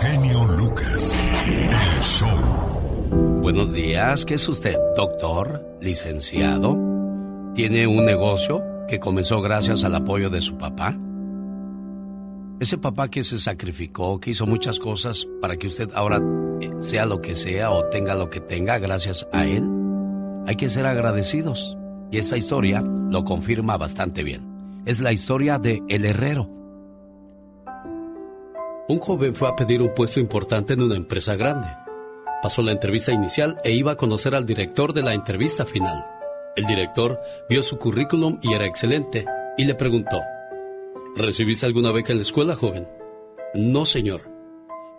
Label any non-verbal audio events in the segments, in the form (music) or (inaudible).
genio Lucas. El show. Buenos días, ¿qué es usted? ¿Doctor? ¿Licenciado? ¿Tiene un negocio que comenzó gracias al apoyo de su papá? Ese papá que se sacrificó, que hizo muchas cosas para que usted ahora eh, sea lo que sea o tenga lo que tenga gracias a él. Hay que ser agradecidos. Y esta historia lo confirma bastante bien. Es la historia de El Herrero. Un joven fue a pedir un puesto importante en una empresa grande. Pasó la entrevista inicial e iba a conocer al director de la entrevista final. El director vio su currículum y era excelente y le preguntó, ¿Recibiste alguna beca en la escuela, joven? No, señor.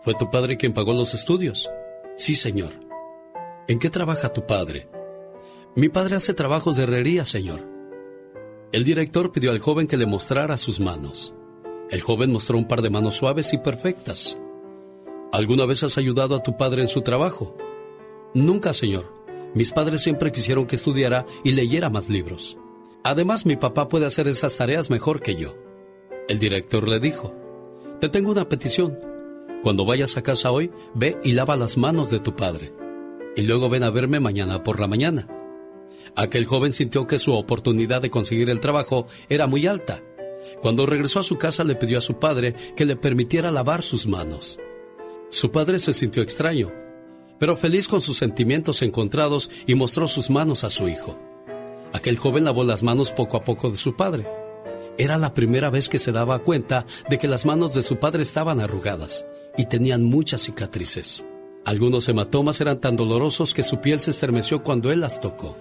¿Fue tu padre quien pagó los estudios? Sí, señor. ¿En qué trabaja tu padre? Mi padre hace trabajos de herrería, señor. El director pidió al joven que le mostrara sus manos. El joven mostró un par de manos suaves y perfectas. ¿Alguna vez has ayudado a tu padre en su trabajo? Nunca, señor. Mis padres siempre quisieron que estudiara y leyera más libros. Además, mi papá puede hacer esas tareas mejor que yo. El director le dijo, Te tengo una petición. Cuando vayas a casa hoy, ve y lava las manos de tu padre. Y luego ven a verme mañana por la mañana. Aquel joven sintió que su oportunidad de conseguir el trabajo era muy alta. Cuando regresó a su casa le pidió a su padre que le permitiera lavar sus manos. Su padre se sintió extraño, pero feliz con sus sentimientos encontrados y mostró sus manos a su hijo. Aquel joven lavó las manos poco a poco de su padre. Era la primera vez que se daba cuenta de que las manos de su padre estaban arrugadas y tenían muchas cicatrices. Algunos hematomas eran tan dolorosos que su piel se estremeció cuando él las tocó.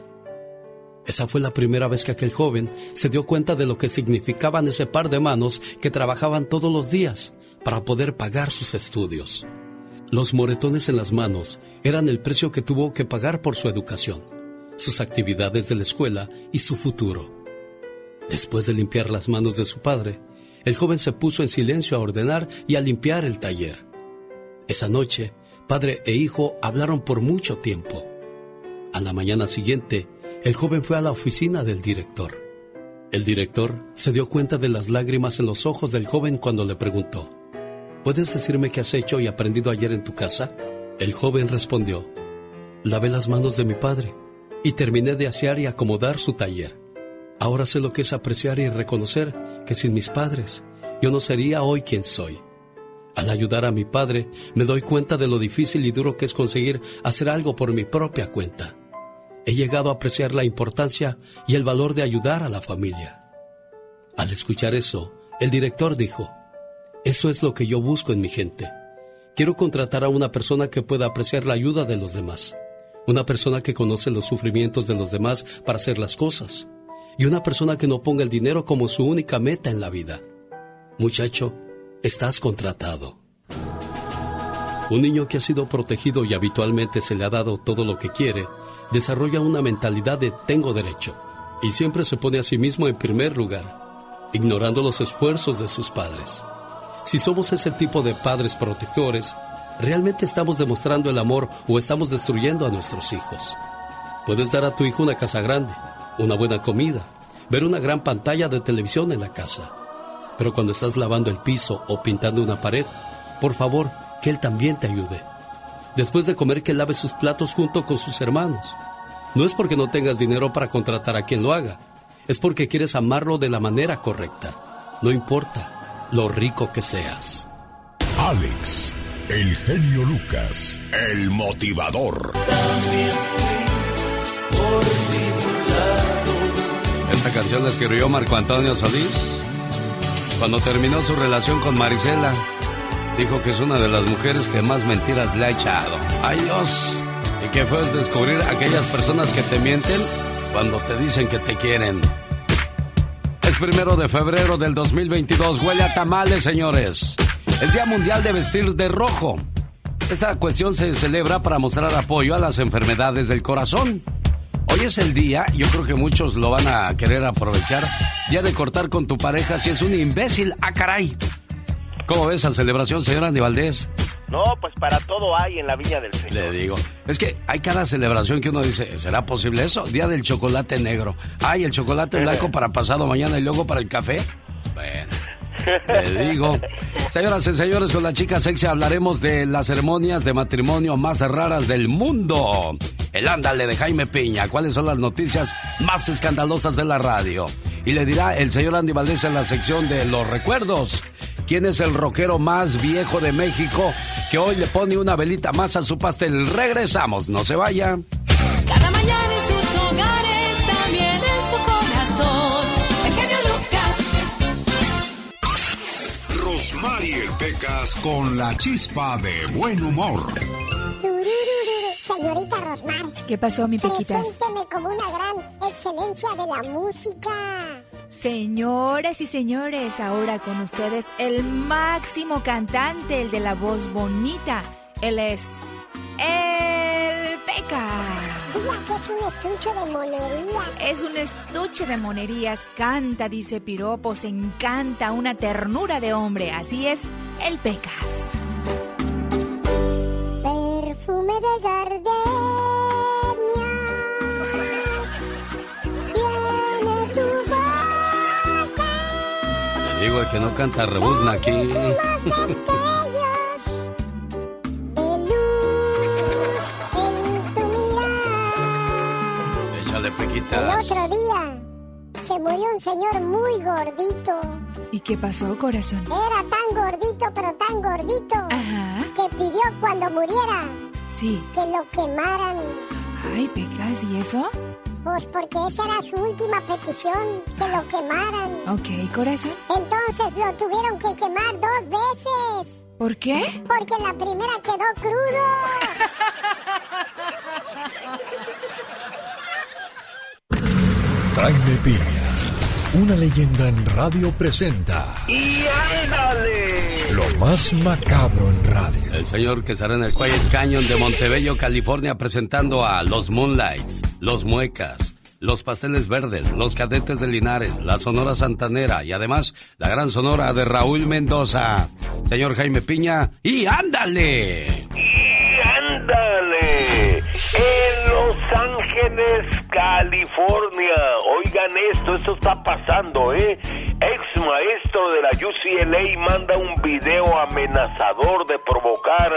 Esa fue la primera vez que aquel joven se dio cuenta de lo que significaban ese par de manos que trabajaban todos los días para poder pagar sus estudios. Los moretones en las manos eran el precio que tuvo que pagar por su educación, sus actividades de la escuela y su futuro. Después de limpiar las manos de su padre, el joven se puso en silencio a ordenar y a limpiar el taller. Esa noche, padre e hijo hablaron por mucho tiempo. A la mañana siguiente, el joven fue a la oficina del director. El director se dio cuenta de las lágrimas en los ojos del joven cuando le preguntó, ¿Puedes decirme qué has hecho y aprendido ayer en tu casa? El joven respondió, Lavé las manos de mi padre y terminé de asear y acomodar su taller. Ahora sé lo que es apreciar y reconocer que sin mis padres yo no sería hoy quien soy. Al ayudar a mi padre me doy cuenta de lo difícil y duro que es conseguir hacer algo por mi propia cuenta he llegado a apreciar la importancia y el valor de ayudar a la familia. Al escuchar eso, el director dijo, eso es lo que yo busco en mi gente. Quiero contratar a una persona que pueda apreciar la ayuda de los demás, una persona que conoce los sufrimientos de los demás para hacer las cosas, y una persona que no ponga el dinero como su única meta en la vida. Muchacho, estás contratado. Un niño que ha sido protegido y habitualmente se le ha dado todo lo que quiere, desarrolla una mentalidad de tengo derecho y siempre se pone a sí mismo en primer lugar, ignorando los esfuerzos de sus padres. Si somos ese tipo de padres protectores, ¿realmente estamos demostrando el amor o estamos destruyendo a nuestros hijos? Puedes dar a tu hijo una casa grande, una buena comida, ver una gran pantalla de televisión en la casa. Pero cuando estás lavando el piso o pintando una pared, por favor, que él también te ayude después de comer que lave sus platos junto con sus hermanos. No es porque no tengas dinero para contratar a quien lo haga, es porque quieres amarlo de la manera correcta. No importa lo rico que seas. Alex, el genio Lucas, el motivador. Esta canción la escribió Marco Antonio Solís cuando terminó su relación con Marisela dijo que es una de las mujeres que más mentiras le ha echado. ¡Ay Dios! Y que fue descubrir aquellas personas que te mienten cuando te dicen que te quieren. Es primero de febrero del 2022. Huele a tamales, señores. Es Día Mundial de Vestir de Rojo. Esa cuestión se celebra para mostrar apoyo a las enfermedades del corazón. Hoy es el día, yo creo que muchos lo van a querer aprovechar, día de cortar con tu pareja si es un imbécil. ¡Ah, caray! ¿Cómo ves esa celebración, señora Andy Valdés? No, pues para todo hay en la Villa del Señor. Le digo, es que hay cada celebración que uno dice, ¿será posible eso? Día del chocolate negro. Ay, el chocolate blanco para pasado mañana y luego para el café. Bueno. Te digo. Señoras y señores, con la chica sexy hablaremos de las ceremonias de matrimonio más raras del mundo. El ándale de Jaime Piña. ¿Cuáles son las noticias más escandalosas de la radio? Y le dirá el señor Andy Valdés en la sección de los recuerdos. ¿Quién es el rockero más viejo de México que hoy le pone una velita más a su pastel? Regresamos, no se vaya. Cada mañana Pecas con la chispa de buen humor. Señorita Rosmar. ¿Qué pasó, mi Pequitas? Presénteme como una gran excelencia de la música. Señoras y señores, ahora con ustedes el máximo cantante, el de la voz bonita. Él es el Peca. Es un estuche de monerías. Es un estuche de monerías, canta, dice piropos, encanta, una ternura de hombre. Así es, el Pecas. Perfume de gardenias tiene tu boca. Le digo el que no canta rebuzna aquí. (laughs) El otro día se murió un señor muy gordito. ¿Y qué pasó, corazón? Era tan gordito, pero tan gordito, Ajá, que pidió cuando muriera sí. que lo quemaran. Ay, Pecas, ¿y eso? Pues porque esa era su última petición, que lo quemaran. Ok, corazón. Entonces lo tuvieron que quemar dos veces. ¿Por qué? Porque la primera quedó crudo. (laughs) Jaime Piña, una leyenda en radio presenta ¡Y ándale! lo más macabro en radio. El señor que estará en el Quiet Canyon de Montebello, California, presentando a los Moonlights, los Muecas, los Pasteles Verdes, los Cadetes de Linares, la Sonora Santanera y además la gran Sonora de Raúl Mendoza. Señor Jaime Piña, ¡y ándale! ¡Y ándale! En Los Ángeles, California. Oigan esto, esto está pasando, ¿eh? Ex maestro de la UCLA manda un video amenazador de provocar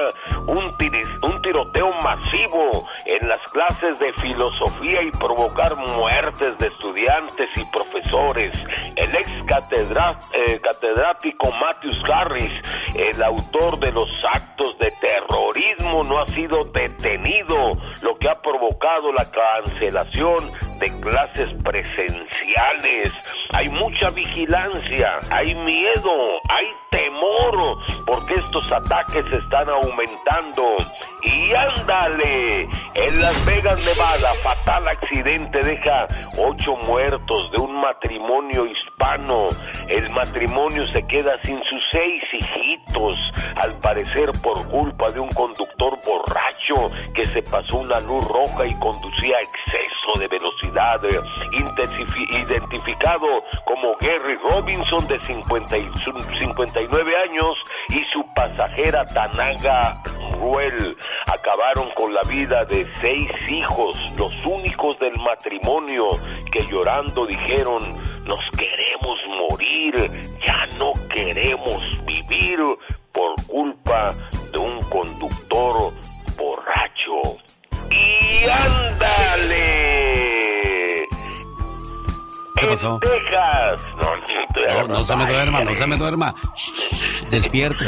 un, un tiroteo masivo en las clases de filosofía y provocar muertes de estudiantes y profesores. El ex eh, catedrático Matthews Harris, el autor de los actos de terrorismo, no ha sido detenido, lo que ha provocado la cancelación de clases presenciales. Hay mucha vigilancia, hay miedo, hay temor, porque estos ataques están aumentando. Y ándale, en Las Vegas, Nevada, fatal accidente deja ocho muertos de un matrimonio hispano. El matrimonio se queda sin sus seis hijitos, al parecer por culpa de un conductor borracho que se pasó una luz roja y conducía exceso de velocidad. Eh, Identificado como Gary Robinson de 50 y- su- 59 años y su pasajera Tanaga Ruel acabaron con la vida de seis hijos, los únicos del matrimonio que llorando dijeron nos queremos morir, ya no queremos vivir por culpa de un conductor borracho. Y ándale. ¿Qué pasó? En Texas. No, no, te No, no se me duerma, no se me duerma. (laughs) Shh, despierte.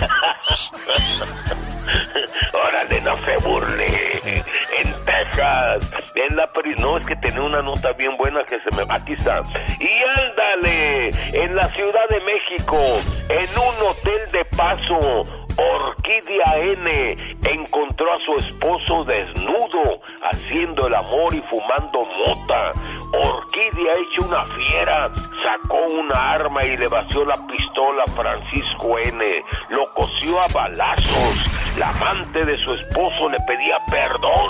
Órale, no se burle. En Texas, en la no es que tenía una nota bien buena que se me está. Y ándale, en la Ciudad de México, en un hotel de paso, Orquídea N encontró a su esposo desnudo, haciendo el amor y fumando mota. Orquídea, hecha una fiera, sacó una arma y le vació la pistola a Francisco N. Lo cosió a balazos. La amante de su esposo le pedía perdón.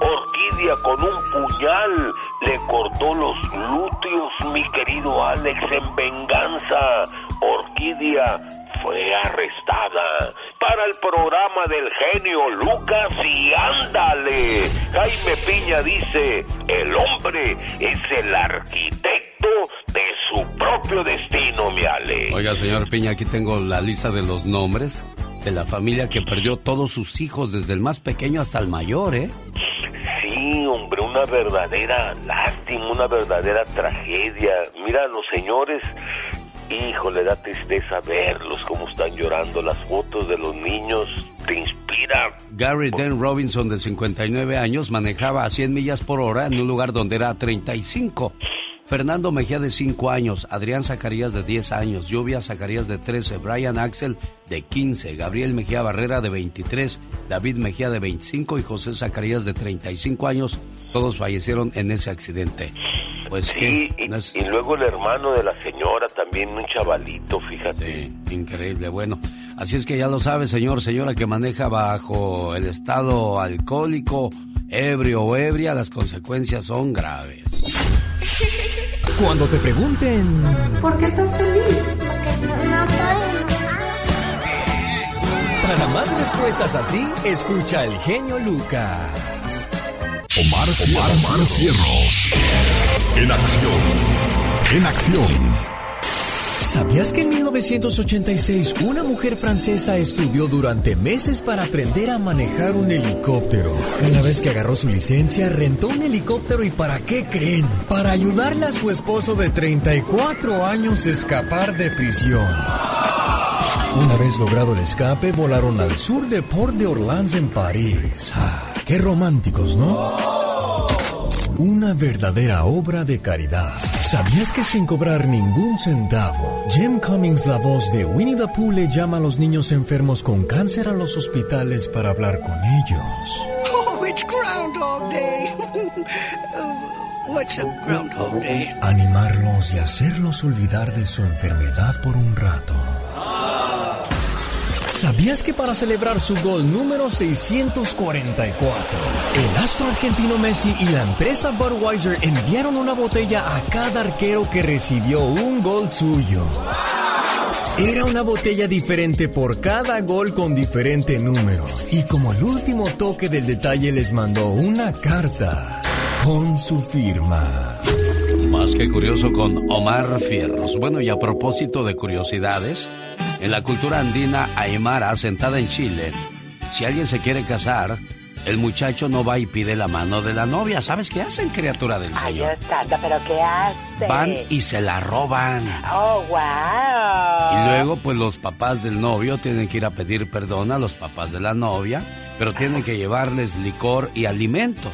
Orquídea con un puñal le cortó los glúteos, mi querido Alex, en venganza. Orquídea fue arrestada para el programa del genio Lucas y ándale. Jaime Piña dice, el hombre es el arquitecto de su propio destino, mi Ale. Oiga, señor Piña, aquí tengo la lista de los nombres de la familia que perdió todos sus hijos, desde el más pequeño hasta el mayor, ¿eh? Sí, hombre, una verdadera lástima, una verdadera tragedia. Mira, los señores, hijo, le da tristeza verlos como están llorando. Las fotos de los niños te inspira. Gary Den Robinson, de 59 años, manejaba a 100 millas por hora en un lugar donde era 35. Fernando Mejía de 5 años, Adrián Zacarías de 10 años, Lluvia Zacarías de 13, Brian Axel de 15, Gabriel Mejía Barrera de 23, David Mejía de 25 y José Zacarías de 35 años. Todos fallecieron en ese accidente. Pues sí, y, y, luego el hermano de la señora, también un chavalito, fíjate. Sí, increíble. Bueno, así es que ya lo sabe, señor, señora que maneja bajo el estado alcohólico, ebrio o ebria, las consecuencias son graves. (laughs) Cuando te pregunten... ¿Por qué estás feliz? Porque no, no estoy Para más respuestas así, escucha el genio Lucas. Omar, Omar, Omar Cierros. En acción. En acción. ¿Sabías que en 1986 una mujer francesa estudió durante meses para aprender a manejar un helicóptero? Una vez que agarró su licencia, rentó un helicóptero y ¿para qué creen? Para ayudarle a su esposo de 34 años a escapar de prisión. Una vez logrado el escape, volaron al sur de Port de Orleans en París. Ah, qué románticos, ¿no? Una verdadera obra de caridad. ¿Sabías que sin cobrar ningún centavo, Jim Cummings, la voz de Winnie the Pooh, le llama a los niños enfermos con cáncer a los hospitales para hablar con ellos? Oh, it's Groundhog Day. (laughs) What's a Groundhog Day? Animarlos y hacerlos olvidar de su enfermedad por un rato. ¿Sabías que para celebrar su gol número 644, el astro argentino Messi y la empresa Budweiser enviaron una botella a cada arquero que recibió un gol suyo? Era una botella diferente por cada gol con diferente número. Y como el último toque del detalle les mandó una carta con su firma. Más que curioso con Omar Fierros. Bueno, y a propósito de curiosidades, en la cultura andina aymara, asentada en Chile, si alguien se quiere casar, el muchacho no va y pide la mano de la novia. ¿Sabes qué hacen, criatura del Señor? Ay, pero ¿qué hacen? Van y se la roban. Oh, wow. Y luego, pues los papás del novio tienen que ir a pedir perdón a los papás de la novia, pero tienen que llevarles licor y alimentos.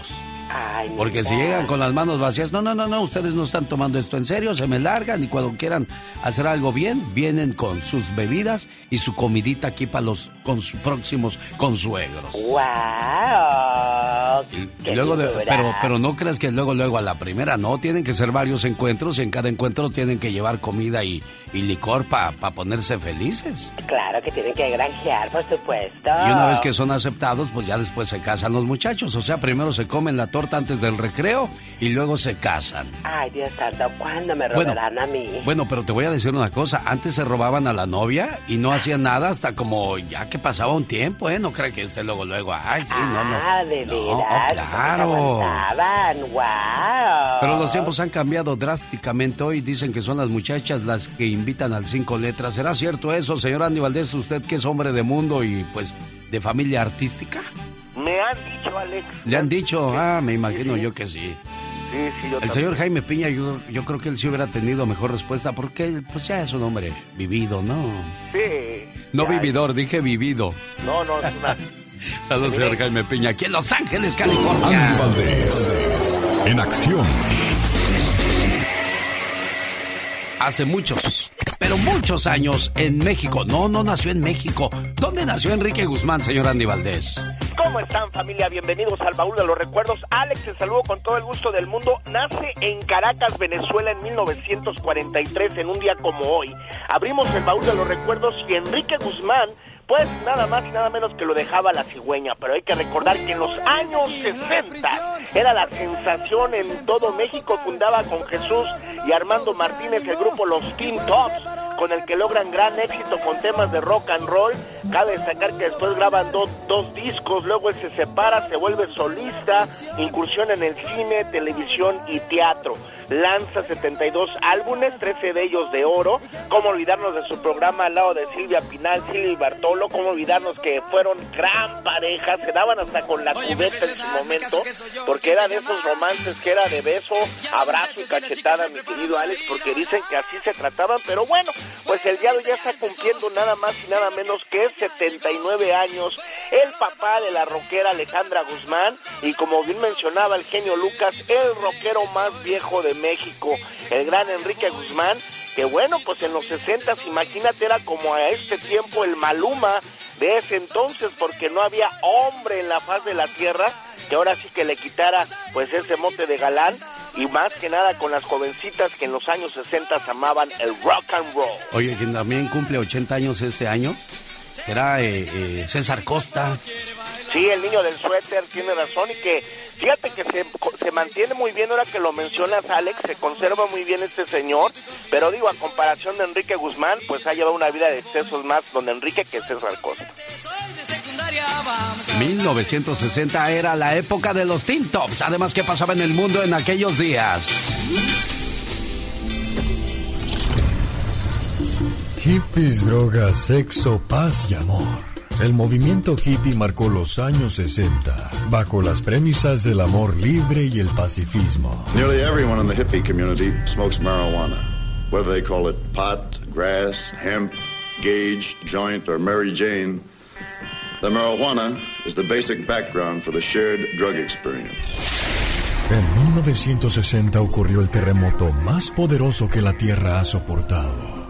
Ay, Porque si llegan con las manos vacías, no, no, no, no, ustedes no están tomando esto en serio, se me largan y cuando quieran hacer algo bien, vienen con sus bebidas y su comidita aquí para los cons- próximos consuegros. Wow. Y, luego, de- pero, pero no creas que luego, luego a la primera, no, tienen que ser varios encuentros y en cada encuentro tienen que llevar comida y, y licor para ponerse felices. Claro que tienen que granjear, por supuesto. Y una vez que son aceptados, pues ya después se casan los muchachos. O sea, primero se comen la torta antes del recreo y luego se casan. Ay, Dios santo, ¿cuándo me Bueno, robarán a mí? Bueno, pero te voy a decir una cosa. Antes se robaban a la novia y no hacían nada hasta como ya que pasaba un tiempo, ¿eh? No cree que esté luego, luego. Ay, sí, no, no. Ah, de No, veras. claro. Aguantaban, wow. Pero los tiempos han cambiado drásticamente. Hoy dicen que son las muchachas las que invitan al cinco letras. ¿Será cierto eso, señor Andy Valdés? Usted que es hombre de mundo y pues de familia artística. Me han dicho, Alex. Le han dicho, Sí, ah, me imagino sí, yo que sí. Sí, sí, yo El también. señor Jaime Piña, yo, yo creo que él sí hubiera tenido mejor respuesta porque él, pues ya es un hombre vivido, ¿no? Sí. No Ya, vividor, dije vivido. No, no, es (laughs) una... Saludos, señor Jaime Piña, aquí en Los Ángeles, California. Andy Valdés. En acción. Hace muchos, pero muchos años en México. No, no nació en México. ¿Dónde nació Enrique Guzmán, señor Andy Valdés? ¿Cómo están familia? Bienvenidos al Baúl de los Recuerdos. Alex, te saludo con todo el gusto del mundo. Nace en Caracas, Venezuela en 1943, en un día como hoy. Abrimos el Baúl de los Recuerdos y Enrique Guzmán, pues nada más y nada menos que lo dejaba la cigüeña. Pero hay que recordar que en los años 60 era la sensación en todo México. Fundaba con Jesús y Armando Martínez el grupo Los Teen Tops. con el que logran gran éxito con temas de rock and roll. Cabe destacar que después graban dos, dos discos, luego él se separa, se vuelve solista, incursión en el cine, televisión y teatro lanza 72 álbumes, 13 de ellos de oro. Cómo olvidarnos de su programa al lado de Silvia Pinal, Silvia y Bartolo, cómo olvidarnos que fueron gran pareja, se daban hasta con la cubeta en su momento, porque era de esos romances que era de beso, abrazo y cachetada, mi querido Alex, porque dicen que así se trataban, pero bueno, pues el diablo ya está cumpliendo nada más y nada menos que 79 años, el papá de la rockera Alejandra Guzmán, y como bien mencionaba el genio Lucas, el rockero más viejo de México, el gran Enrique Guzmán, que bueno, pues en los 60 imagínate, era como a este tiempo el Maluma de ese entonces, porque no había hombre en la faz de la tierra que ahora sí que le quitara pues ese mote de galán y más que nada con las jovencitas que en los años 60 amaban el rock and roll. Oye, quien también cumple 80 años este año será eh, eh, César Costa. Sí, el niño del suéter tiene razón y que fíjate que se, se, mantiene muy bien ahora que lo mencionas Alex, se conserva muy bien este señor, pero digo, a comparación de Enrique Guzmán, pues ha llevado una vida de excesos más don Enrique que César Costa. 1960 era la época de los Teen Tops, además qué pasaba en el mundo en aquellos días. Hippies, drogas, sexo, paz y amor. El movimiento hippie marcó los años 60 bajo las premisas del amor libre y el pacifismo. Nearly everyone in the hippie community smokes marijuana, whether they call it pot, grass, hemp, gauge, joint, or Mary Jane. The marijuana is the basic background for the shared drug experience. En 1960 ocurrió el terremoto más poderoso que la Tierra ha soportado.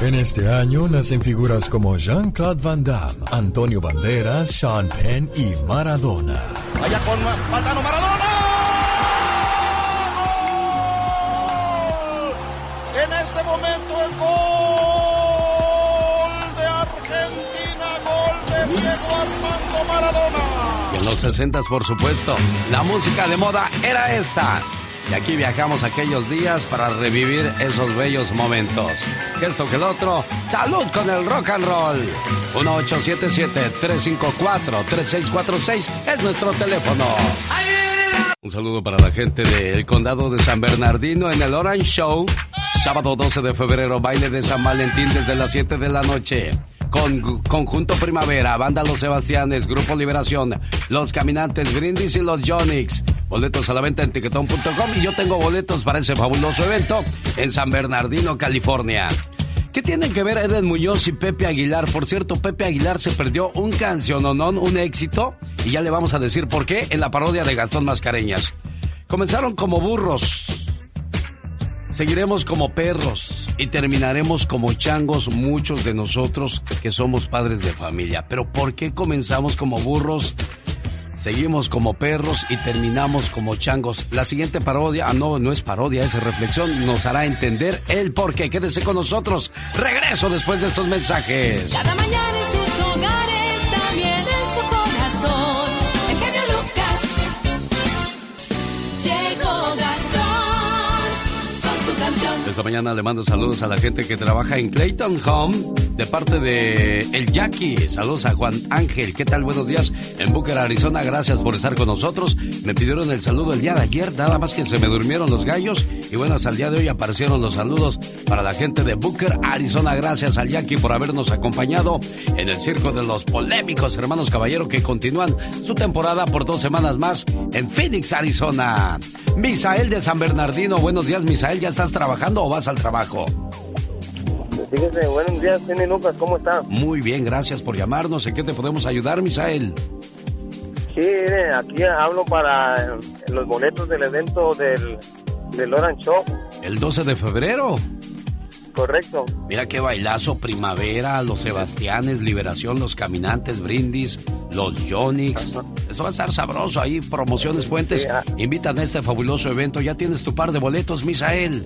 En este año nacen figuras como Jean-Claude Van Damme, Antonio Banderas, Sean Penn y Maradona. Vaya con Maradona, Maradona. En este momento es gol de Argentina, gol de Diego Armando Maradona. Y en los 60 por supuesto, la música de moda era esta. Y aquí viajamos aquellos días para revivir esos bellos momentos. Esto que el otro, salud con el rock and roll. 1877-354-3646 es nuestro teléfono. Un saludo para la gente del condado de San Bernardino en el Orange Show. Sábado 12 de febrero, baile de San Valentín desde las 7 de la noche con Conjunto Primavera, Banda Los Sebastianes, Grupo Liberación, Los Caminantes, Brindis y Los Jonix. Boletos a la venta en tiquetón.com y yo tengo boletos para ese fabuloso evento en San Bernardino, California. ¿Qué tienen que ver Eden Muñoz y Pepe Aguilar? Por cierto, Pepe Aguilar se perdió un no, un éxito, y ya le vamos a decir por qué en la parodia de Gastón Mascareñas. Comenzaron como burros, Seguiremos como perros y terminaremos como changos muchos de nosotros que somos padres de familia. Pero ¿por qué comenzamos como burros? Seguimos como perros y terminamos como changos. La siguiente parodia, ah, no, no es parodia, es reflexión, nos hará entender el por qué. Quédese con nosotros. Regreso después de estos mensajes. Cada mañana Esta mañana le mando saludos a la gente que trabaja en Clayton Home de parte de El Jackie. Saludos a Juan Ángel. ¿Qué tal? Buenos días. En Booker, Arizona, gracias por estar con nosotros. Me pidieron el saludo el día de ayer, nada más que se me durmieron los gallos Y bueno, hasta el día de hoy aparecieron los saludos para la gente de Booker, Arizona. Gracias al Jackie por habernos acompañado en el circo de los polémicos hermanos Caballero que continúan su temporada por dos semanas más en Phoenix, Arizona. Misael de San Bernardino, buenos días, Misael. ¿Ya estás trabajando o vas al trabajo? Fíjese, buenos días, Jenny Lucas, ¿cómo está? Muy bien, gracias por llamarnos. ¿En qué te podemos ayudar, Misael? Sí, mire, aquí hablo para los boletos del evento del, del Orange Show. ¿El 12 de febrero? Correcto. Mira qué bailazo, Primavera, Los Sebastianes, Liberación, Los Caminantes, Brindis, Los Yonix. Esto va a estar sabroso ahí, promociones Fuentes. Invitan a este fabuloso evento. Ya tienes tu par de boletos, Misael.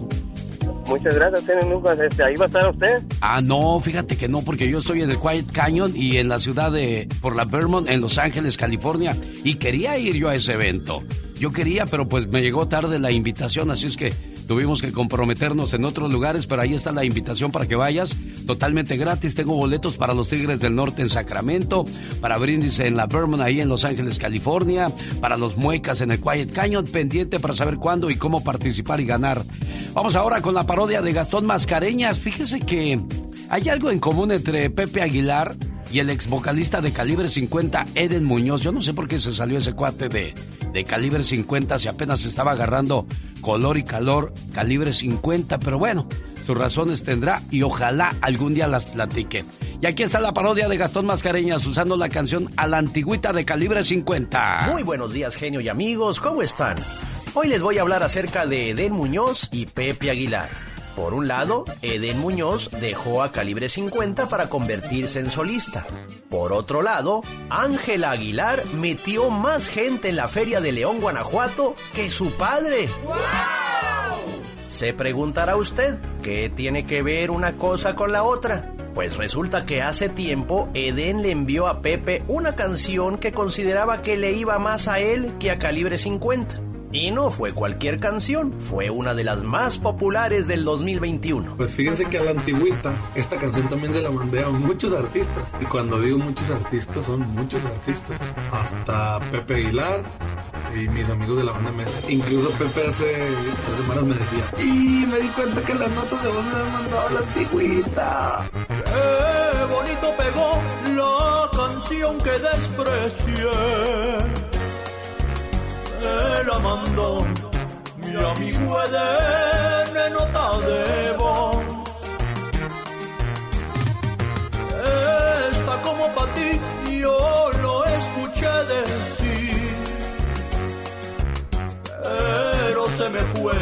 Muchas gracias, Lucas. Este, ¿Ahí va a estar usted? Ah, no, fíjate que no, porque yo estoy en el Quiet Canyon y en la ciudad de, por la Vermont, en Los Ángeles, California, y quería ir yo a ese evento. Yo quería, pero pues me llegó tarde la invitación, así es que tuvimos que comprometernos en otros lugares, pero ahí está la invitación para que vayas, totalmente gratis. Tengo boletos para los Tigres del Norte en Sacramento, para Brindis en la Vermont, ahí en Los Ángeles, California, para los Muecas en el Quiet Canyon, pendiente para saber cuándo y cómo participar y ganar. Vamos ahora con la parodia de Gastón Mascareñas. Fíjese que hay algo en común entre Pepe Aguilar el ex vocalista de Calibre 50, Eden Muñoz. Yo no sé por qué se salió ese cuate de, de Calibre 50 si apenas estaba agarrando color y calor Calibre 50, pero bueno, sus razones tendrá y ojalá algún día las platique. Y aquí está la parodia de Gastón Mascareñas usando la canción a la antigüita de Calibre 50. Muy buenos días, genio y amigos, ¿cómo están? Hoy les voy a hablar acerca de Eden Muñoz y Pepe Aguilar. Por un lado, Eden Muñoz dejó a Calibre 50 para convertirse en solista. Por otro lado, Ángela Aguilar metió más gente en la Feria de León, Guanajuato que su padre. Se preguntará usted, ¿qué tiene que ver una cosa con la otra? Pues resulta que hace tiempo Eden le envió a Pepe una canción que consideraba que le iba más a él que a Calibre 50. Y no fue cualquier canción, fue una de las más populares del 2021. Pues fíjense que a la antigüita, esta canción también se la mandé a muchos artistas. Y cuando digo muchos artistas, son muchos artistas. Hasta Pepe Aguilar y mis amigos de la banda Mesa. Incluso Pepe hace tres semanas me decía, y me di cuenta que las notas de voz me han mandado a la antigüita. Qué bonito pegó la canción que desprecié me la mandó mi amigo Eden en nota de voz. Está como para ti, yo lo escuché decir, pero se me fue,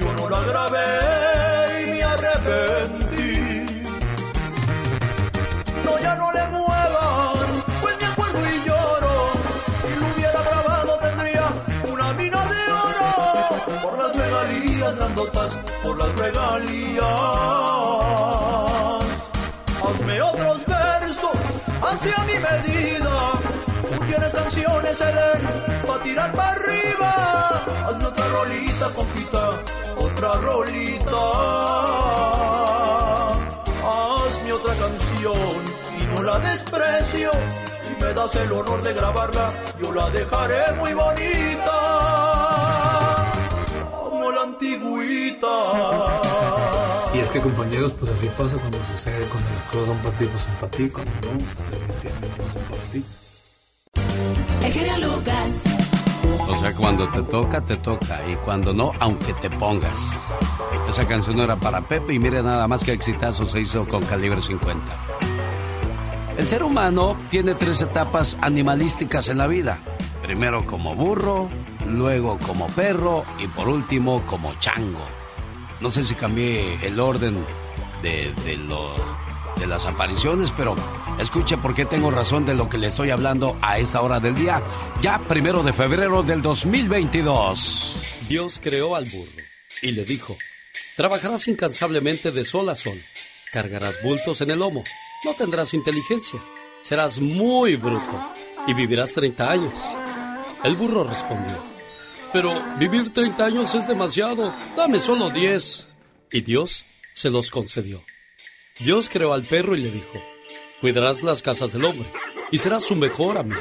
yo no la grabé y me arrepentí. Hazme otros versos hacia mi medida. Tú tienes canciones, Eden, para tirar para arriba. Hazme otra rolita, compita, otra rolita. Hazme otra canción y no la desprecio. Si me das el honor de grabarla, yo la dejaré muy bonita. Y es que compañeros, pues así pasa cuando sucede, cuando las cosas son para ti, pues son para ti, cuando no, definitivamente no son para ti. El genio Lucas. O sea, cuando te toca, te toca. Y cuando no, aunque te pongas. Esa canción era para Pepe y mire nada más que exitazo se hizo con calibre 50. El ser humano tiene tres etapas animalísticas en la vida. Primero como burro, luego como perro y por último como chango. No sé si cambié el orden de, de los, de las apariciones, pero escuche por qué tengo razón de lo que le estoy hablando a esa hora del día, ya primero de febrero del 2022. Dios creó al burro y le dijo, trabajarás incansablemente de sol a sol, cargarás bultos en el lomo, no tendrás inteligencia, serás muy bruto y vivirás 30 años. El burro respondió, pero vivir 30 años es demasiado, dame solo 10. Y Dios se los concedió. Dios creó al perro y le dijo, cuidarás las casas del hombre y serás su mejor amigo.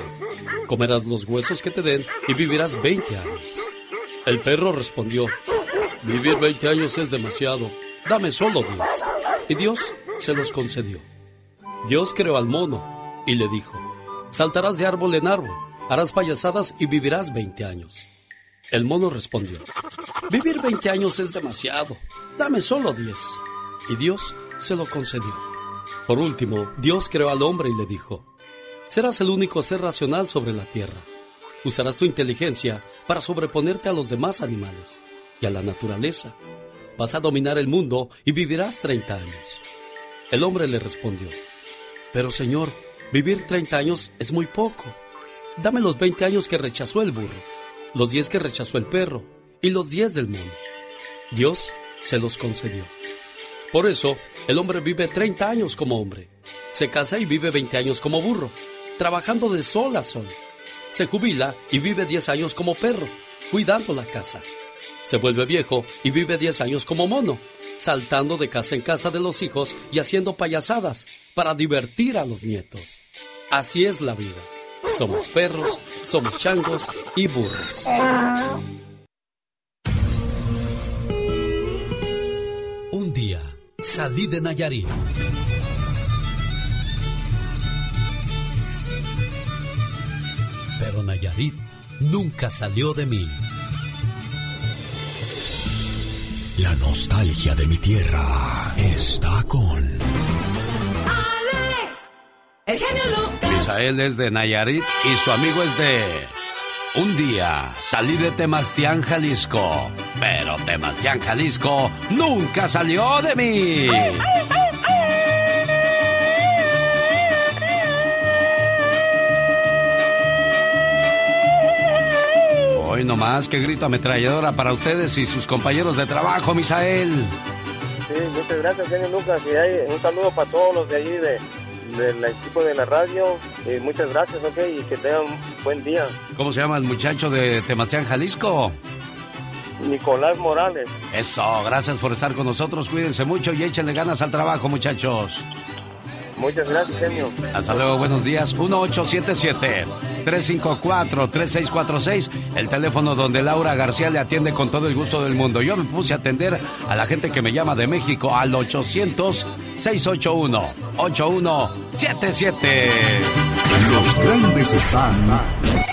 Comerás los huesos que te den y vivirás 20 años. El perro respondió, Vivir 20 años es demasiado. Dame solo 10. Y Dios se los concedió. Dios creó al mono y le dijo, saltarás de árbol en árbol, harás payasadas y vivirás 20 años. El mono respondió, vivir 20 años es demasiado, dame solo 10. Y Dios se lo concedió. Por último, Dios creó al hombre y le dijo, serás el único ser racional sobre la tierra. Usarás tu inteligencia para sobreponerte a los demás animales y a la naturaleza. Vas a dominar el mundo y vivirás 30 años. El hombre le respondió, pero Señor, vivir 30 años es muy poco. Dame los 20 años que rechazó el burro, los 10 que rechazó el perro y los 10 del mono. Dios se los concedió. Por eso, el hombre vive 30 años como hombre. Se casa y vive 20 años como burro, trabajando de sol a sol. Se jubila y vive 10 años como perro, cuidando la casa. Se vuelve viejo y vive 10 años como mono, saltando de casa en casa de los hijos y haciendo payasadas para divertir a los nietos. Así es la vida. Somos perros, somos changos y burros. Un día salí de Nayarit. Pero Nayarit nunca salió de mí. La nostalgia de mi tierra está con... El genio Lucas. Misael es de Nayarit y su amigo es de... Un día salí de Temastián, Jalisco, pero Temastián, Jalisco nunca salió de mí. Hoy nomás, qué grito ametralladora para ustedes y sus compañeros de trabajo, Misael. Sí, muchas gracias, señor Lucas. Y hay un saludo para todos los de allí, de, del equipo de la radio. Y muchas gracias, ok, y que tengan un buen día. ¿Cómo se llama el muchacho de Temastián, Jalisco? Nicolás Morales. Eso, gracias por estar con nosotros. Cuídense mucho y échenle ganas al trabajo, muchachos. Muchas gracias, genio. Hasta luego, buenos días. 1877-354-3646, el teléfono donde Laura García le atiende con todo el gusto del mundo. Yo me puse a atender a la gente que me llama de México al 800-681-8177. Los grandes están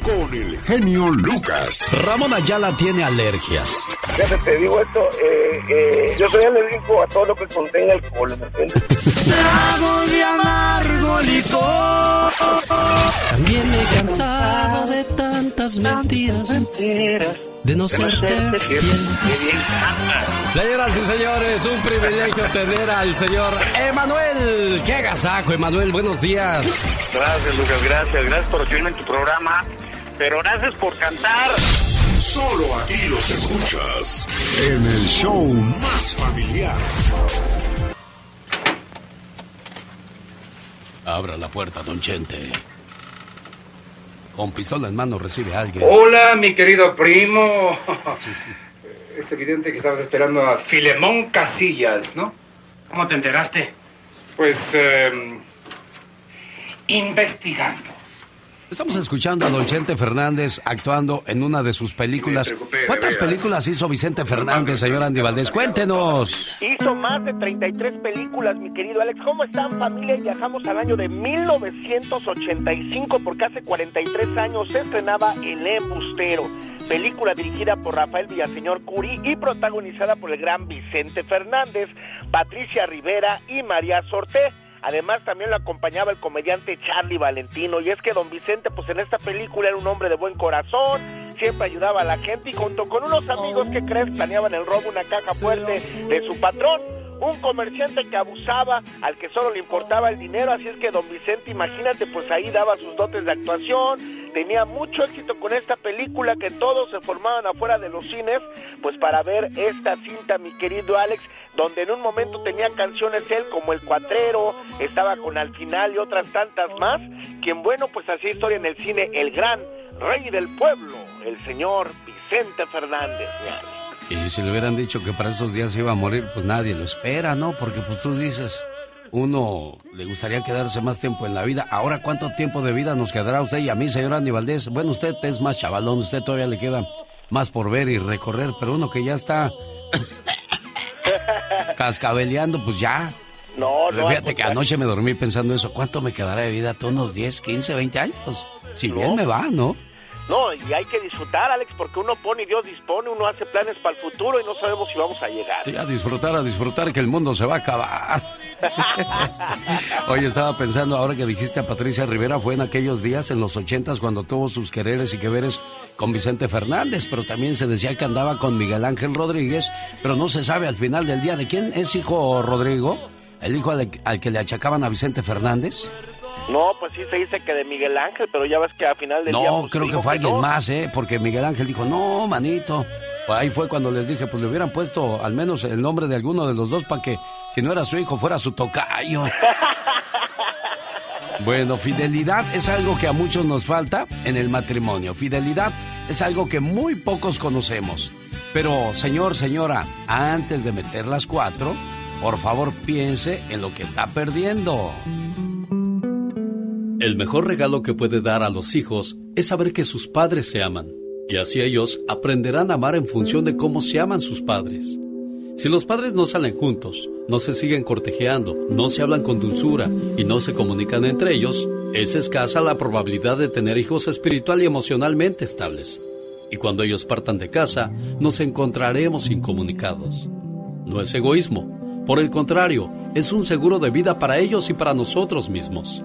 con el genio Lucas. Ramón Ayala tiene alergias. Fíjate, te digo esto, eh, eh, yo soy alérgico a todo lo que contenga alcohol, ¿me entiendes? Trago de amargo licor. También me he cansado de tantas mentiras. De no fiel. Señoras y señores, un privilegio tener al señor Emanuel. ¡Qué agasajo, Emanuel! Buenos días. Gracias, Lucas, gracias. Gracias por recibirme en tu programa. Pero gracias por cantar. Solo aquí los escuchas en el show más familiar. Abra la puerta, don Chente. Con pistola en mano recibe a alguien. Hola, mi querido primo. (laughs) Es evidente que estabas esperando a Filemón Casillas, ¿no? ¿Cómo te enteraste? Pues, eh, investigando. Estamos escuchando a Don Chente Fernández actuando en una de sus películas. ¿Cuántas películas hizo Vicente Fernández, señor Andy Valdés? Cuéntenos. Hizo más de 33 películas, mi querido Alex. ¿Cómo están, familia? Viajamos al año de 1985, porque hace 43 años se estrenaba El Embustero, película dirigida por Rafael Villaseñor Curi y protagonizada por el gran Vicente Fernández, Patricia Rivera y María Sorté. Además, también lo acompañaba el comediante Charlie Valentino. Y es que don Vicente, pues en esta película era un hombre de buen corazón, siempre ayudaba a la gente y junto con unos amigos que crees planeaban el robo de una caja fuerte de su patrón. Un comerciante que abusaba, al que solo le importaba el dinero, así es que don Vicente, imagínate, pues ahí daba sus dotes de actuación, tenía mucho éxito con esta película que todos se formaban afuera de los cines, pues para ver esta cinta, mi querido Alex, donde en un momento tenía canciones él como El Cuatrero, estaba con Al Final y otras tantas más, quien bueno, pues hacía historia en el cine, el gran rey del pueblo, el señor Vicente Fernández. Y si le hubieran dicho que para esos días se iba a morir, pues nadie lo espera, ¿no? Porque pues tú dices, uno le gustaría quedarse más tiempo en la vida. Ahora, ¿cuánto tiempo de vida nos quedará a usted y a mí, señor Andy Valdés? Bueno, usted es más chavalón, usted todavía le queda más por ver y recorrer, pero uno que ya está (laughs) cascabeleando, pues ya. No, no. Fíjate que anoche me dormí pensando eso. ¿Cuánto me quedará de vida? ¿Todos unos 10, 15, 20 años? Si bien me va, ¿no? No, y hay que disfrutar, Alex, porque uno pone y Dios dispone, uno hace planes para el futuro y no sabemos si vamos a llegar. Sí, a disfrutar, a disfrutar que el mundo se va a acabar. (laughs) Oye, estaba pensando, ahora que dijiste a Patricia Rivera, fue en aquellos días, en los ochentas, cuando tuvo sus quereres y que veres con Vicente Fernández, pero también se decía que andaba con Miguel Ángel Rodríguez, pero no se sabe al final del día de quién es hijo Rodrigo, el hijo al, al que le achacaban a Vicente Fernández. No, pues sí se dice que de Miguel Ángel, pero ya ves que al final del día... No, pues, creo que fue alguien no. más, ¿eh? Porque Miguel Ángel dijo, no, manito. Pues ahí fue cuando les dije, pues le hubieran puesto al menos el nombre de alguno de los dos para que, si no era su hijo, fuera su tocayo. (laughs) bueno, fidelidad es algo que a muchos nos falta en el matrimonio. Fidelidad es algo que muy pocos conocemos. Pero, señor, señora, antes de meter las cuatro, por favor piense en lo que está perdiendo. El mejor regalo que puede dar a los hijos es saber que sus padres se aman, y así ellos aprenderán a amar en función de cómo se aman sus padres. Si los padres no salen juntos, no se siguen cortejeando, no se hablan con dulzura y no se comunican entre ellos, es escasa la probabilidad de tener hijos espiritual y emocionalmente estables. Y cuando ellos partan de casa, nos encontraremos incomunicados. No es egoísmo, por el contrario, es un seguro de vida para ellos y para nosotros mismos.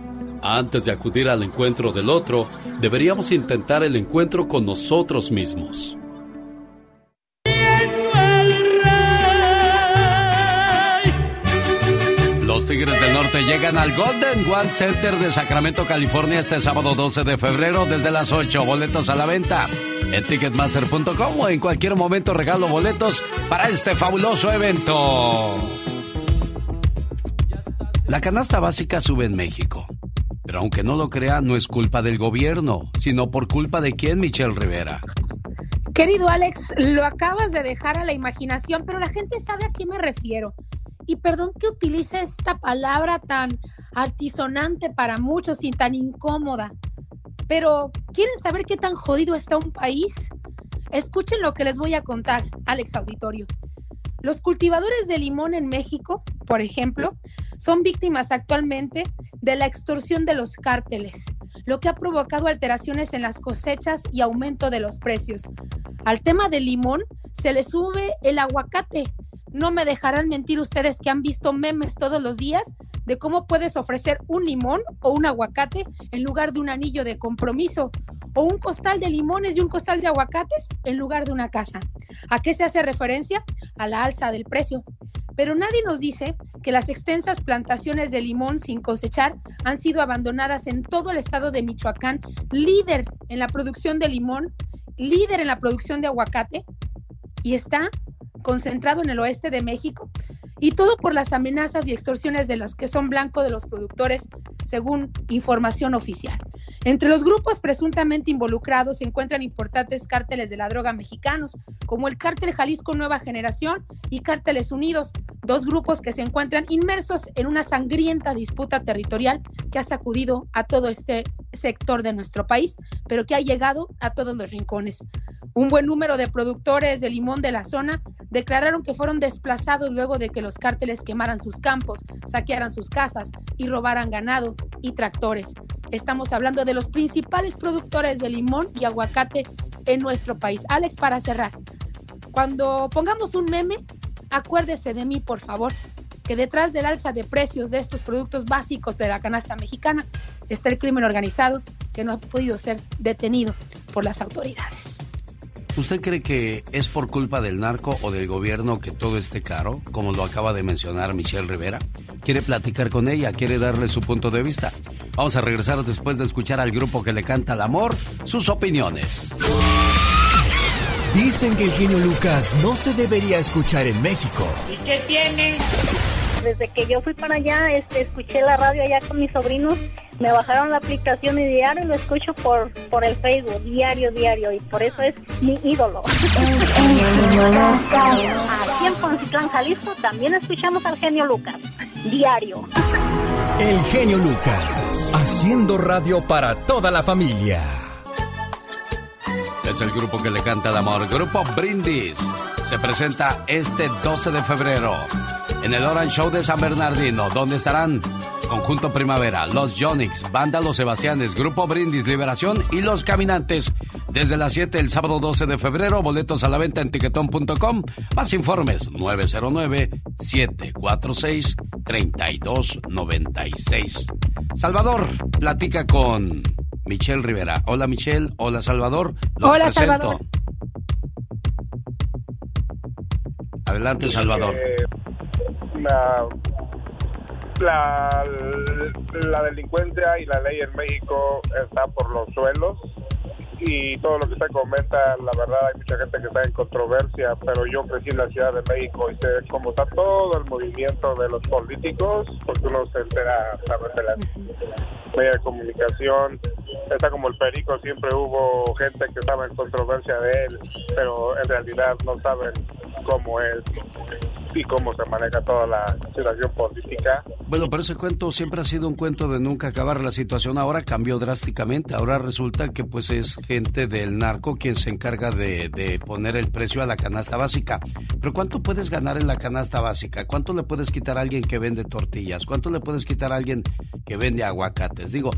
Antes de acudir al encuentro del otro, deberíamos intentar el encuentro con nosotros mismos. Los Tigres del Norte llegan al Golden One Center de Sacramento, California este sábado 12 de febrero desde las 8. Boletos a la venta en ticketmaster.com o en cualquier momento regalo boletos para este fabuloso evento. La canasta básica sube en México. Pero aunque no lo crea, no es culpa del gobierno, sino por culpa de quién, Michelle Rivera. Querido Alex, lo acabas de dejar a la imaginación, pero la gente sabe a qué me refiero. Y perdón que utilice esta palabra tan altisonante para muchos y tan incómoda. Pero, ¿quieren saber qué tan jodido está un país? Escuchen lo que les voy a contar, Alex Auditorio. Los cultivadores de limón en México, por ejemplo, son víctimas actualmente de la extorsión de los cárteles, lo que ha provocado alteraciones en las cosechas y aumento de los precios. Al tema del limón se le sube el aguacate. No me dejarán mentir ustedes que han visto memes todos los días de cómo puedes ofrecer un limón o un aguacate en lugar de un anillo de compromiso, o un costal de limones y un costal de aguacates en lugar de una casa. ¿A qué se hace referencia? A la alza del precio. Pero nadie nos dice que las extensas plantaciones de limón sin cosechar han sido abandonadas en todo el estado de Michoacán, líder en la producción de limón, líder en la producción de aguacate, y está concentrado en el oeste de México, y todo por las amenazas y extorsiones de las que son blanco de los productores, según información oficial. Entre los grupos presuntamente involucrados se encuentran importantes cárteles de la droga mexicanos, como el Cártel Jalisco Nueva Generación y Cárteles Unidos, dos grupos que se encuentran inmersos en una sangrienta disputa territorial que ha sacudido a todo este sector de nuestro país, pero que ha llegado a todos los rincones. Un buen número de productores de limón de la zona declararon que fueron desplazados luego de que los cárteles quemaran sus campos, saquearan sus casas y robaran ganado y tractores. Estamos hablando de los principales productores de limón y aguacate en nuestro país. Alex, para cerrar, cuando pongamos un meme, acuérdese de mí, por favor, que detrás del alza de precios de estos productos básicos de la canasta mexicana está el crimen organizado que no ha podido ser detenido por las autoridades. ¿Usted cree que es por culpa del narco o del gobierno que todo esté caro, como lo acaba de mencionar Michelle Rivera? ¿Quiere platicar con ella? ¿Quiere darle su punto de vista? Vamos a regresar después de escuchar al grupo que le canta el amor, sus opiniones. Dicen que el genio Lucas no se debería escuchar en México. ¿Y qué tiene? Desde que yo fui para allá, este, escuché la radio allá con mis sobrinos, me bajaron la aplicación y diario lo escucho por, por el Facebook, diario, diario, y por eso es mi ídolo. Aquí en Poncitlán, Jalisco, también escuchamos al genio Lucas, diario. El genio Lucas, haciendo radio para toda la familia. Es el grupo que le canta el amor, Grupo Brindis. Se presenta este 12 de febrero en el Orange Show de San Bernardino, donde estarán Conjunto Primavera, Los Jonix, Banda Los Sebastianes, Grupo Brindis, Liberación y Los Caminantes. Desde las 7 el sábado 12 de febrero, boletos a la venta en tiquetón.com. Más informes 909-746-3296. Salvador, platica con Michelle Rivera. Hola Michelle, hola Salvador. Los Hola, presento. Salvador. Adelante Salvador. Eh, la, la, la delincuencia y la ley en México está por los suelos y todo lo que se comenta, la verdad hay mucha gente que está en controversia, pero yo crecí en la Ciudad de México y sé cómo está todo el movimiento de los políticos, porque uno se entera a través de las medios de comunicación, está como el perico, siempre hubo gente que estaba en controversia de él, pero en realidad no saben cómo es y cómo se maneja toda la situación política. Bueno, pero ese cuento siempre ha sido un cuento de nunca acabar. La situación ahora cambió drásticamente. Ahora resulta que pues es gente del narco quien se encarga de, de poner el precio a la canasta básica. Pero ¿cuánto puedes ganar en la canasta básica? ¿Cuánto le puedes quitar a alguien que vende tortillas? ¿Cuánto le puedes quitar a alguien que vende aguacates? Digo,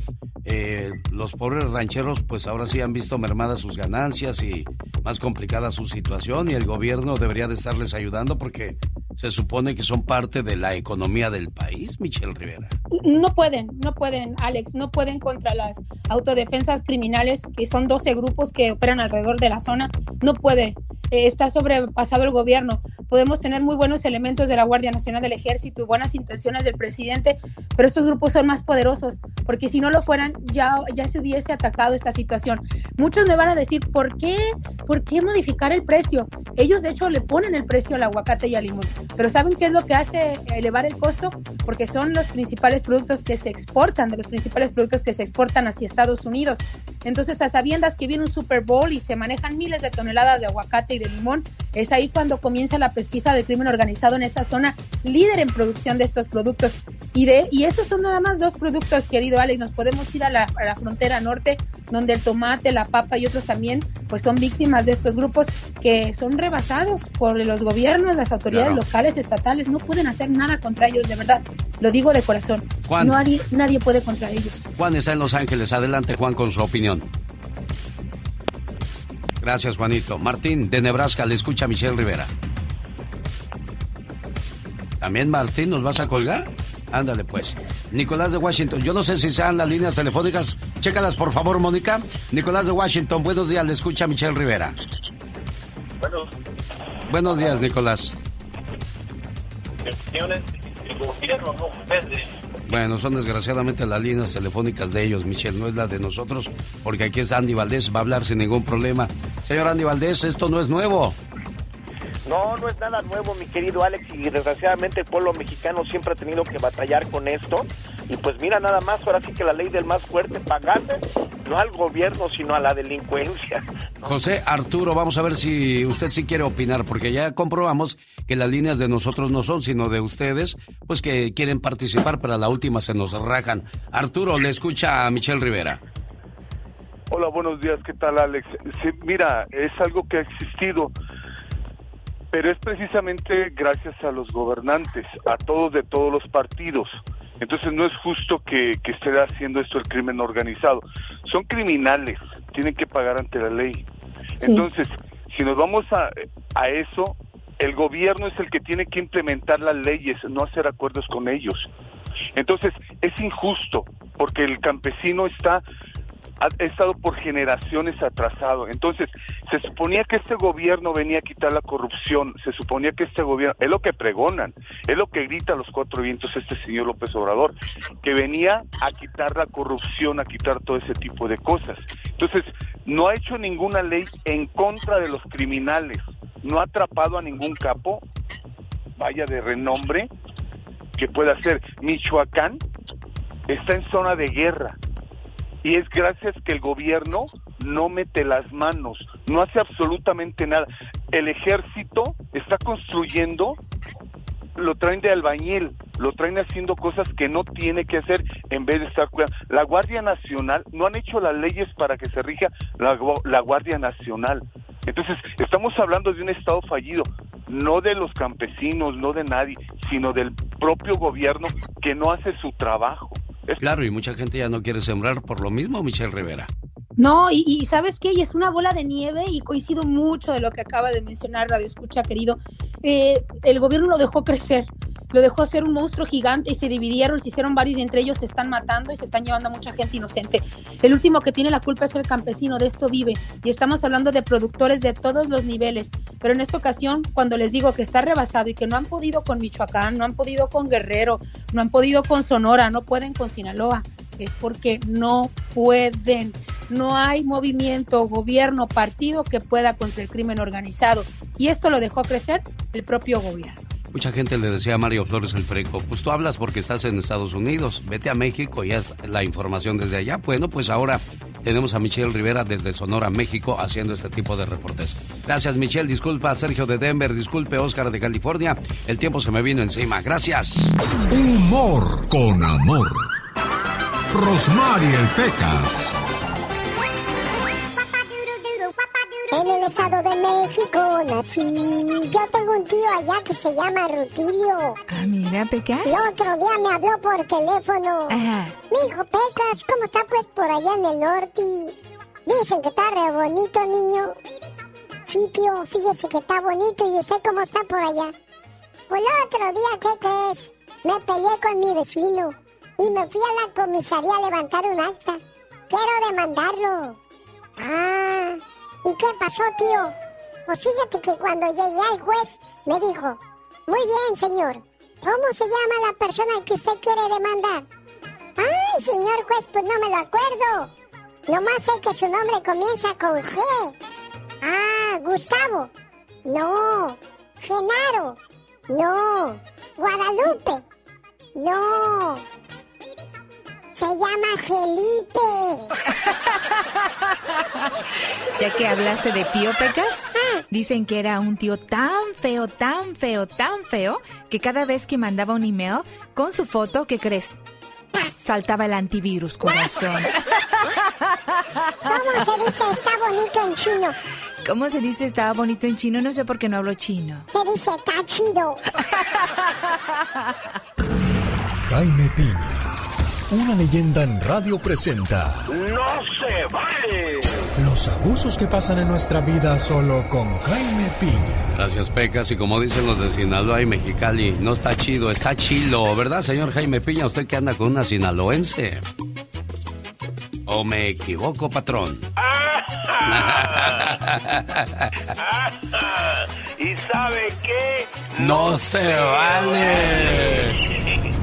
eh, los pobres rancheros pues ahora sí han visto mermadas sus ganancias y más complicada su situación y el gobierno debería de estarles ayudando porque se supone que son parte de la economía del país, Michelle Rivera. No pueden, no pueden, Alex, no pueden contra las autodefensas criminales, que son 12 grupos que operan alrededor de la zona. No puede. Eh, está sobrepasado el gobierno. Podemos tener muy buenos elementos de la Guardia Nacional del Ejército y buenas intenciones del presidente, pero estos grupos son más poderosos, porque si no lo fueran, ya, ya se hubiese atacado esta situación. Muchos me van a decir, ¿por qué? ¿Por qué modificar el precio? Ellos, de hecho, le ponen el precio al aguacate y al limón. Pero ¿saben qué es lo que hace elevar el costo? Porque son los principales productos que se exportan, de los principales productos que se exportan hacia Estados Unidos. Entonces, a sabiendas que viene un Super Bowl y se manejan miles de toneladas de aguacate y de limón, es ahí cuando comienza la pesquisa del crimen organizado en esa zona, líder en producción de estos productos. Y, de, y esos son nada más dos productos, querido Alex. Nos podemos ir a la, a la frontera norte, donde el tomate, la papa y otros también, pues son víctimas de estos grupos que son rebasados por los gobiernos, las autoridades Claro. locales, estatales. No pueden hacer nada contra ellos, de verdad. Lo digo de corazón. Juan. Nadie, nadie puede contra ellos. Juan está en Los Ángeles. Adelante, Juan, con su opinión. Gracias, Juanito. Martín, de Nebraska, le escucha a Michelle Rivera. ¿También, Martín, nos vas a colgar? Ándale, pues. Nicolás de Washington, yo no sé si sean las líneas telefónicas. Chécalas, por favor, Mónica. Nicolás de Washington, buenos días, le escucha a Michelle Rivera. Bueno, Buenos días, Nicolás. Bueno, son desgraciadamente las líneas telefónicas de ellos, Michelle, no es la de nosotros, porque aquí es Andy Valdés, va a hablar sin ningún problema. Señor Andy Valdés, esto no es nuevo. No, no es nada nuevo, mi querido Alex, y desgraciadamente el pueblo mexicano siempre ha tenido que batallar con esto. Y pues mira, nada más, ahora sí que la ley del más fuerte pagarle, no al gobierno, sino a la delincuencia. José Arturo, vamos a ver si usted sí quiere opinar, porque ya comprobamos que las líneas de nosotros no son, sino de ustedes, pues que quieren participar, pero a la última se nos rajan. Arturo, le escucha a Michelle Rivera. Hola, buenos días, ¿qué tal Alex? Sí, mira, es algo que ha existido, pero es precisamente gracias a los gobernantes, a todos de todos los partidos. Entonces no es justo que, que esté haciendo esto el crimen organizado. Son criminales, tienen que pagar ante la ley. Entonces, si nos vamos a, a eso, el gobierno es el que tiene que implementar las leyes, no hacer acuerdos con ellos. Entonces, es injusto porque el campesino está ha estado por generaciones atrasado. Entonces, se suponía que este gobierno venía a quitar la corrupción, se suponía que este gobierno, es lo que pregonan, es lo que grita a los cuatro vientos este señor López Obrador, que venía a quitar la corrupción, a quitar todo ese tipo de cosas. Entonces, no ha hecho ninguna ley en contra de los criminales, no ha atrapado a ningún capo, vaya de renombre, que pueda ser Michoacán, está en zona de guerra y es gracias que el gobierno no mete las manos, no hace absolutamente nada. El ejército está construyendo, lo traen de albañil, lo traen haciendo cosas que no tiene que hacer en vez de estar cuidando. La Guardia Nacional, no han hecho las leyes para que se rija la, la Guardia Nacional. Entonces, estamos hablando de un Estado fallido, no de los campesinos, no de nadie, sino del propio gobierno que no hace su trabajo. Claro, y mucha gente ya no quiere sembrar por lo mismo, Michelle Rivera. No, y, sabes qué, y es una bola de nieve y coincido mucho de lo que acaba de mencionar Radio Escucha, querido. Eh, el gobierno lo dejó crecer, lo dejó ser un monstruo gigante y se dividieron, se hicieron varios y entre ellos se están matando y se están llevando a mucha gente inocente. El último que tiene la culpa es el campesino, de esto vive. Y estamos hablando de productores de todos los niveles. Pero en esta ocasión, cuando les digo que está rebasado y que no han podido con Michoacán, no han podido con Guerrero, no han podido con Sonora, no pueden con Sinaloa, es porque no pueden. No hay movimiento, gobierno, partido que pueda contra el crimen organizado. Y esto lo dejó crecer el propio gobierno. Mucha gente le decía a Mario Flores el Preco, pues tú hablas porque estás en Estados Unidos, vete a México y haz la información desde allá. Bueno, pues ahora tenemos a Michelle Rivera desde Sonora, México, haciendo este tipo de reportes. Gracias, Michelle. Disculpa, Sergio de Denver. Disculpe, Oscar de California. El tiempo se me vino encima. Gracias. Humor con amor. Rosmarie el Pecas. En el Estado de México nací. Yo tengo un tío allá que se llama Rutilio. Ah, mira, Pecas. El otro día me habló por teléfono. Ajá. Me dijo, Pecas, ¿cómo está pues por allá en el norte? Dicen que está re bonito, niño. Sí, tío, fíjese que está bonito. ¿Y usted cómo está por allá? Pues el otro día, ¿qué crees? Me peleé con mi vecino y me fui a la comisaría a levantar un acta. Quiero demandarlo. Ah, ¿y qué pasó, tío? Pues fíjate que cuando llegué al juez me dijo, muy bien, señor, ¿cómo se llama la persona que usted quiere demandar? Ay, señor juez, pues no me lo acuerdo. Nomás sé que su nombre comienza con G. Ah, Gustavo. No. Genaro. No. Guadalupe. No. Se llama Felipe. (laughs) Ya que hablaste de Pío Pecas, dicen que era un tío tan feo, tan feo, tan feo, que cada vez que mandaba un email con su foto, ¿qué crees? Saltaba el antivirus, corazón. (laughs) ¿Cómo se dice está bonito en chino? ¿Cómo se dice estaba bonito en chino? No sé por qué no hablo chino. Se dice está chido. (laughs) Jaime Piña, una leyenda en radio presenta ¡No se vale! los abusos que pasan en nuestra vida solo con Jaime Piña. Gracias, Pecas. Y como dicen los de Sinaloa y Mexicali, no está chido, está chilo, ¿verdad, señor Jaime Piña? Usted que anda con una sinaloense. ¿O me equivoco, patrón? (laughs) ¿Y sabe qué? No se vale. (laughs)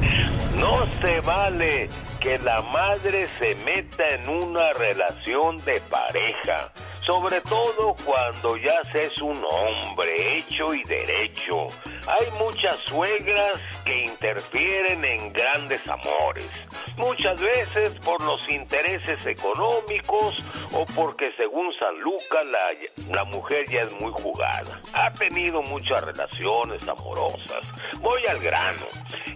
No se vale que la madre se meta en una relación de pareja, sobre todo cuando ya se es un hombre hecho y derecho. Hay muchas suegras que interfieren en grandes amores, muchas veces por los intereses económicos o porque según San Lucas la, la mujer ya es muy jugada. Ha tenido muchas relaciones amorosas. Voy al grano.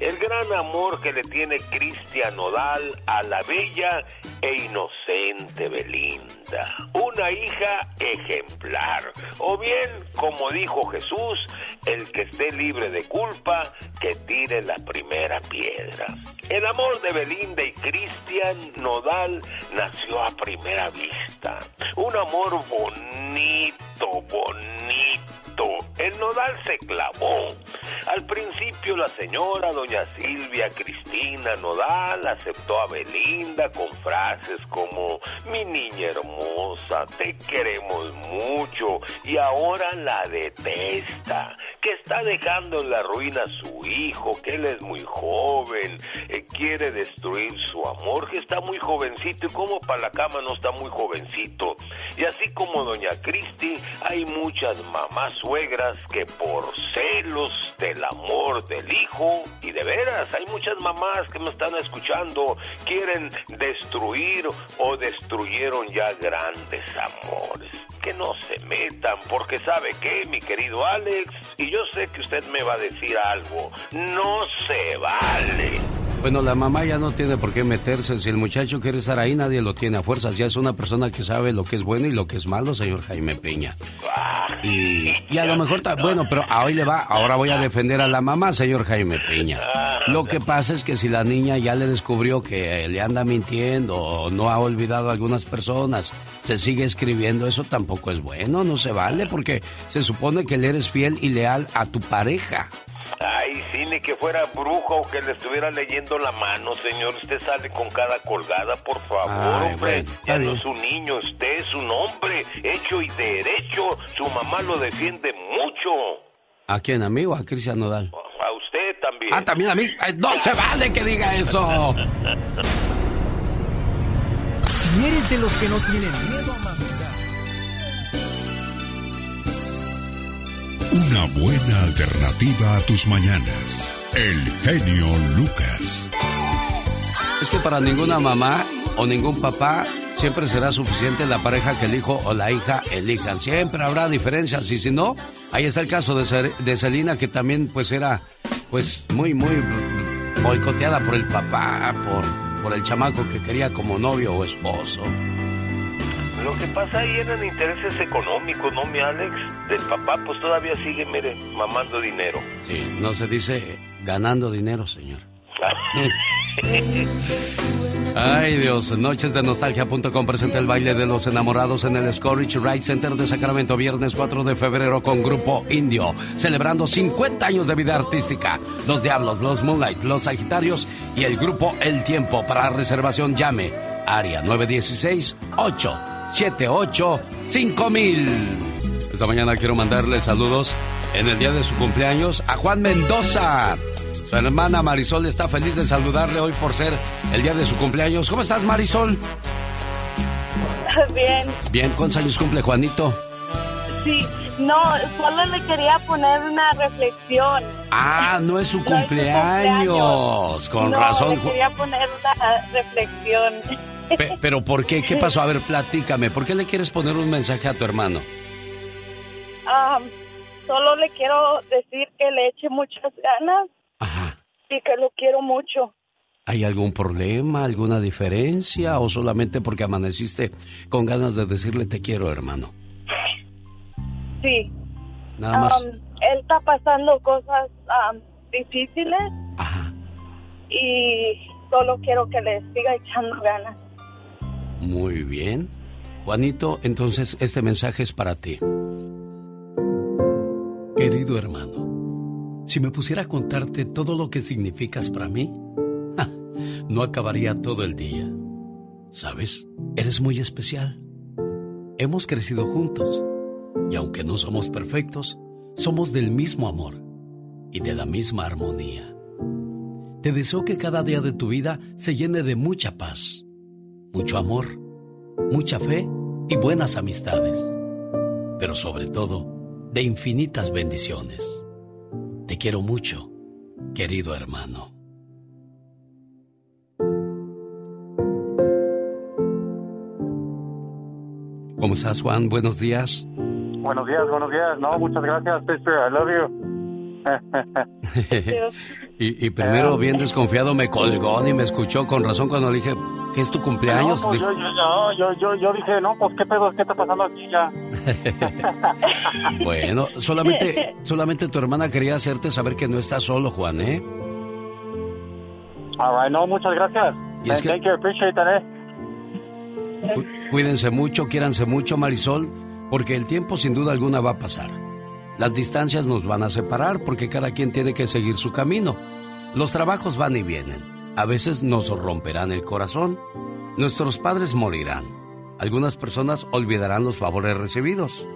El gran amor que le tiene Cristian Nodal a la bella e inocente Belinda. Una hija ejemplar. O bien, como dijo Jesús, el que esté libre de culpa, que tire la primera piedra. El amor de Belinda y Cristian Nodal nació a primera vista. Un amor bonito, bonito. El Nodal se clavó. Al principio la señora doña Silvia Cristina Nodal aceptó a Belinda con frases como mi niña hermosa, te queremos mucho y ahora la detesta, que está dejando en la ruina a su hijo, que él es muy joven, eh, quiere destruir su amor, que está muy jovencito y como para la cama no está muy jovencito. Y así como doña Cristi, hay muchas mamás suegras que por celos del amor del hijo, y de veras, hay muchas mamás que me están escuchando, quieren destruir o destruyeron ya grandes amores. Que no se metan, porque sabe que, mi querido Alex, y yo sé que usted me va a decir algo, no se vale. Bueno, la mamá ya no tiene por qué meterse. Si el muchacho quiere estar ahí, nadie lo tiene a fuerzas. Ya es una persona que sabe lo que es bueno y lo que es malo, señor Jaime Peña. Y, a lo mejor, ta- bueno, pero a hoy le va. Ahora voy a defender a la mamá, señor Jaime Peña. Lo que pasa es que si la niña ya le descubrió que le anda mintiendo o no ha olvidado a algunas personas, se sigue escribiendo, eso tampoco es bueno, no se vale, porque se supone que le eres fiel y leal a tu pareja. Ay, sí, ni que fuera brujo o que le estuviera leyendo la mano, señor. Usted sale con cada colgada, por favor, Ay, hombre. bueno, ya no es un niño, usted es un hombre, hecho y derecho. Su mamá lo defiende mucho. ¿A quién, amigo? A Cristian Nodal. A usted también. Ah, también a mí. Ay, No se vale que diga eso. (laughs) Si eres de los que no tienen miedo Una buena alternativa a tus mañanas. El genio Lucas. Es que para ninguna mamá o ningún papá siempre será suficiente la pareja que el hijo o la hija elijan. Siempre habrá diferencias y si no, ahí está el caso de, Selina que también pues era pues muy muy boicoteada por el papá, por, por el chamaco que quería como novio o esposo. Lo que pasa ahí eran intereses económicos, ¿no, mi Alex? Del papá, pues todavía sigue, mire, mamando dinero. Sí, no se dice ganando dinero, señor. (laughs) Ay Dios, Noches de Nostalgia.com presenta el baile de los enamorados en el Scorich Ride Center de Sacramento, viernes 4 de febrero con Grupo Indio, celebrando 50 años de vida artística. Los Diablos, los Moonlight, los Sagitarios y el grupo El Tiempo. Para reservación llame área 916-878-5000. Esta mañana quiero mandarle saludos en el día de su cumpleaños a Juan Mendoza. Su hermana Marisol está feliz de saludarle hoy por ser el día de su cumpleaños. ¿Cómo estás, Marisol? (laughs) Bien, Bien, ¿cuántos años cumple Juanito? sí. No, solo le quería poner una reflexión. Ah, no es su (laughs) No es su cumpleaños. Con no, razón. Le quería poner una reflexión. Pe- pero ¿por qué? ¿Qué pasó? A ver, platícame. ¿Por qué le quieres poner un mensaje a tu hermano? Ah, solo le quiero decir que le eche muchas ganas y que lo quiero mucho. ¿Hay algún problema, alguna diferencia o solamente porque amaneciste con ganas de decirle te quiero, hermano? Sí. Nada más. Um, él está pasando cosas um, difíciles y solo quiero que le siga echando ganas. Muy bien. Juanito, entonces este mensaje es para ti. Querido hermano, si me pusiera a contarte todo lo que significas para mí, (laughs) no acabaría todo el día. ¿Sabes? Eres muy especial. Hemos crecido juntos y aunque no somos perfectos, somos del mismo amor y de la misma armonía. Te deseo que cada día de tu vida se llene de mucha paz, mucho amor, mucha fe y buenas amistades, pero sobre todo de infinitas bendiciones. Te quiero mucho, querido hermano. ¿Cómo estás, Juan? Buenos días. Buenos días, buenos días. No, muchas gracias, sister. I love you. (laughs) (laughs) y, y primero, bien desconfiado, me colgó ni me escuchó. Con razón, cuando le dije, ¿qué es tu cumpleaños? No, pues yo, yo, yo, yo, dije, no, pues qué pedo, qué está pasando aquí ya. (laughs) bueno, solamente, solamente tu hermana quería hacerte saber que no estás solo, Juan, ¿eh? All right, no, muchas gracias. Y es que- Thank you, appreciate that, eh. Cu- Cuídense mucho, quiéranse mucho, Marisol, porque el tiempo sin duda alguna va a pasar. Las distancias nos van a separar porque cada quien tiene que seguir su camino. Los trabajos van y vienen. A veces nos romperán el corazón. Nuestros padres morirán. Algunas personas olvidarán los favores recibidos.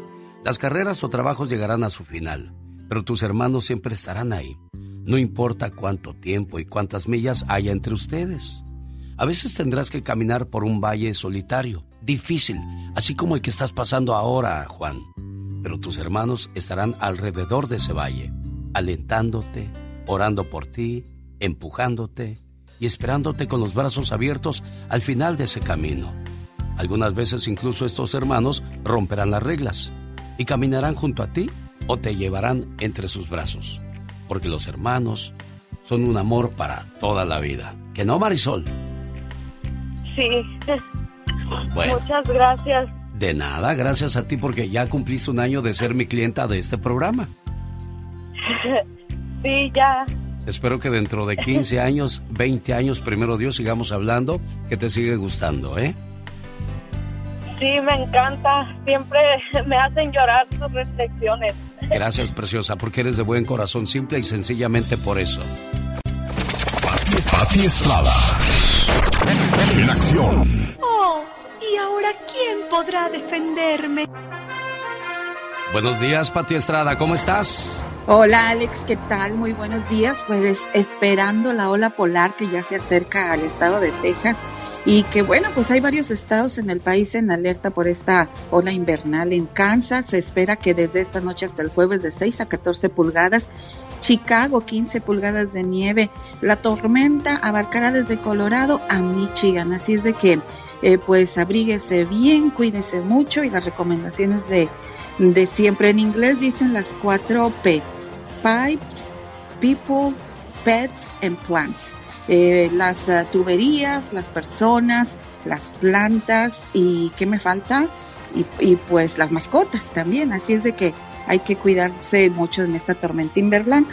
Las carreras o trabajos llegarán a su final, pero tus hermanos siempre estarán ahí. No importa cuánto tiempo y cuántas millas haya entre ustedes. A veces tendrás que caminar por un valle solitario, difícil, así como el que estás pasando ahora, Juan. Pero tus hermanos estarán alrededor de ese valle, alentándote, orando por ti, empujándote y esperándote con los brazos abiertos al final de ese camino. Algunas veces incluso estos hermanos romperán las reglas y caminarán junto a ti o te llevarán entre sus brazos, porque los hermanos son un amor para toda la vida. ¿Que no, Marisol? Sí. Bueno. Muchas gracias. De nada, gracias a ti porque ya cumpliste un año de ser mi clienta de este programa. (laughs) Sí, ya. Espero que dentro de 15 (laughs) años, 20 años, primero Dios, sigamos hablando, que te sigue gustando, ¿eh? Sí, me encanta. Siempre me hacen llorar sus reflexiones. Gracias, preciosa, porque eres de buen corazón, simple y sencillamente por eso. Pati Estrada. En acción. Oh, ¿y ahora quién podrá defenderme? Buenos días, Pati Estrada, ¿cómo estás? Hola Alex, ¿qué tal? Muy buenos días. Pues esperando la ola polar que ya se acerca al estado de Texas y que bueno, pues hay varios estados en el país en alerta por esta ola invernal. En Kansas se espera que desde esta noche hasta el jueves de 6 a 14 pulgadas. Chicago 15 pulgadas de nieve. La tormenta abarcará desde Colorado a Michigan. Así es de que eh, pues abríguese bien, cuídese mucho y las recomendaciones de, de siempre en inglés dicen las cuatro P. Pipes, people, pets and plants. Eh, las uh, tuberías, las personas, las plantas y ¿qué me falta? Y, y, pues las mascotas también. Así es de que hay que cuidarse mucho en esta tormenta invernal.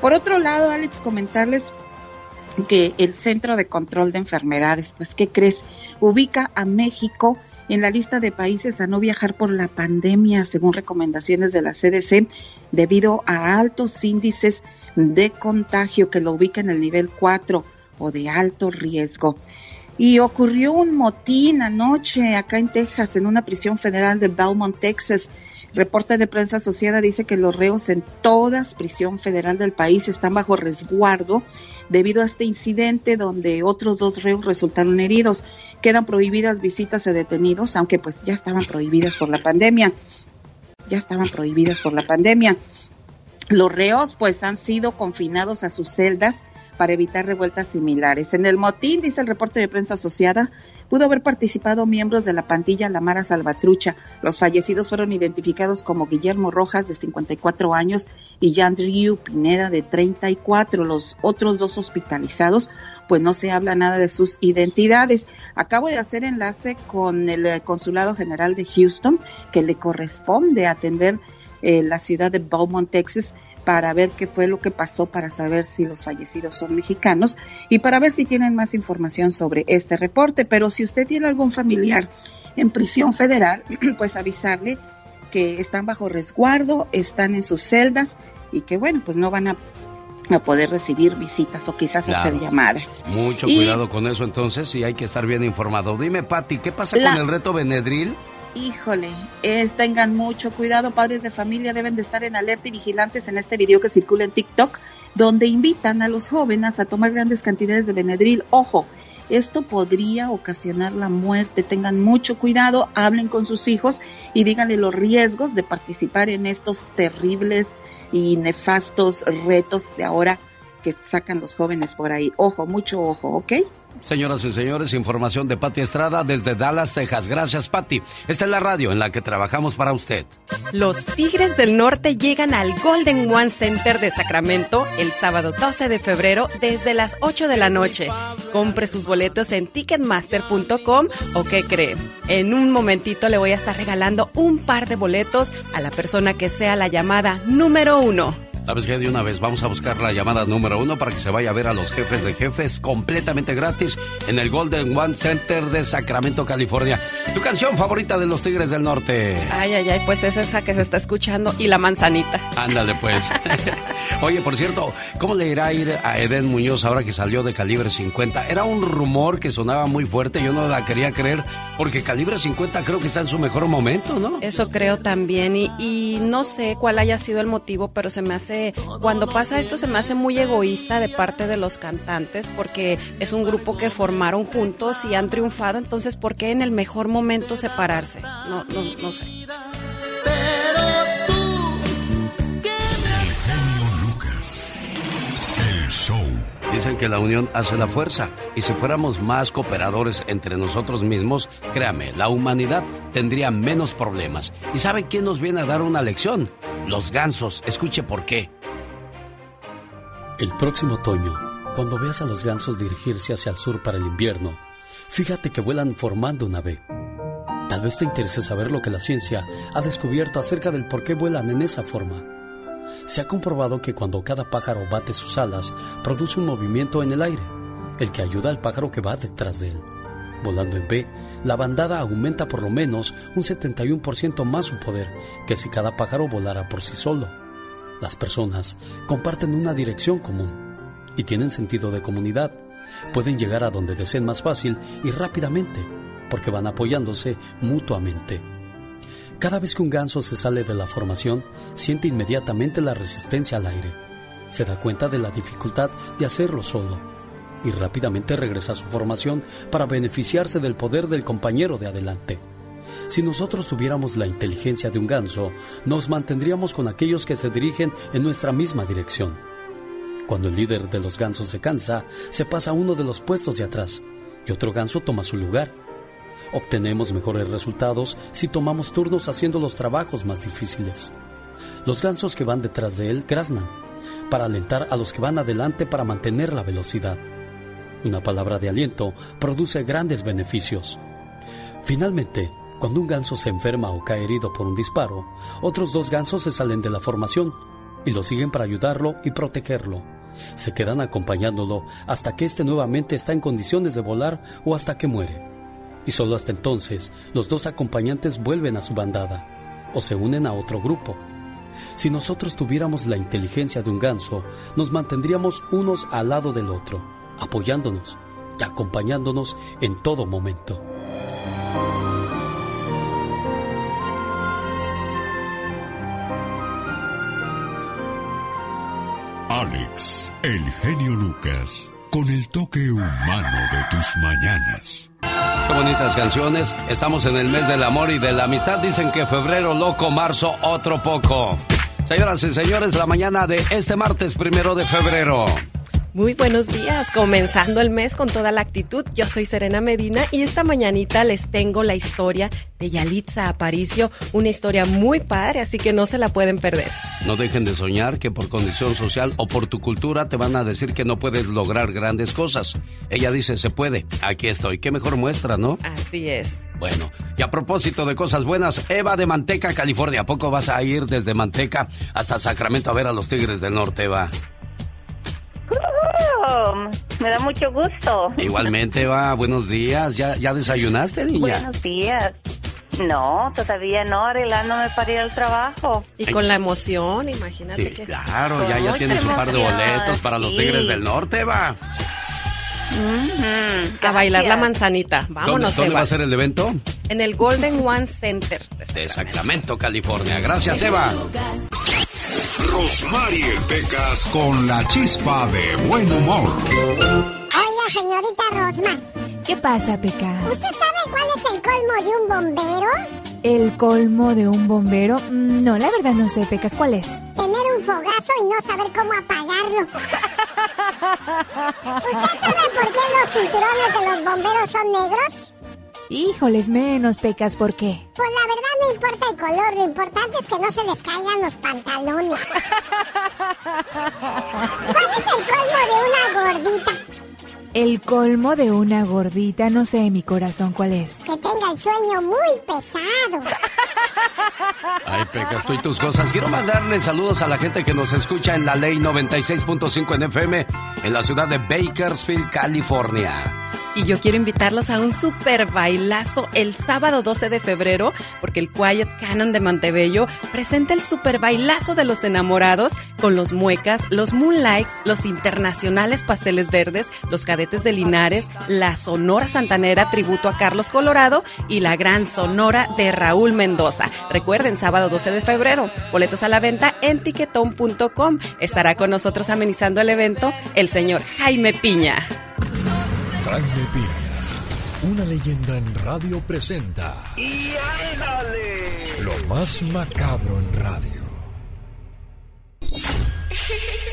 Por otro lado, Alex, comentarles que el Centro de Control de Enfermedades, pues, ¿qué crees? Ubica a México en la lista de países a no viajar por la pandemia, según recomendaciones de la CDC, debido a altos índices de contagio que lo ubica en el nivel 4 o de alto riesgo. Y ocurrió un motín anoche acá en Texas, en una prisión federal de Belmont, Texas. Reporte de prensa asociada dice que los reos en todas prisión federal del país están bajo resguardo debido a este incidente donde otros dos reos resultaron heridos. Quedan prohibidas visitas a detenidos, aunque pues ya estaban prohibidas por la pandemia. Ya estaban prohibidas por la pandemia. Los reos pues han sido confinados a sus celdas para evitar revueltas similares. En el motín, dice el reporte de prensa asociada, pudo haber participado miembros de la pandilla La Mara Salvatrucha. Los fallecidos fueron identificados como Guillermo Rojas, de 54 años, y Jan Ryu Pineda, de 34. Los otros dos hospitalizados, pues no se habla nada de sus identidades. Acabo de hacer enlace con el Consulado General de Houston, que le corresponde atender eh, la ciudad de Beaumont, Texas, para ver qué fue lo que pasó, para saber si los fallecidos son mexicanos y para ver si tienen más información sobre este reporte. Pero si usted tiene algún familiar en prisión federal, (clears throat) pues avisarle que están bajo resguardo, están en sus celdas y que bueno, pues no van a, a poder recibir visitas o quizás Claro. hacer llamadas. Mucho Y- cuidado con eso entonces y hay que estar bien informado. Dime, Patti, ¿qué pasa La- con el reto Benedril? Híjole, es, tengan mucho cuidado, padres de familia deben de estar en alerta y vigilantes en este video que circula en TikTok, donde invitan a los jóvenes a tomar grandes cantidades de Benedril. Ojo, esto podría ocasionar la muerte. Tengan mucho cuidado, hablen con sus hijos y díganle los riesgos de participar en estos terribles y nefastos retos de ahora que sacan los jóvenes por ahí. Ojo, mucho ojo, ¿ok? Señoras y señores, información de Patti Estrada desde Dallas, Texas. Gracias, Patti. Esta es la radio en la que trabajamos para usted. Los Tigres del Norte llegan al Golden One Center de Sacramento el sábado 12 de febrero desde las 8 de la noche. Compre sus boletos en ticketmaster.com o qué cree. En un momentito le voy a estar regalando un par de boletos a la persona que sea la llamada número uno. ¿Sabes qué? De una vez vamos a buscar la llamada número uno para que se vaya a ver a los jefes de jefes completamente gratis en el Golden One Center de Sacramento, California. ¿Tu canción favorita de los Tigres del Norte? Ay, ay, ay, pues es esa que se está escuchando y la manzanita. Ándale, pues. (laughs) Oye, por cierto, ¿cómo le irá a ir a Eden Muñoz ahora que salió de calibre 50? Era un rumor que sonaba muy fuerte, yo no la quería creer, porque calibre 50 creo que está en su mejor momento, ¿no? Eso creo también, y, y no sé cuál haya sido el motivo, pero se me hace cuando pasa esto se me hace muy egoísta de parte de los cantantes porque es un grupo que formaron juntos y han triunfado, entonces ¿por qué en el mejor momento separarse? No, no, no sé. Show. Dicen que la unión hace la fuerza y si fuéramos más cooperadores entre nosotros mismos, créame, la humanidad tendría menos problemas. ¿Y sabe quién nos viene a dar una lección? Los gansos. Escuche por qué. El próximo otoño, cuando veas a los gansos dirigirse hacia el sur para el invierno, fíjate que vuelan formando una V. Tal vez te interese saber lo que la ciencia ha descubierto acerca del por qué vuelan en esa forma. Se ha comprobado que cuando cada pájaro bate sus alas, produce un movimiento en el aire, el que ayuda al pájaro que va detrás de él. Volando en V, la bandada aumenta por lo menos un 71% más su poder que si cada pájaro volara por sí solo. Las personas comparten una dirección común y tienen sentido de comunidad. Pueden llegar a donde deseen más fácil y rápidamente porque van apoyándose mutuamente. Cada vez que un ganso se sale de la formación, siente inmediatamente la resistencia al aire. Se da cuenta de la dificultad de hacerlo solo y rápidamente regresa a su formación para beneficiarse del poder del compañero de adelante. Si nosotros tuviéramos la inteligencia de un ganso, nos mantendríamos con aquellos que se dirigen en nuestra misma dirección. Cuando el líder de los gansos se cansa, se pasa a uno de los puestos de atrás y otro ganso toma su lugar. Obtenemos mejores resultados si tomamos turnos haciendo los trabajos más difíciles. Los gansos que van detrás de él graznan para alentar a los que van adelante para mantener la velocidad. Una palabra de aliento produce grandes beneficios. Finalmente, cuando un ganso se enferma o cae herido por un disparo, otros dos gansos se salen de la formación y lo siguen para ayudarlo y protegerlo. Se quedan acompañándolo hasta que éste nuevamente está en condiciones de volar o hasta que muere. Y solo hasta entonces los dos acompañantes vuelven a su bandada o se unen a otro grupo. Si nosotros tuviéramos la inteligencia de un ganso, nos mantendríamos unos al lado del otro, apoyándonos y acompañándonos en todo momento. Alex, el genio Lucas, con el toque humano de tus mañanas. Qué bonitas canciones. Estamos en el mes del amor y de la amistad. Dicen que febrero loco, marzo otro poco. Señoras y señores, la mañana de este martes primero de febrero. Muy buenos días, comenzando el mes con toda la actitud. Yo soy Serena Medina y esta mañanita les tengo la historia de Yalitza Aparicio, una historia muy padre, así que no se la pueden perder. No dejen de soñar que por condición social o por tu cultura te van a decir que no puedes lograr grandes cosas. Ella dice, se puede, aquí estoy. Qué mejor muestra, ¿no? Así es. Bueno, y a propósito de cosas buenas, Eva de Manteca, California, ¿a poco vas a ir desde Manteca hasta Sacramento a ver a los Tigres del Norte, Eva? Me da mucho gusto. Igualmente, va, buenos días. ¿Ya, ¿Ya desayunaste, niña? Buenos días. No, todavía no, arreglándome para ir al trabajo. Y con la emoción, imagínate Sí, que... claro, ya, ya tienes un par de boletos para los sí. Tigres del Norte, va. A bailar la manzanita. Vámonos, ¿Dónde, dónde Eva. va a ser el evento? En el Golden One Center. De Sacramento, California. Gracias, Eva. Rosmarie Pecas con la chispa de buen humor. Oiga, señorita Rosma, ¿Qué pasa, Pecas? ¿usted sabe cuál es el colmo de un bombero? ¿El colmo de un bombero? Mm, No, la verdad no sé, Pecas. ¿Cuál es? Tener un fogazo y no saber cómo apagarlo. (laughs) ¿Usted sabe por qué los cinturones de los bomberos son negros? Híjoles, menos, Pecas. ¿Por qué? Pues la verdad no importa el color, lo importante es que no se les caigan los pantalones. (laughs) ¿Cuál es el colmo de una gordita? El colmo de una gordita, no sé, mi corazón, ¿cuál es? Que tenga el sueño muy pesado. Ay, Pecas, tú y tus cosas. Quiero mandarle saludos a la gente que nos escucha en la ley 96.5 en FM en la ciudad de Bakersfield, California. Y yo quiero invitarlos a un super bailazo el sábado 12 de febrero, porque el Quiet Canon de Montebello presenta el super bailazo de los enamorados con los muecas, los moonlights, los internacionales pasteles verdes, los cadetes de Linares, la Sonora Santanera tributo a Carlos Colorado y la gran Sonora de Raúl Mendoza. Recuerden, sábado 12 de febrero, boletos a la venta en tiquetón.com. Estará con nosotros amenizando el evento el señor Jaime Piña. Jaime Piña, una leyenda en radio presenta. ¡Y ándale! Lo más macabro en radio.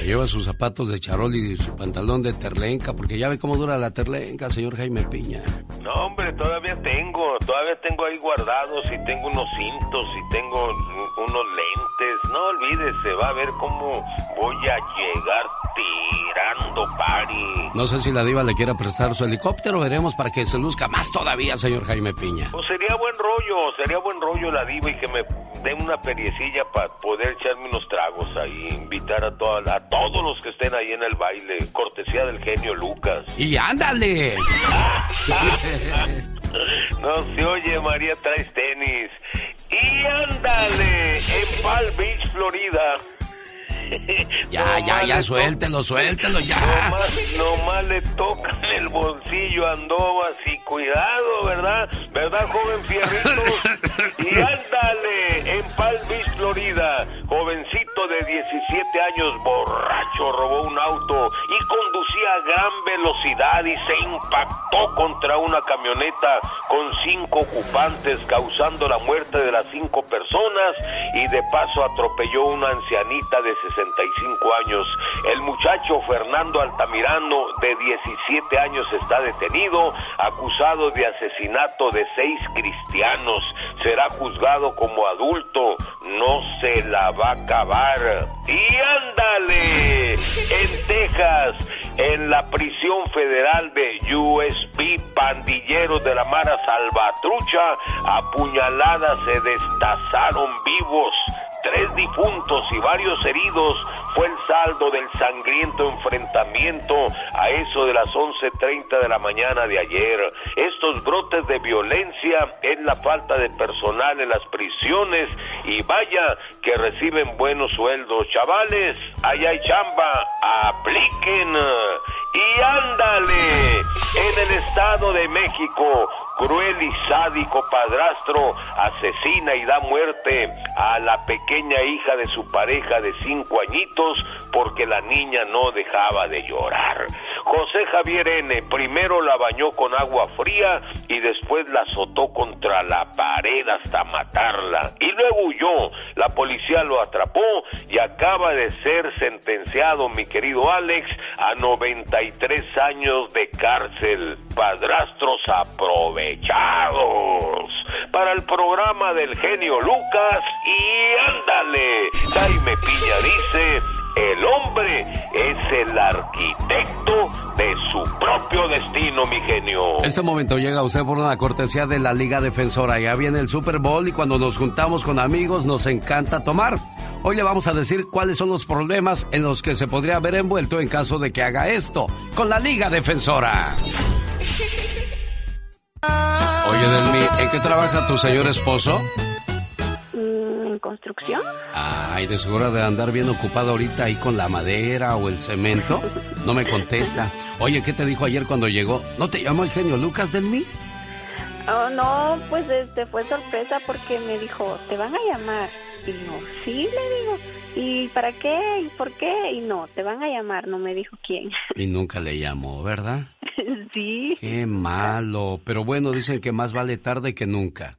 Lleva sus zapatos de charol y su pantalón de terlenca, porque ya ve cómo dura la terlenca, señor Jaime Piña. No, hombre, todavía tengo, todavía tengo ahí guardados y tengo unos cintos y tengo unos lentes. No olvídese, va a ver cómo voy a llegar tirando pari. No sé si la diva le quiera prestar su helicóptero, veremos para que se luzca más todavía, señor Jaime Piña. Pues sería buen rollo, sería buen rollo la diva y que me dé una periecilla para poder echarme unos tragos ahí, invitar a, a todos los que estén ahí en el baile, cortesía del genio Lucas. ¡Y ándale! (laughs) No se oye, María, traes tenis. Y ándale, en Palm Beach, Florida. (laughs) Ya, ya, ya, suéltelo, suéltelo, ya. Nomás, nomás le tocan el bolsillo a Andovas y cuidado, ¿verdad? ¿Verdad, joven Fierrito? (laughs) Y ándale, en Palm Beach, Florida, jovencito de 17 años, borracho, robó un auto y conducía a gran velocidad y se impactó contra una camioneta con cinco ocupantes, causando la muerte de las cinco personas y de paso atropelló una ancianita de 65 años. El muchacho Fernando Altamirano, de 17 años, está detenido, acusado de asesinato de seis cristianos. Será juzgado como adulto, no se la va a acabar. Y ándale, en Texas, en la prisión federal de USP, pandilleros de la Mara Salvatrucha, apuñaladas se destazaron vivos. Tres difuntos y varios heridos fue el saldo del sangriento enfrentamiento a eso de las 11.30 de la mañana de ayer. Estos brotes de violencia es la falta de personal en las prisiones y vaya que reciben buenos sueldos. Chavales, allá hay chamba, apliquen. Y ándale, en el Estado de México, cruel y sádico padrastro asesina y da muerte a la pequeña hija de su pareja de cinco añitos porque la niña no dejaba de llorar. José Javier N. primero la bañó con agua fría y después la azotó contra la pared hasta matarla. Y luego huyó. La policía lo atrapó y acaba de ser sentenciado, mi querido Alex, a 93 años de cárcel. Padrastros aprovechados. Para el programa del genio Lucas y ándale. Jaime Piña dice, el hombre es el arquitecto de su propio destino, mi genio. Este momento llega a usted por una cortesía de la Liga Defensora. Ya viene el Super Bowl y cuando nos juntamos con amigos nos encanta tomar. Hoy le vamos a decir cuáles son los problemas en los que se podría ver envuelto en caso de que haga esto con la Liga Defensora. (laughs) Oye, Delmi, ¿en qué trabaja tu señor esposo? ¿En construcción? Ay, de seguro de andar bien ocupado ahorita ahí con la madera o el cemento. No me contesta. Oye, ¿qué te dijo ayer cuando llegó? ¿No te llamó el genio Lucas Delmi? Oh, no, pues este fue sorpresa porque me dijo, te van a llamar. Y yo, sí, le digo. ¿Y para qué? ¿Y por qué? Y no, te van a llamar, no me dijo quién. Y nunca le llamó, ¿verdad? (laughs) sí. Qué malo. Pero bueno, dicen que más vale tarde que nunca.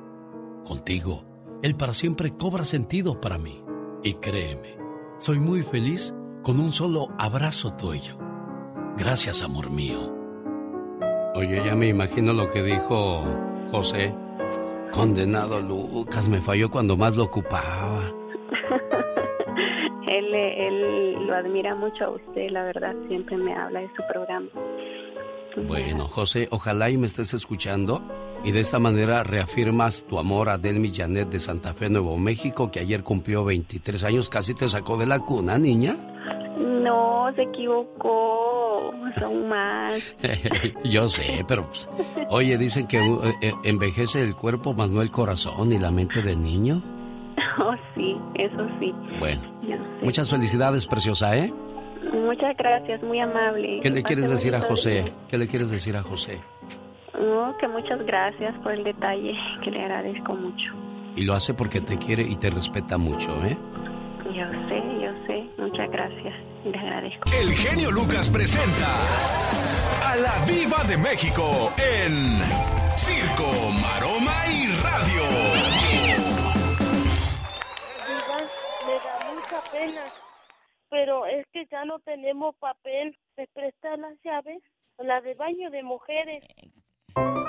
contigo, el para siempre cobra sentido para mí. Y créeme, soy muy feliz con un solo abrazo tuyo. Gracias, amor mío. Oye, ya me imagino lo que dijo José. Condenado Lucas, me falló cuando más lo ocupaba. (laughs) él, él lo admira mucho a usted, la verdad, siempre me habla de su programa. Bueno, José, ojalá y me estés escuchando y de esta manera reafirmas tu amor a Delmi Janet de Santa Fe, Nuevo México, que ayer cumplió 23 años, casi te sacó de la cuna, niña. No, se equivocó, son (laughs) más. (laughs) Yo sé, pero pues, oye, dicen que eh, eh, envejece el cuerpo más no el corazón y la mente del niño. (laughs) Oh, sí, eso sí. Bueno, muchas felicidades, preciosa, ¿eh? Muchas gracias, muy amable. ¿Qué le quieres decir a José? ¿Qué le quieres decir a José? No, que muchas gracias por el detalle, que le agradezco mucho. Y lo hace porque te quiere y te respeta mucho, ¿eh? Yo sé, yo sé. Muchas gracias. Le agradezco. El genio Lucas presenta a la Viva de México en Circo, Maroma y Radio. Me da mucha pena, pero es que ya no tenemos papel. ¿Me prestan las llaves? La de baño de mujeres.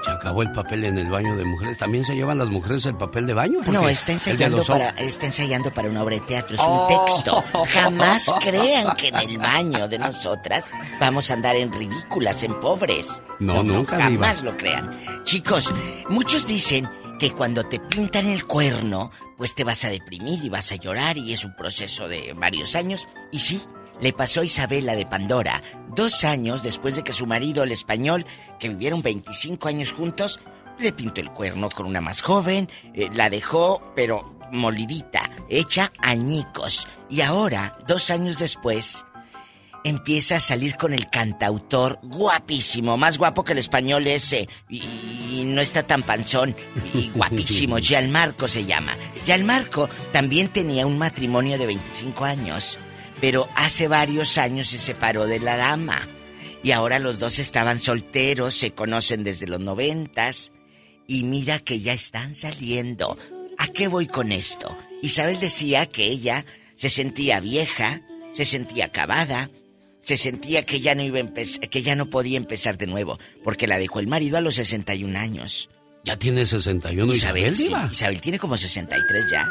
Se acabó el papel en el baño de mujeres. ¿También se llevan las mujeres el papel de baño? No, está ensayando, para, está ensayando para una obra de teatro. Es un oh. texto. Jamás crean que en el baño de nosotras vamos a andar en ridículas, en pobres. No, nunca. jamás lo crean. Chicos, muchos dicen que cuando te pintan el cuerno, pues te vas a deprimir y vas a llorar y es un proceso de varios años. Y sí, le pasó a Isabela de Pandora, dos años después de que su marido, el español, que vivieron 25 años juntos, le pintó el cuerno con una más joven, eh, la dejó, pero molidita, hecha añicos. Y ahora, dos años después, empieza a salir con el cantautor guapísimo, más guapo que el español ese, y, no está tan panzón, y (laughs) guapísimo, Gianmarco se llama. Gianmarco también tenía un matrimonio de 25 años pero hace varios años se separó de la dama. Y ahora los dos estaban solteros, se conocen desde los noventas. Y mira que ya están saliendo. ¿A qué voy con esto? Isabel decía que ella se sentía vieja, se sentía acabada, se sentía que ya no iba que ya no podía empezar de nuevo, porque la dejó el marido a los 61 años. Ya tiene 61 Isabel. Isabel, Isabel tiene como 63 ya.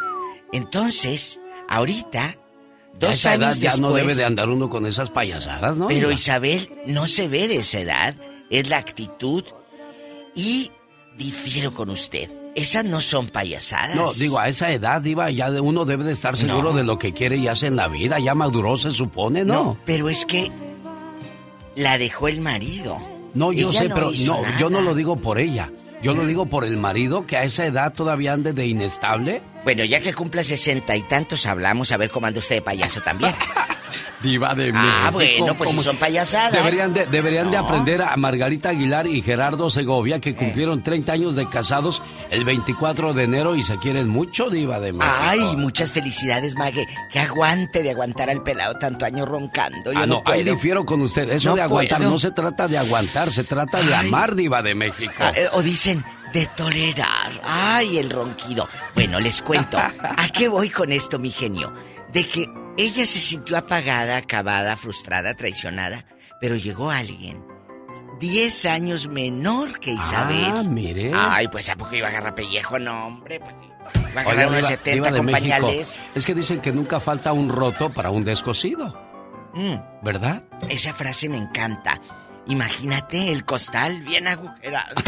Entonces, ahorita Dos años ya no debe de andar uno con esas payasadas, ¿no? Pero Isabel no se ve de esa edad, es la actitud y difiero con usted. Esas no son payasadas. No, digo, a esa edad, Diva, ya uno debe de estar seguro de lo que quiere y hace en la vida. Ya maduró, se supone, ¿no? No, pero es que la dejó el marido. No, yo sé, pero no, yo no lo digo por ella. Yo lo digo por el marido que a esa edad todavía ande de inestable. Bueno, ya que cumple sesenta y tantos, hablamos a ver cómo anda usted de payaso también. (laughs) Diva de Ah, bueno, pues si son payasadas. Deberían de, deberían de aprender a Margarita Aguilar y Gerardo Segovia, que cumplieron 30 años de casados el 24 de enero y se quieren mucho, Diva de México. Ay, muchas felicidades, Mague. Que aguante de aguantar al pelado tanto año roncando. Yo ah, no, ahí difiero con usted. Eso de aguantar no se trata de aguantar, se trata de amar, Diva de México. Ah, eh, o dicen, de tolerar. Ay, el ronquido. Bueno, les cuento. ¿A qué voy con esto, mi genio? De que ella se sintió apagada, acabada, frustrada, traicionada, pero llegó alguien. Diez años menor que Isabel. Ah, mire. Ay, pues ¿a poco iba a agarrar pellejo? No, hombre, pues a agarrar unos 70 con Es que dicen que nunca falta un roto para un descosido. Mm. ¿Verdad? Esa frase me encanta. Imagínate el costal bien agujerado. (laughs)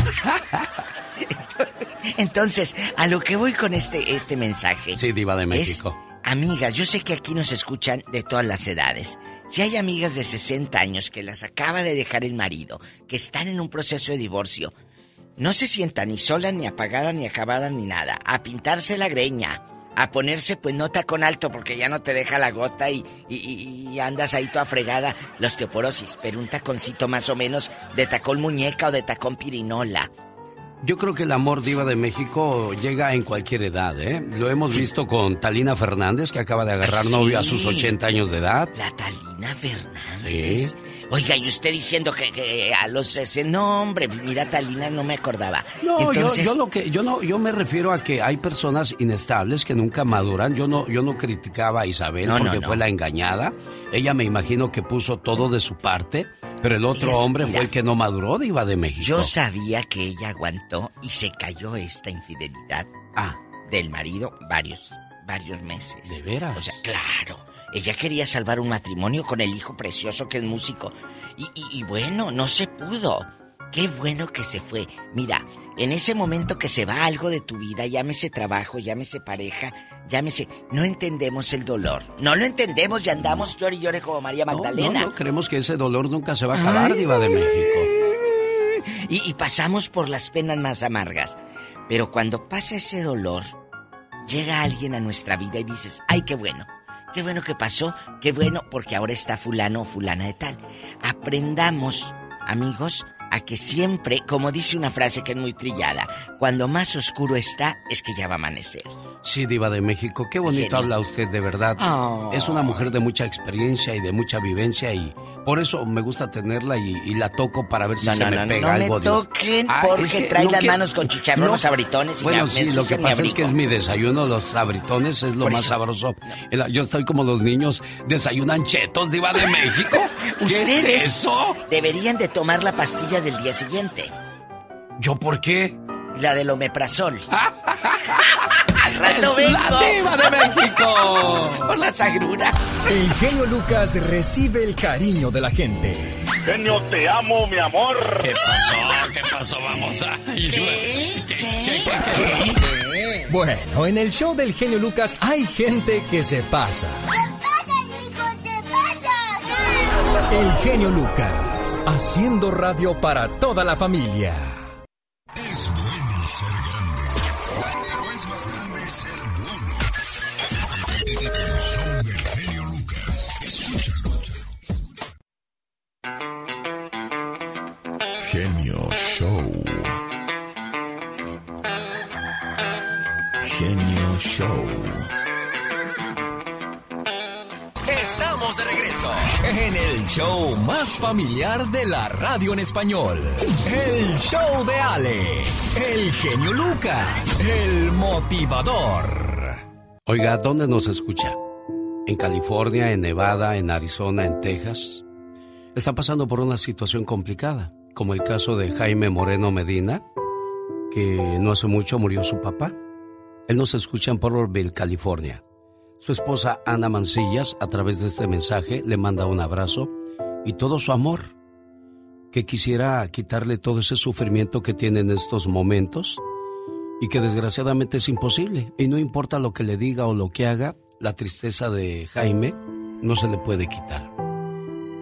Entonces, a lo que voy con este, este mensaje. Sí, Diva de México. amigas, yo sé que aquí nos escuchan de todas las edades. Si hay amigas de 60 años que las acaba de dejar el marido, que están en un proceso de divorcio, no se sientan ni solas, ni apagadas, ni acabadas, ni nada. A pintarse la greña. A ponerse, pues, no tacón alto porque ya no te deja la gota y, y, andas ahí toda fregada. La osteoporosis, pero un taconcito más o menos de tacón muñeca o de tacón pirinola. Yo creo que el amor diva de México llega en cualquier edad, ¿eh? Lo hemos visto con Talina Fernández, que acaba de agarrar novio a sus 80 años de edad. La Talina Fernández. Sí. Oiga, y usted diciendo que, que a los ese no, hombre, mira Talina no me acordaba. No, Entonces, yo, yo lo que yo no yo me refiero a que hay personas inestables que nunca maduran. Yo no yo no criticaba a Isabel No, porque no. fue la engañada. Ella me imagino que puso todo de su parte, pero el otro hombre mira. fue el que no maduró, diva de México. yo sabía que ella aguantó y se cayó esta infidelidad ah. del marido varios varios meses. ¿De veras? O sea, claro. Ella quería salvar un matrimonio con el hijo precioso que es músico. Y, y- y bueno, no se pudo. Qué bueno que se fue. Mira, en ese momento que se va algo de tu vida, llámese trabajo, llámese pareja, llámese... No entendemos el dolor. No lo entendemos y andamos llore y llore como María No, Magdalena. No, no, creemos que ese dolor nunca se va a acabar, Ay. diva de México. Y, y pasamos por las penas más amargas. Pero cuando pasa ese dolor, llega alguien a nuestra vida y dices, ay, qué bueno. Qué bueno que pasó, qué bueno porque ahora está fulano o fulana de tal. Aprendamos, amigos, a que siempre, como dice una frase que es muy trillada, cuando más oscuro está es que ya va a amanecer. Sí, diva de México, qué bonito Genio. habla usted de verdad. Oh. Es una mujer de mucha experiencia y de mucha vivencia y por eso me gusta tenerla y, y la toco para ver si No, se no, me no, pega no me algo. toquen Ah, porque es que trae no las que- manos con chicharrones No. sabritones y Bueno, me, sí, me lo que pasa es que es mi desayuno, los sabritones es lo Por más eso- sabroso. El- Yo estoy como los niños, desayunan chetos, diva de México. (laughs) ¿Qué Ustedes es eso? deberían de tomar la pastilla del día siguiente. ¿Yo por qué? La del omeprazol. (laughs) Al rato ¡Es vengo. la diva de México! Por las agruras. El genio Lucas recibe el cariño de la gente. Genio, te amo, mi amor. ¿Qué pasó? ¿Qué pasó? Vamos a... ¿Qué? ¿Qué, qué, qué, Bueno, en el show del genio Lucas hay gente que se pasa. El genio Lucas, haciendo radio para toda la familia. Es bueno ser grande, pero es más grande ser bueno. El show del genio Lucas. Escúchalo. Genio Show. Genio Show. Estamos de regreso en el show más familiar de la radio en español. El show de Alex, el genio Lucas, el motivador. Oiga, ¿dónde nos escucha? ¿En California, en Nevada, en Arizona, en Texas? Está pasando por una situación complicada, como el caso de Jaime Moreno Medina, que no hace mucho murió su papá. Él nos escucha en Porterville, California. Su esposa Ana Mancillas, a través de este mensaje, le manda un abrazo y todo su amor, que quisiera quitarle todo ese sufrimiento que tiene en estos momentos y que desgraciadamente es imposible. Y no importa lo que le diga o lo que haga, la tristeza de Jaime no se le puede quitar.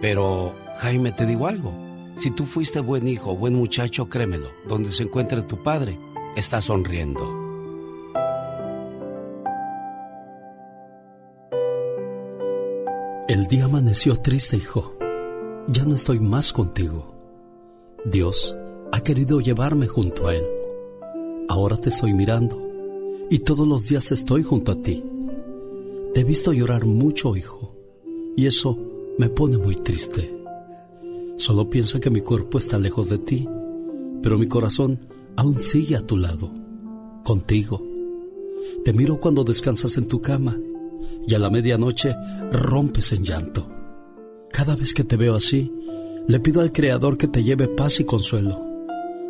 Pero, Jaime, te digo algo. Si tú fuiste buen hijo, buen muchacho, créemelo, donde se encuentre tu padre, está sonriendo. El día amaneció triste, hijo. Ya no estoy más contigo. Dios ha querido llevarme junto a Él. Ahora te estoy mirando y todos los días estoy junto a ti. Te he visto llorar mucho, hijo, y eso me pone muy triste. Solo piensa que mi cuerpo está lejos de ti, pero mi corazón aún sigue a tu lado, contigo. Te miro cuando descansas en tu cama y a la medianoche rompes en llanto. Cada vez que te veo así, le pido al Creador que te lleve paz y consuelo,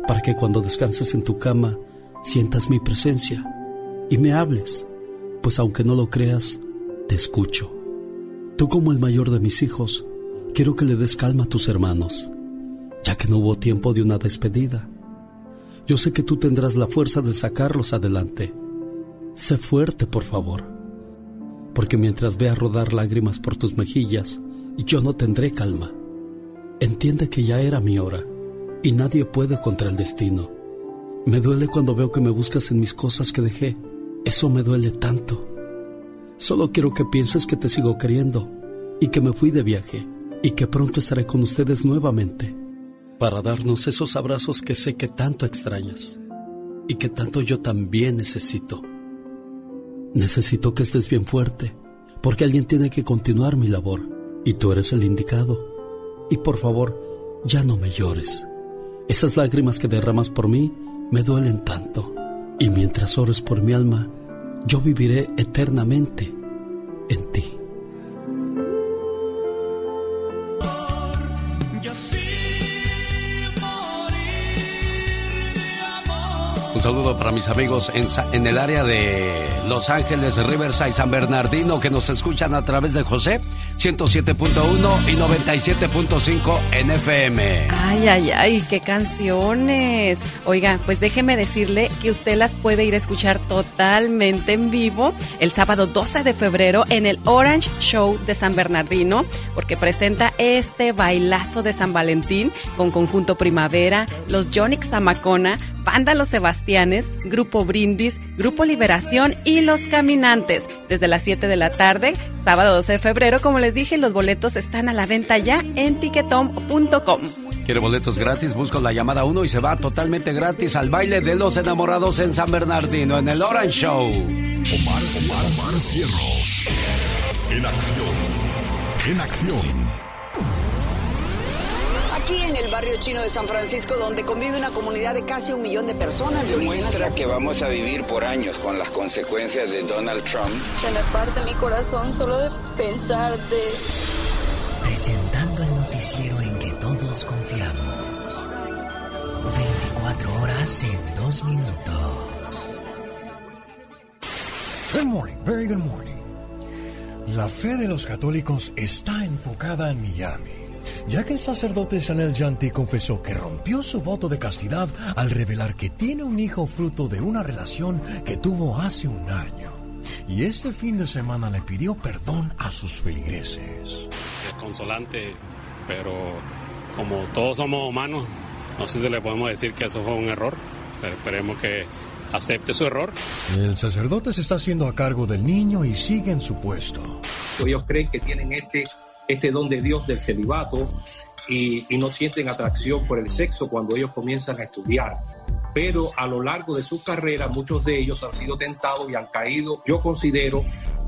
para que cuando descanses en tu cama sientas mi presencia y me hables, pues aunque no lo creas, te escucho. Tú como el mayor de mis hijos, quiero que le des calma a tus hermanos, ya que no hubo tiempo de una despedida. Yo sé que tú tendrás la fuerza de sacarlos adelante. Sé fuerte, por favor, porque mientras vea rodar lágrimas por tus mejillas, yo no tendré calma. Entiende que ya era mi hora y nadie puede contra el destino. Me duele cuando veo que me buscas en mis cosas que dejé. Eso me duele tanto. Solo quiero que pienses que te sigo queriendo y que me fui de viaje y que pronto estaré con ustedes nuevamente para darnos esos abrazos que sé que tanto extrañas y que tanto yo también necesito. Necesito que estés bien fuerte porque alguien tiene que continuar mi labor y tú eres el indicado. Y por favor, ya no me llores. Esas lágrimas que derramas por mí me duelen tanto. Y mientras ores por mi alma, yo viviré eternamente en ti. Un saludo para mis amigos en, el área de Los Ángeles, Riverside, San Bernardino, que nos escuchan a través de José 107.1 y 97.5 en FM. Ay, ay, ay, qué canciones. Oiga, pues déjeme decirle que usted las puede ir a escuchar totalmente en vivo el sábado 12 de febrero en el Orange Show de San Bernardino, porque presenta este bailazo de San Valentín con Conjunto Primavera, los Jonix Zamacona, Banda Los Sebastianes, Grupo Brindis, Grupo Liberación y Los Caminantes. Desde las 7 de la tarde, sábado 12 de febrero, como les dije, los boletos están a la venta ya en ticketom.com. ¿Quiere boletos gratis? Busca la llamada 1 y se va totalmente gratis al baile de los enamorados en San Bernardino, en el Orange Show. Omar, Omar, Omar Cierros. En acción. En acción. Aquí en el barrio chino de San Francisco, donde convive una comunidad de casi un millón de personas. Demuestra que vamos a vivir por años con las consecuencias de Donald Trump. Se me parte mi corazón solo de pensar de... Presentando el noticiero en que todos confiamos. 24 horas en 2 minutos. Good morning, very good morning. La fe de los católicos está enfocada en Miami ya que el sacerdote Chanel Janti confesó que rompió su voto de castidad al revelar que tiene un hijo fruto de una relación que tuvo hace un año. Y este fin de semana le pidió perdón a sus feligreses. Es consolante, pero como todos somos humanos, no sé si le podemos decir que eso fue un error, pero esperemos que acepte su error. El sacerdote se está haciendo a cargo del niño y sigue en su puesto. Ellos creen que tienen este este don de Dios del celibato y, no sienten atracción por el sexo cuando ellos comienzan a estudiar. Pero a lo largo de su carrera muchos de ellos han sido tentados y han caído. Yo considero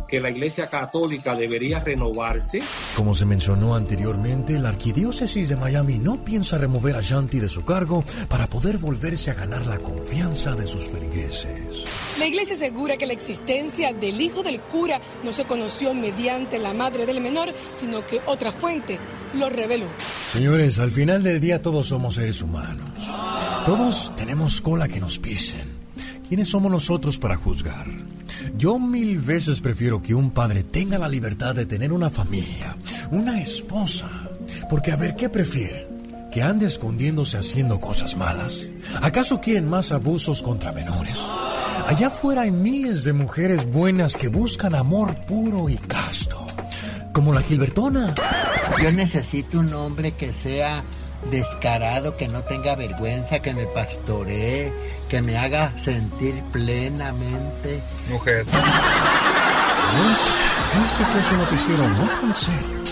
que la Iglesia Católica debería renovarse. Como se mencionó anteriormente, la Arquidiócesis de Miami no piensa remover a Shanti de su cargo para poder volverse a ganar la confianza de sus feligreses. La Iglesia asegura que la existencia del hijo del cura no se conoció mediante la madre del menor, sino que otra fuente lo reveló. Señores, al final del día todos somos seres humanos. Todos tenemos cola que nos pisen. ¿Quiénes somos nosotros para juzgar? Yo mil veces prefiero que un padre tenga la libertad de tener una familia, una esposa. Porque a ver, ¿qué prefieren? ¿Que ande escondiéndose haciendo cosas malas? ¿Acaso quieren más abusos contra menores? Allá afuera hay miles de mujeres buenas que buscan amor puro y casto. Como la Gilbertona. Yo necesito un hombre que sea descarado, que no tenga vergüenza, que me pastoree, que me haga sentir plenamente. Mujer. Este fue su noticiero no tan serio.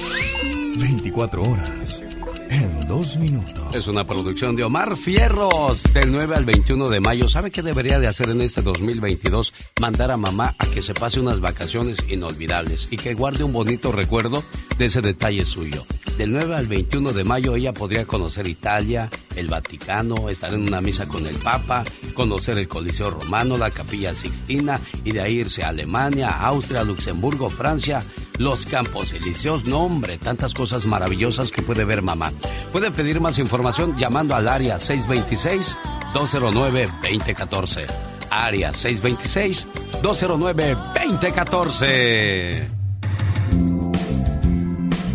24 horas en dos minutos. Es una producción de Omar Fierros del 9 al 21 de mayo. ¿Sabe qué debería de hacer en este 2022? Mandar a mamá a que se pase unas vacaciones inolvidables y que guarde un bonito recuerdo de ese detalle suyo. Del 9 al 21 de mayo ella podría conocer Italia, el Vaticano, estar en una misa con el Papa, conocer el Coliseo Romano, la Capilla Sixtina y de ahí irse a Alemania, Austria, Luxemburgo, Francia, los Campos Elíseos. No, hombre, tantas cosas maravillosas que puede ver mamá. Puede pedir más información llamando al área 626-209-2014. Área 626-209-2014.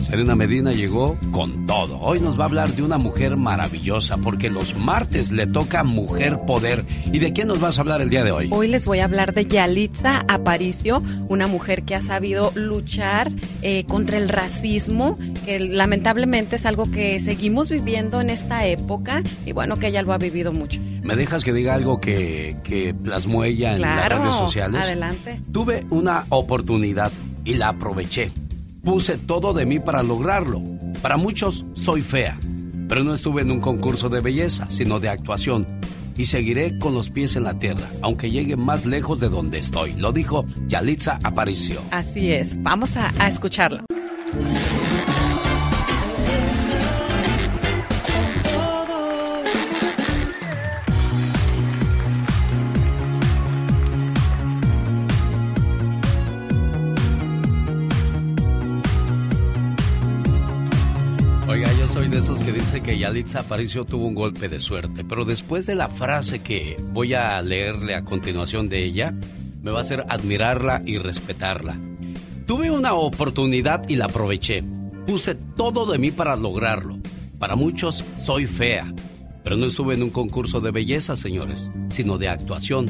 Serena Medina llegó con todo. Hoy nos va a hablar de una mujer maravillosa, porque los martes le toca Mujer Poder. ¿Y de quién nos vas a hablar el día de hoy? Hoy les voy a hablar de Yalitza Aparicio, una mujer que ha sabido luchar eh, contra el racismo, que lamentablemente es algo que seguimos viviendo en esta época, y bueno, que ella lo ha vivido mucho. ¿Me dejas que diga algo que, que plasmó ella en las redes sociales? Adelante. Tuve una oportunidad y la aproveché Puse todo de mí para lograrlo. Para muchos soy fea, pero no estuve en un concurso de belleza, sino de actuación. Y seguiré con los pies en la tierra, aunque llegue más lejos de donde estoy. Lo dijo Yalitza Aparicio. Así es, vamos a, a escucharlo. Que Yalitza Aparicio tuvo un golpe de suerte, pero después de la frase que voy a leerle a continuación de ella, me va a hacer admirarla y respetarla. Tuve una oportunidad y la aproveché. Puse todo de mí para lograrlo. Para muchos soy fea, pero no estuve en un concurso de belleza, señores, sino de actuación.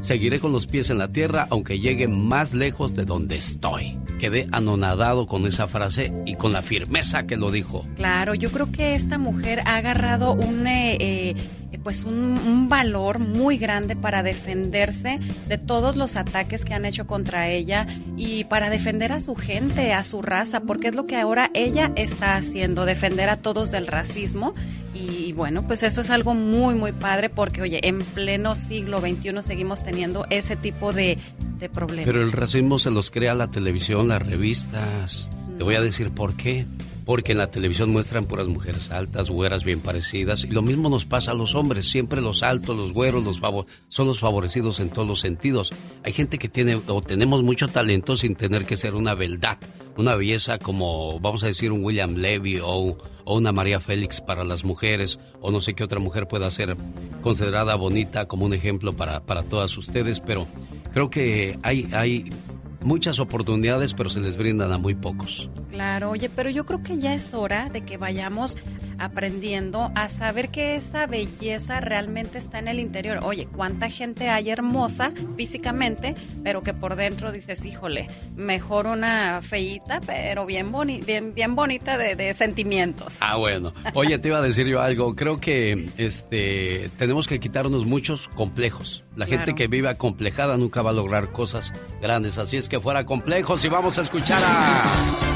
Seguiré con los pies en la tierra aunque llegue más lejos de donde estoy. Quedé anonadado con esa frase y con la firmeza que lo dijo. Claro, yo creo que esta mujer ha agarrado un, eh, eh, pues un, valor muy grande para defenderse de todos los ataques que han hecho contra ella y para defender a su gente, a su raza, porque es lo que ahora ella está haciendo, defender a todos del racismo. Y bueno, pues eso es algo muy, muy padre porque, oye, en pleno siglo XXI seguimos teniendo ese tipo de, de problemas. Pero el racismo se los crea la televisión, las revistas. Te voy a decir por qué porque en la televisión muestran puras mujeres altas, güeras bien parecidas, y lo mismo nos pasa a los hombres, siempre los altos, los güeros, los son los favorecidos en todos los sentidos. Hay gente que tiene o tenemos mucho talento sin tener que ser una beldad, una belleza como, vamos a decir, un William Levy o, o una María Félix para las mujeres, o no sé qué otra mujer pueda ser considerada bonita como un ejemplo para, para todas ustedes, pero creo que hay, hay muchas oportunidades, pero se les brindan a muy pocos. Claro, oye, pero yo creo que ya es hora de que vayamos aprendiendo a saber que esa belleza realmente está en el interior. Oye, cuánta gente hay hermosa físicamente, pero que por dentro dices, híjole, mejor una feíta, pero bien, bien, bien bonita de, sentimientos. Ah, bueno. Oye, te iba a decir yo algo. Creo que este tenemos que quitarnos muchos complejos. La gente que vive acomplejada nunca va a lograr cosas grandes. Así es que fuera complejos y vamos a escuchar a...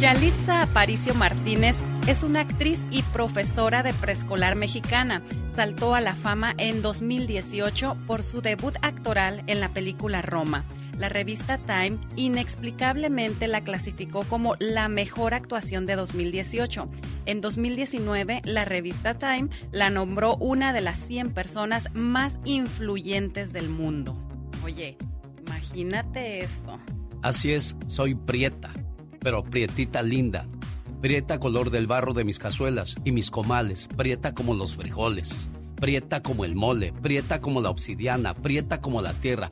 Yalitza Aparicio Martínez es una actriz y profesora de preescolar mexicana. Saltó a la fama en 2018 por su debut actoral en la película Roma. La revista Time inexplicablemente la clasificó como la mejor actuación de 2018. En 2019, la revista Time la nombró una de las 100 personas más influyentes del mundo. Oye, imagínate esto. Así es, soy prieta pero prietita linda. Prieta color del barro de mis cazuelas y mis comales, prieta como los frijoles, prieta como el mole, prieta como la obsidiana, prieta como la tierra,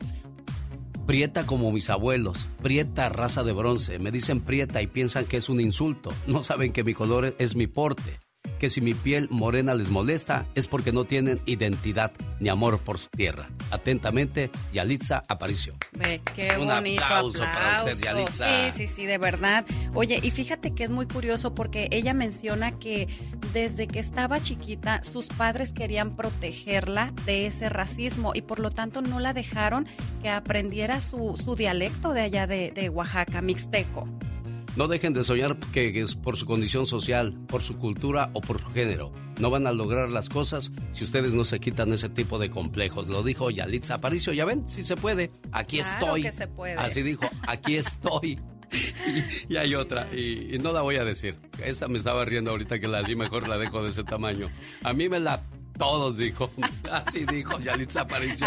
prieta como mis abuelos, prieta raza de bronce. Me dicen prieta y piensan que es un insulto. No saben que mi color es mi porte que si mi piel morena les molesta es porque no tienen identidad ni amor por su tierra. Atentamente, Yalitza Aparicio. Ve, qué bonito aplauso, para usted, Yalitza. Sí, sí, sí, de verdad. Oye, y fíjate que es muy curioso porque ella menciona que desde que estaba chiquita sus padres querían protegerla de ese racismo y por lo tanto no la dejaron que aprendiera su, su dialecto de allá de, de Oaxaca, mixteco. No dejen de soñar que es por su condición social, por su cultura o por su género. No van a lograr las cosas si ustedes no se quitan ese tipo de complejos. Lo dijo Yalitza Aparicio, ya ven, si se puede. Aquí estoy. Que se puede. Así dijo, aquí estoy. (laughs) y, hay otra, y, no la voy a decir. Esta me estaba riendo ahorita que la di, mejor la dejo de ese tamaño. A mí me la todos, dijo. (laughs) Así dijo Yalitza Aparicio.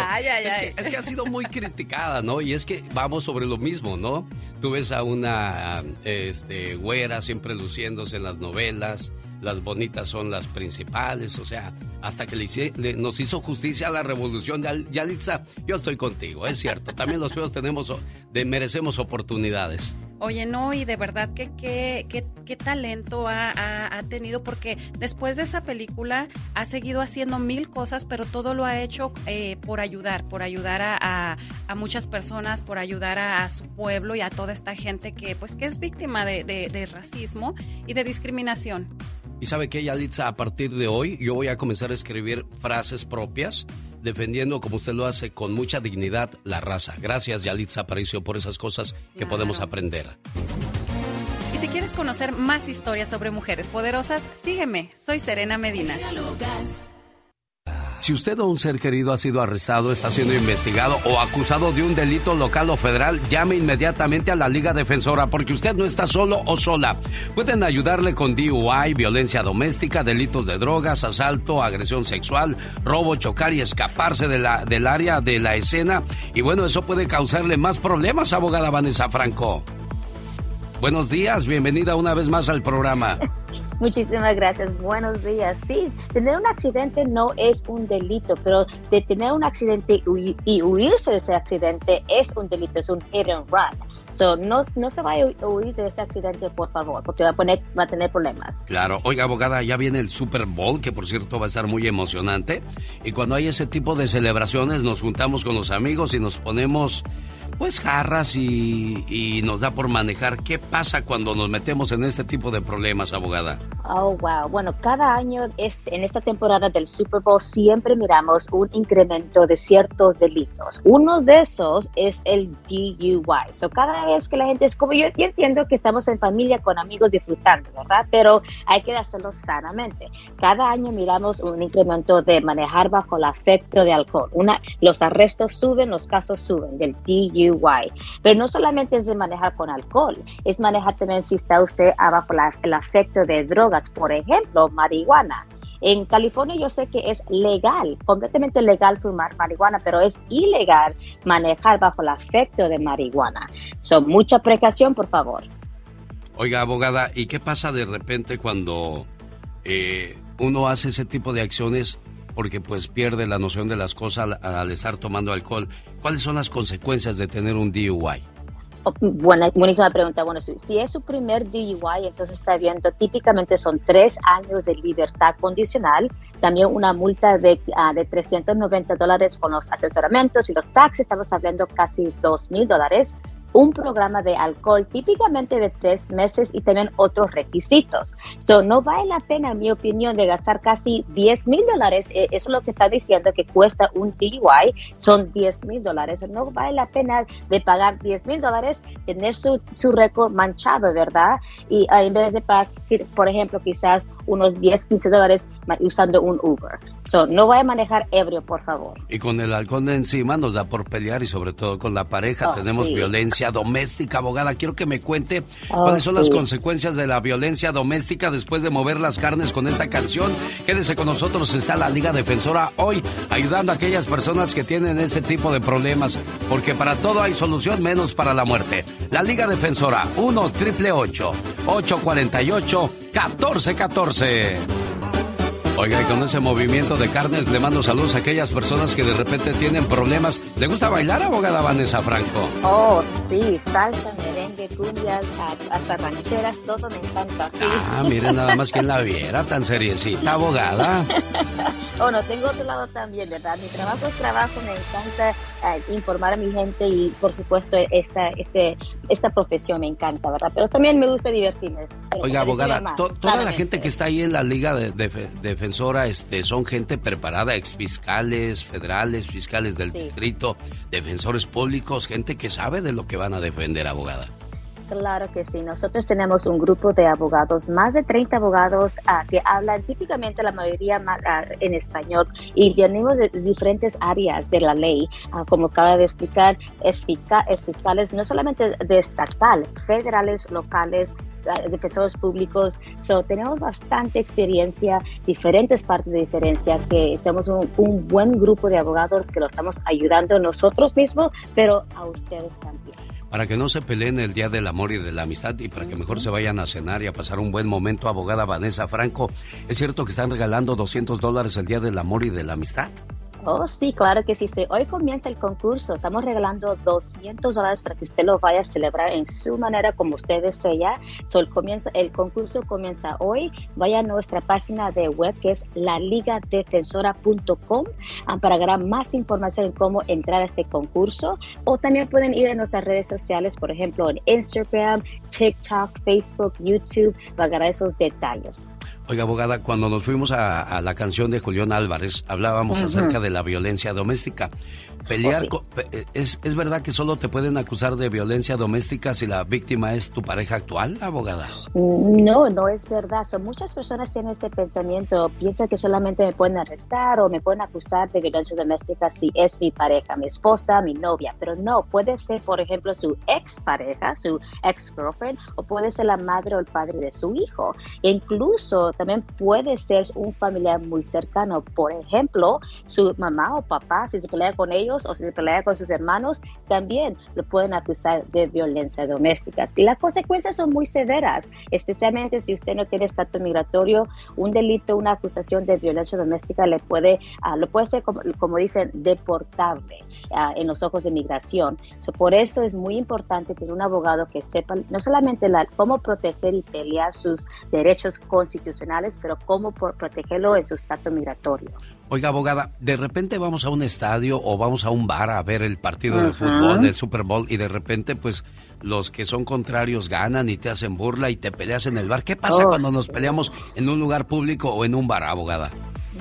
es, Que, ha sido muy criticada, ¿no? Y es que vamos sobre lo mismo, ¿no? Tú ves a una este, güera siempre luciéndose en las novelas, las bonitas son las principales, o sea, hasta que le, nos hizo justicia la revolución de Yalitza, yo estoy contigo, es cierto. También los feos tenemos, de, merecemos oportunidades. Oye, no, y de verdad que qué talento ha, tenido, porque después de esa película ha seguido haciendo mil cosas, pero todo lo ha hecho eh, por ayudar, por ayudar a, muchas personas, por ayudar a, su pueblo y a toda esta gente que, pues, que es víctima de, racismo y de discriminación. Y sabe que, Yalitza, a partir de hoy yo voy a comenzar a escribir frases propias defendiendo, como usted lo hace, con mucha dignidad la raza. Gracias, Yalitza Aparicio, por esas cosas que podemos aprender. Y si quieres conocer más historias sobre mujeres poderosas, sígueme. Soy Serena Medina. Si usted o un ser querido ha sido arrestado, está siendo investigado o acusado de un delito local o federal, llame inmediatamente a la Liga Defensora porque usted no está solo o sola. Pueden ayudarle con DUI, violencia doméstica, delitos de drogas, asalto, agresión sexual, robo, chocar y escaparse del área de la escena. Y bueno, eso puede causarle más problemas, abogada Vanessa Franco. Buenos días, bienvenida una vez más al programa. (laughs) Muchísimas gracias. Buenos días. Sí, tener un accidente no es un delito, pero de tener un accidente y huirse de ese accidente es un delito, es un hit and run. So, no, no se vaya a huir de ese accidente, por favor, porque va a, poner, va a tener problemas. Claro. Oiga, abogada, ya viene el Super Bowl, que por cierto va a estar muy emocionante. Y cuando hay ese tipo de celebraciones, nos juntamos con los amigos y nos ponemos pues jarras y, nos da por manejar. ¿Qué pasa cuando nos metemos en este tipo de problemas, abogada? Oh, wow. Bueno, cada año en esta temporada del Super Bowl siempre miramos un incremento de ciertos delitos. Uno de esos es el DUI. So, cada vez que la gente es como yo, yo entiendo que estamos en familia con amigos disfrutando, ¿verdad? Pero hay que hacerlo sanamente. Cada año miramos un incremento de manejar bajo el afecto de alcohol. Una, los arrestos suben, los casos suben del DUI pero no solamente es de manejar con alcohol, es manejar también si está usted bajo el afecto de drogas, por ejemplo, marihuana. En California yo sé que es legal, completamente legal fumar marihuana, pero es ilegal manejar bajo el afecto de marihuana. Son mucha precaución, por favor. Oiga, abogada, ¿y qué pasa de repente cuando eh, uno hace ese tipo de acciones porque pues pierde la noción de las cosas al, estar tomando alcohol. ¿Cuáles son las consecuencias de tener un DUI? Buena, buenísima pregunta. Bueno, si, es su primer DUI, entonces está viendo, típicamente son tres años de libertad condicional, también una multa de, uh, de 390 dólares con los asesoramientos y los taxis, estamos hablando casi 2 mil dólares un programa de alcohol típicamente de tres meses y también otros requisitos. So, no vale la pena, en mi opinión, de gastar casi 10 mil dólares. Eh, eso es lo que está diciendo que cuesta un DUI, son 10 mil dólares. No vale la pena de pagar 10 mil dólares, tener su, su récord manchado, ¿verdad? Y ah, en vez de pagar, por ejemplo, quizás unos 10, 15 dólares usando un Uber. So, no vaya a manejar ebrio, por favor. Y con el de encima nos da por pelear y sobre todo con la pareja. Oh, Tenemos violencia doméstica, abogada. Quiero que me cuente oh, cuáles son las consecuencias de la violencia doméstica después de mover las carnes con esta canción. Quédese con nosotros, está la Liga Defensora hoy ayudando a aquellas personas que tienen ese tipo de problemas, porque para todo hay solución menos para la muerte. La Liga Defensora 1 triple 848 1414. Oiga, y con ese movimiento de carnes le mando saludos a aquellas personas que de repente tienen problemas. ¿Le gusta bailar, abogada Vanessa Franco? Oh, sí, salsa, merengue, cumbias, hasta rancheras, todo me encanta. Ah, miren nada más quien la viera, tan seriecita, abogada. (laughs) oh, no, tengo otro lado también, ¿verdad? Mi trabajo es trabajo, me encanta eh, informar a mi gente y, por supuesto, esta, este, esta profesión me encanta, ¿verdad? Pero también me gusta divertirme. Oiga, abogada, toda la gente que está ahí en la Liga de, de, de defensora este, son gente preparada, exfiscales, federales, fiscales del distrito, defensores públicos, gente que sabe de lo que van a defender, abogada. Claro que sí. Nosotros tenemos un grupo de abogados, más de 30 abogados uh, que hablan típicamente la mayoría uh, en español y venimos de diferentes áreas de la ley. Uh, como acaba de explicar, es, fiscales no solamente de estatal, federales, locales, defensores públicos. So, tenemos bastante experiencia, diferentes partes de diferencia, que somos un, un buen grupo de abogados que lo estamos ayudando nosotros mismos, pero a ustedes también para que no se peleen el Día del Amor y de la Amistad y para que mejor se vayan a cenar y a pasar un buen momento, abogada Vanessa Franco. ¿Es cierto que están regalando 200 dólares el Día del Amor y de la Amistad? Oh, sí, claro que sí. Hoy comienza el concurso. Estamos regalando 200 dólares para que usted lo vaya a celebrar en su manera como usted desea. So, el, comienza, el concurso comienza hoy. Vaya a nuestra página de web que es laligadefensora.com ah, para ganar más información en cómo entrar a este concurso. O también pueden ir a nuestras redes sociales, por ejemplo, en Instagram, TikTok, Facebook, YouTube, para ganar esos detalles. Oiga, abogada, cuando nos fuimos a, la canción de Julián Álvarez, hablábamos acerca de la violencia doméstica. Pelear, eh, es, ¿es verdad que solo te pueden acusar de violencia doméstica si la víctima es tu pareja actual, abogada? No, no es verdad. Son muchas personas tienen ese pensamiento, piensan que solamente me pueden arrestar o me pueden acusar de violencia doméstica si es mi pareja, mi esposa, mi novia, pero no, puede ser, por ejemplo, su ex pareja, su ex girlfriend, o puede ser la madre o el padre de su hijo. E incluso también puede ser un familiar muy cercano, por ejemplo, su mamá o papá, si se pelea con ellos o se pelea con sus hermanos, también lo pueden acusar de violencia doméstica. Y las consecuencias son muy severas, especialmente si usted no tiene estatus migratorio, un delito, una acusación de violencia doméstica le puede, uh, lo puede ser, como, dicen, deportable uh, en los ojos de migración. So, por eso es muy importante tener un abogado que sepa no solamente la, cómo proteger y pelear sus derechos constitucionales, pero cómo protegerlo en su estatus migratorio. Oiga, abogada, de repente vamos a un estadio o vamos a un bar a ver el partido de fútbol, del Super Bowl, y de repente, pues, los que son contrarios ganan y te hacen burla y te peleas en el bar. ¿Qué pasa oh, cuando nos peleamos en un lugar público o en un bar, abogada?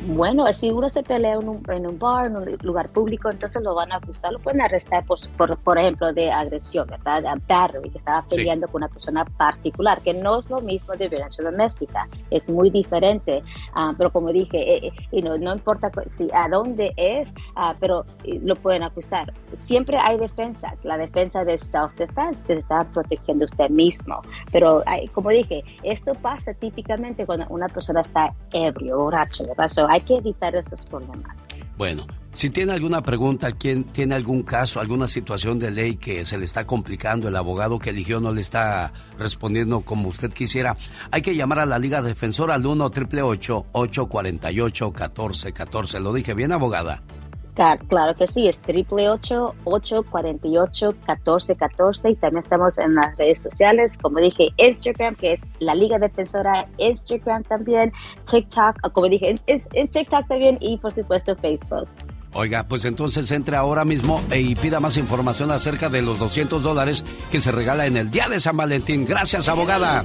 Bueno, si uno se pelea en un, en un, bar, en un lugar público, entonces lo van a acusar, lo pueden arrestar por, por, por ejemplo, de agresión, ¿verdad? A battery, que estaba peleando con una persona particular, que no es lo mismo de violencia doméstica, es muy diferente. Uh, pero como dije, eh, eh no, no, importa si a dónde es, uh, pero eh, lo pueden acusar. Siempre hay defensas, la defensa de self-defense, que se está protegiendo usted mismo. Pero como dije, esto pasa típicamente cuando una persona está ebrio, borracho, ¿verdad? Hay que evitar esos problemas. Bueno, si tiene alguna pregunta, ¿quién tiene algún caso, alguna situación de ley que se le está complicando, el abogado que eligió no le está respondiendo como usted quisiera, hay que llamar a la Liga Defensora al 1 848 1414 ¿Lo dije bien, abogada? Claro, que sí, es triple ocho cuarenta y también estamos en las redes sociales, como dije, Instagram, que es la Liga Defensora, Instagram también, TikTok, como dije, en TikTok también y por supuesto Facebook. Oiga, pues entonces entre ahora mismo y pida más información acerca de los 200 dólares que se regala en el Día de San Valentín. Gracias, abogada.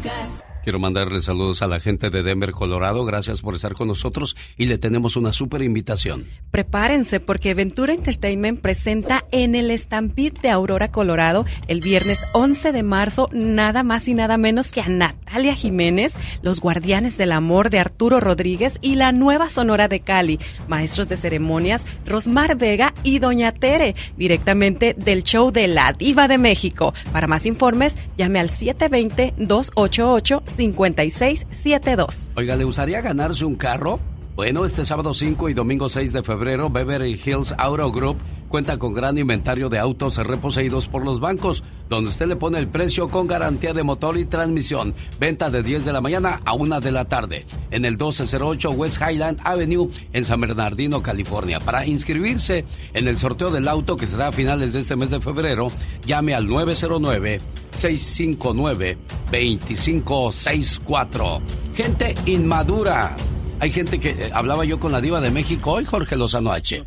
Quiero mandarle saludos a la gente de Denver, Colorado. Gracias por estar con nosotros y le tenemos una súper invitación. Prepárense porque Ventura Entertainment presenta en el Stampede de Aurora, Colorado, el viernes 11 de marzo, nada más y nada menos que a Natalia Jiménez, los Guardianes del Amor de Arturo Rodríguez y la nueva Sonora de Cali, maestros de ceremonias Rosmar Vega y Doña Tere, directamente del show de La Diva de México. Para más informes, llame al 720 288 5672. Oiga, ¿le gustaría ganarse un carro? Bueno, este sábado 5 y domingo 6 de febrero, Beverly Hills Auto Group cuenta con gran inventario de autos reposeídos por los bancos, donde usted le pone el precio con garantía de motor y transmisión. Venta de 10 de la mañana a 1 de la tarde en el 1208 West Highland Avenue en San Bernardino, California. Para inscribirse en el sorteo del auto que será a finales de este mes de febrero, llame al 909 659 2564. Gente inmadura hay gente que, eh, hablaba yo con la diva de México hoy, Jorge Lozano H,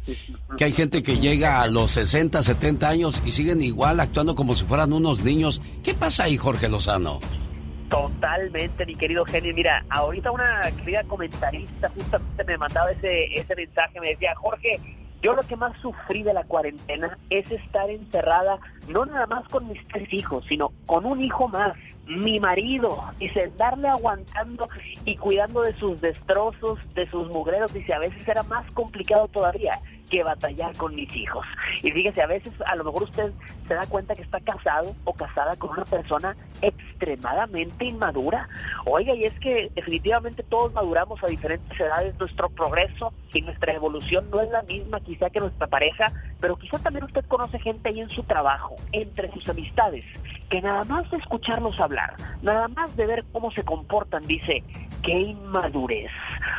que hay gente que llega a los 60, 70 años y siguen igual actuando como si fueran unos niños. ¿Qué pasa ahí, Jorge Lozano? Totalmente, mi querido genio. Mira, ahorita una querida comentarista justamente me mandaba ese, ese mensaje, me decía, Jorge, yo lo que más sufrí de la cuarentena es estar encerrada, no nada más con mis tres hijos, sino con un hijo más mi marido, dice, darle aguantando y cuidando de sus destrozos, de sus mugreros, dice, a veces era más complicado todavía que batallar con mis hijos. Y fíjese, a veces a lo mejor usted se da cuenta que está casado o casada con una persona extremadamente inmadura. Oiga, y es que definitivamente todos maduramos a diferentes edades, nuestro progreso y nuestra evolución no es la misma quizá que nuestra pareja, pero quizá también usted conoce gente ahí en su trabajo, entre sus amistades, que nada más de escucharlos hablar, nada más de ver cómo se comportan, dice, qué inmadurez.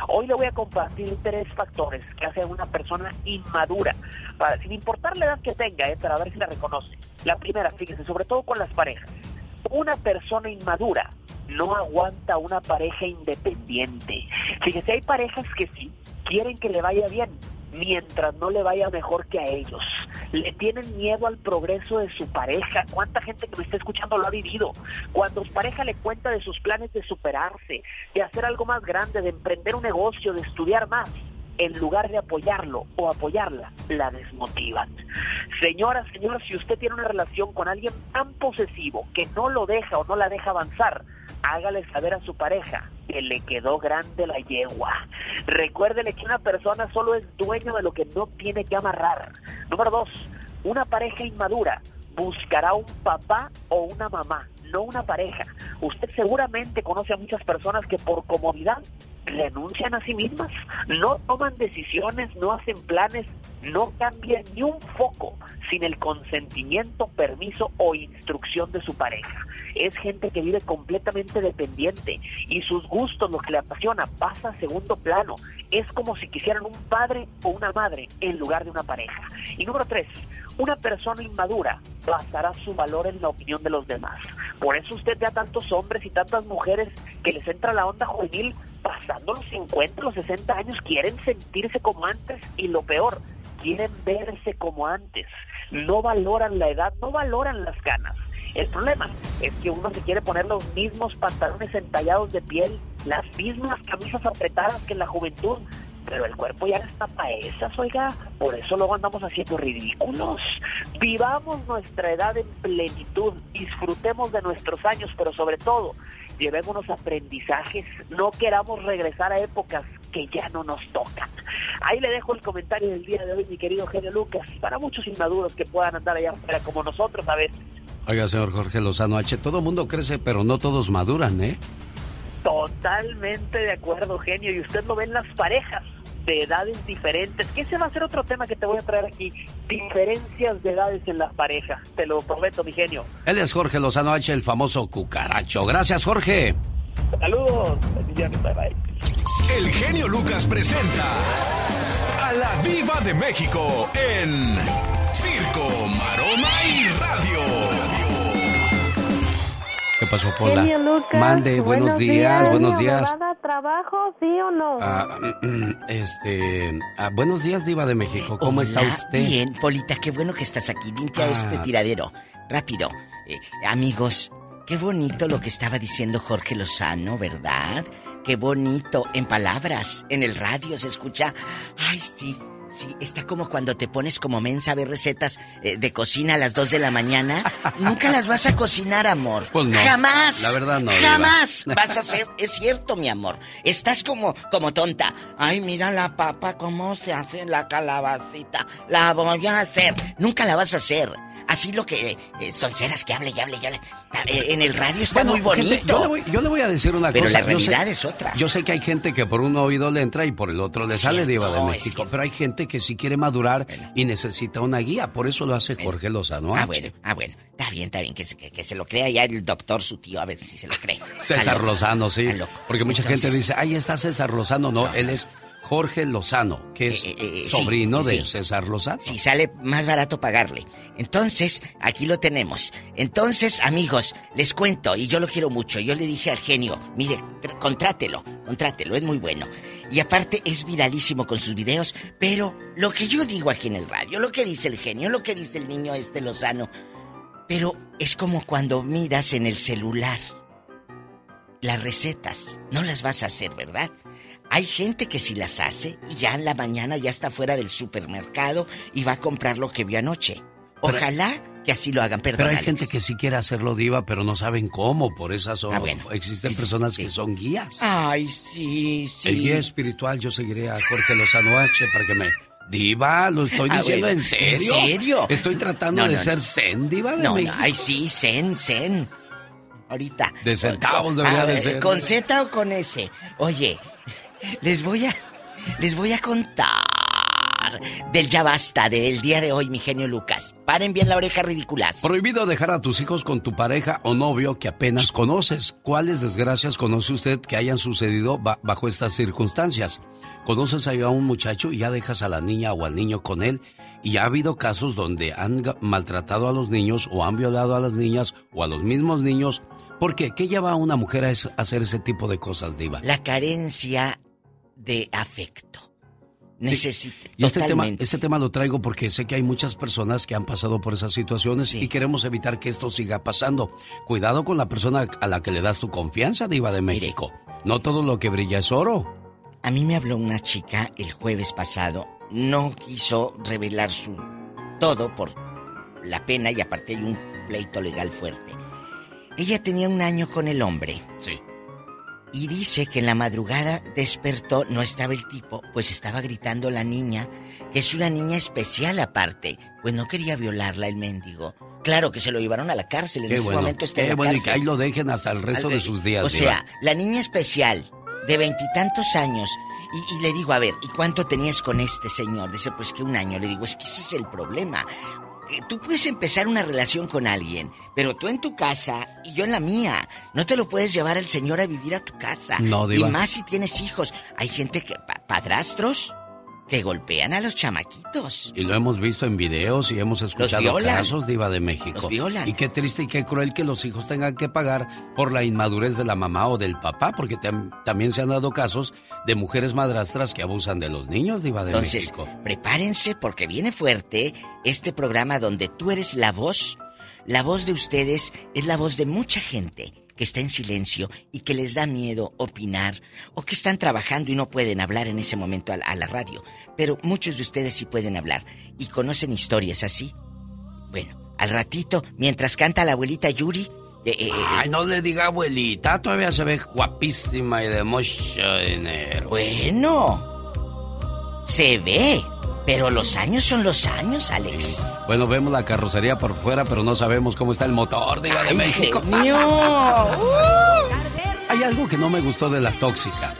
Hoy le voy a compartir tres factores que hacen a una persona inmadura, para, sin importar la edad que tenga, eh, para ver si la reconoce. La primera, fíjese, sobre todo con las parejas. Una persona inmadura no aguanta una pareja independiente. Fíjese, hay parejas que sí quieren que le vaya bien, mientras no le vaya mejor que a ellos. Le tienen miedo al progreso de su pareja. ¿Cuánta gente que me está escuchando lo ha vivido? Cuando su pareja le cuenta de sus planes de superarse, de hacer algo más grande, de emprender un negocio, de estudiar más, en lugar de apoyarlo o apoyarla, la desmotivan. Señora, señor, si usted tiene una relación con alguien tan posesivo que no lo deja o no la deja avanzar, hágale saber a su pareja que le quedó grande la yegua. Recuérdele que una persona solo es dueño de lo que no tiene que amarrar. Número dos, una pareja inmadura buscará un papá o una mamá, no una pareja. Usted seguramente conoce a muchas personas que por comodidad renuncian a sí mismas, no toman decisiones, no hacen planes, no cambian ni un foco sin el consentimiento, permiso o instrucción de su pareja. Es gente que vive completamente dependiente y sus gustos, lo que le apasiona, pasa a segundo plano. Es como si quisieran un padre o una madre en lugar de una pareja. Y número tres, una persona inmadura basará su valor en la opinión de los demás. Por eso usted ve a tantos hombres y tantas mujeres que les entra la onda juvenil pasando los 50, los 60 años, quieren sentirse como antes y lo peor, quieren verse como antes. No valoran la edad, no valoran las ganas. El problema es que uno se quiere poner los mismos pantalones entallados de piel, las mismas camisas apretadas que en la juventud, pero el cuerpo ya no está para esas, oiga. Por eso luego andamos haciendo ridículos. Vivamos nuestra edad en plenitud, disfrutemos de nuestros años, pero sobre todo, llevémonos aprendizajes, no queramos regresar a épocas que ya no nos tocan. Ahí le dejo el comentario del día de hoy, mi querido Genio Lucas, para muchos inmaduros que puedan andar allá afuera como nosotros a veces. Oiga, señor Jorge Lozano H, todo mundo crece, pero no todos maduran, ¿eh? Totalmente de acuerdo, genio. Y usted lo ve en las parejas de edades diferentes. Que ese va a ser otro tema que te voy a traer aquí. Diferencias de edades en las parejas. Te lo prometo, mi genio. Él es Jorge Lozano H, el famoso cucaracho. Gracias, Jorge. Saludos. Bye bye. El genio Lucas presenta a la Viva de México en Circo, Maroma y Radio. ¿Qué pasó, Pola? Genio Lucas, Mande, buenos, días, buenos días. ¿Nada trabajo, sí o no? Ah, este, ah, buenos días, Diva de México. ¿Cómo está usted? Bien, Polita, qué bueno que estás aquí. Limpia Ah. este tiradero. Rápido. Eh, amigos, qué bonito lo que estaba diciendo Jorge Lozano, ¿verdad? Qué bonito. En palabras, en el radio se escucha. Ay, sí. Sí, está como cuando te pones como mensa a ver recetas eh, de cocina a las 2 de la mañana. Nunca las vas a cocinar, amor. Pues no. Jamás. La verdad no. Jamás (laughs) vas a hacer. Es cierto, mi amor. Estás como, como tonta. Ay, mira la papa, cómo se hace la calabacita. La voy a hacer. Nunca la vas a hacer. Así lo que eh, sonceras que hable y hable y hable. Eh, En el radio está Bueno, muy bonito. gente, yo, le voy, yo le voy a decir una Pero cosa. la yo sé- realidad es otra. Yo sé que hay gente que por un oído le entra y por el otro le sale Cierto, Diva de México. Pero hay gente que sí quiere madurar y necesita una guía. Por eso lo hace Jorge Lozano. Ah, bueno, ah, bueno. Está bien, está bien. Que se, que, que se lo crea ya el doctor, su tío, a ver si se lo cree. (laughs) César. Lozano, sí. Porque mucha Entonces, gente dice, ahí está César Lozano. No, él es Jorge Lozano, que es Eh, eh, sí, sobrino de sí. César Lozano. Si sale más barato pagarle. Entonces, aquí lo tenemos. Entonces, amigos, les cuento, y yo lo quiero mucho. Yo le dije al genio, mire, tr- contrátelo, contrátelo, es muy bueno. Y aparte es viralísimo con sus videos, pero lo que yo digo aquí en el radio, lo que dice el genio, lo que dice el niño este Lozano, pero es como cuando miras en el celular las recetas, no las vas a hacer, ¿verdad? Hay gente que sí las hace y ya en la mañana ya está fuera del supermercado y va a comprar lo que vio anoche. Ojalá que así lo hagan, perdón. Pero hay Alex. gente que sí quiere hacerlo diva, pero no saben cómo. Por esas son. Ah, bueno. Existen personas sí. que son guías. Ay, sí, sí. El guía espiritual, yo seguiré a Jorge Lozano H para que me. Diva, lo estoy Ah, diciendo en serio. ¿En serio? Estoy tratando No, de ser zen, Diva de No, no, ay, sí, zen, zen. Ahorita. De centavos debería A de ver, ser. ¿Con Z o con S? Oye, les voy a. Les voy a contar del ya basta del día de hoy, mi genio Lucas. Paren bien la oreja ridículas. Prohibido dejar a tus hijos con tu pareja o novio que apenas conoces. ¿Cuáles desgracias conoce usted que hayan sucedido ba- bajo estas circunstancias? Conoces a un muchacho y ya dejas a la niña o al niño con él y ha habido casos donde han maltratado a los niños o han violado a las niñas o a los mismos niños. ¿Por qué? ¿Qué lleva a una mujer a hacer ese tipo de cosas, Diva? La carencia de afecto. Necesita. Y este tema, este tema lo traigo porque sé que hay muchas personas que han pasado por esas situaciones y queremos evitar que esto siga pasando. Cuidado con la persona a la que le das tu confianza, Diva de México. No todo lo que brilla es oro. A mí me habló una chica el jueves pasado. No quiso revelar su todo por la pena y aparte hay un pleito legal fuerte. Ella tenía un año con el hombre. Sí. Y dice que en la madrugada despertó, no estaba el tipo, pues estaba gritando la niña, que es una niña especial aparte. Pues no quería violarla el mendigo. Claro que se lo llevaron a la cárcel, en ese momento está en la bueno, cárcel. y que ahí lo dejen hasta el resto de sus días. O sea, la niña especial, de veintitantos años, y, y le digo, a ver, ¿y cuánto tenías con este señor? Dice, pues que un año. Le digo, es que ese es el problema. Eh, Tú puedes empezar una relación con alguien, pero tú en tu casa y yo en la mía. No te lo puedes llevar al señor a vivir a tu casa. No, y Diva. más si tienes hijos. Hay gente que, pa- padrastros, que golpean a los chamaquitos. Y lo hemos visto en videos y hemos escuchado casos Diva de México. Los violan. Y qué triste y qué cruel que los hijos tengan que pagar por la inmadurez de la mamá o del papá, porque tam- también se han dado casos de mujeres madrastras que abusan de los niños Diva de Entonces, México. prepárense porque viene fuerte este programa donde tú eres la voz. La voz de ustedes es la voz de mucha gente que está en silencio y que les da miedo opinar o que están trabajando y no pueden hablar en ese momento a la, a la radio. Pero muchos de ustedes sí pueden hablar y conocen historias así. Bueno, al ratito, mientras canta la abuelita Yuri... eh, eh, Ay, no le diga abuelita, todavía se ve guapísima y de mucho dinero. Bueno, se ve, pero los años son los años, Alex. Bueno, vemos la carrocería por fuera, pero no sabemos cómo está el motor Diva de ¡Ay, México. genio! Hay algo que no me gustó de la tóxica.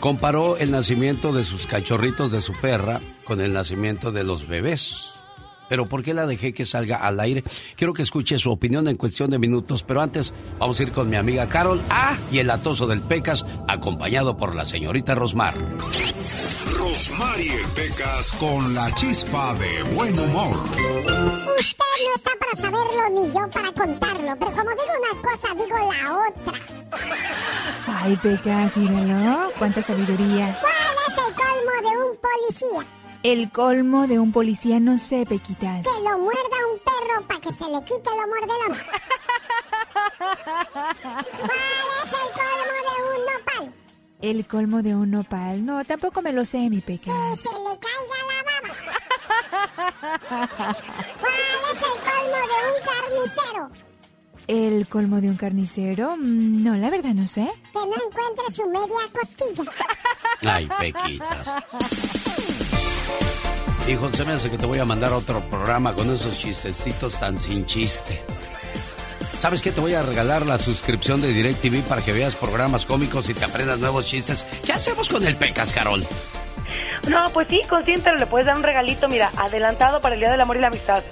Comparó el nacimiento de sus cachorritos de su perra con el nacimiento de los bebés. Pero ¿por qué la dejé que salga al aire? Quiero que escuche su opinión en cuestión de minutos, pero antes vamos a ir con mi amiga Carol A y el atoso del Pecas, acompañado por la señorita Rosmar. Rosmarie Pecas con la chispa de buen humor. Usted no está para saberlo ni yo para contarlo, pero como digo una cosa, digo la otra. Ay, Pecas, míralo. Cuánta sabiduría. ¿Cuál es el colmo de un policía? El colmo de un policía, no sé, Pequitas. Que lo muerda un perro para que se le quite el amor del hombre. (laughs) ¿Cuál es el colmo de un nopal? El colmo de un nopal. No, tampoco me lo sé, mi Que Pecas. se le caiga la baba. ¿Cuál es el colmo de un carnicero? ¿El colmo de un carnicero? Mm, No, la verdad no sé. Que no encuentre su media costilla. Ay, Pequitas. Hijo, se me hace que te voy a mandar a otro programa con esos chistecitos tan sin chiste. ¿Sabes qué? Te voy a regalar la suscripción de DirecTV para que veas programas cómicos y te aprendas nuevos chistes. ¿Qué hacemos con el Pecas, Carol? No, pues sí, consciente, le puedes dar un regalito, mira, adelantado para el Día del Amor y la Amistad.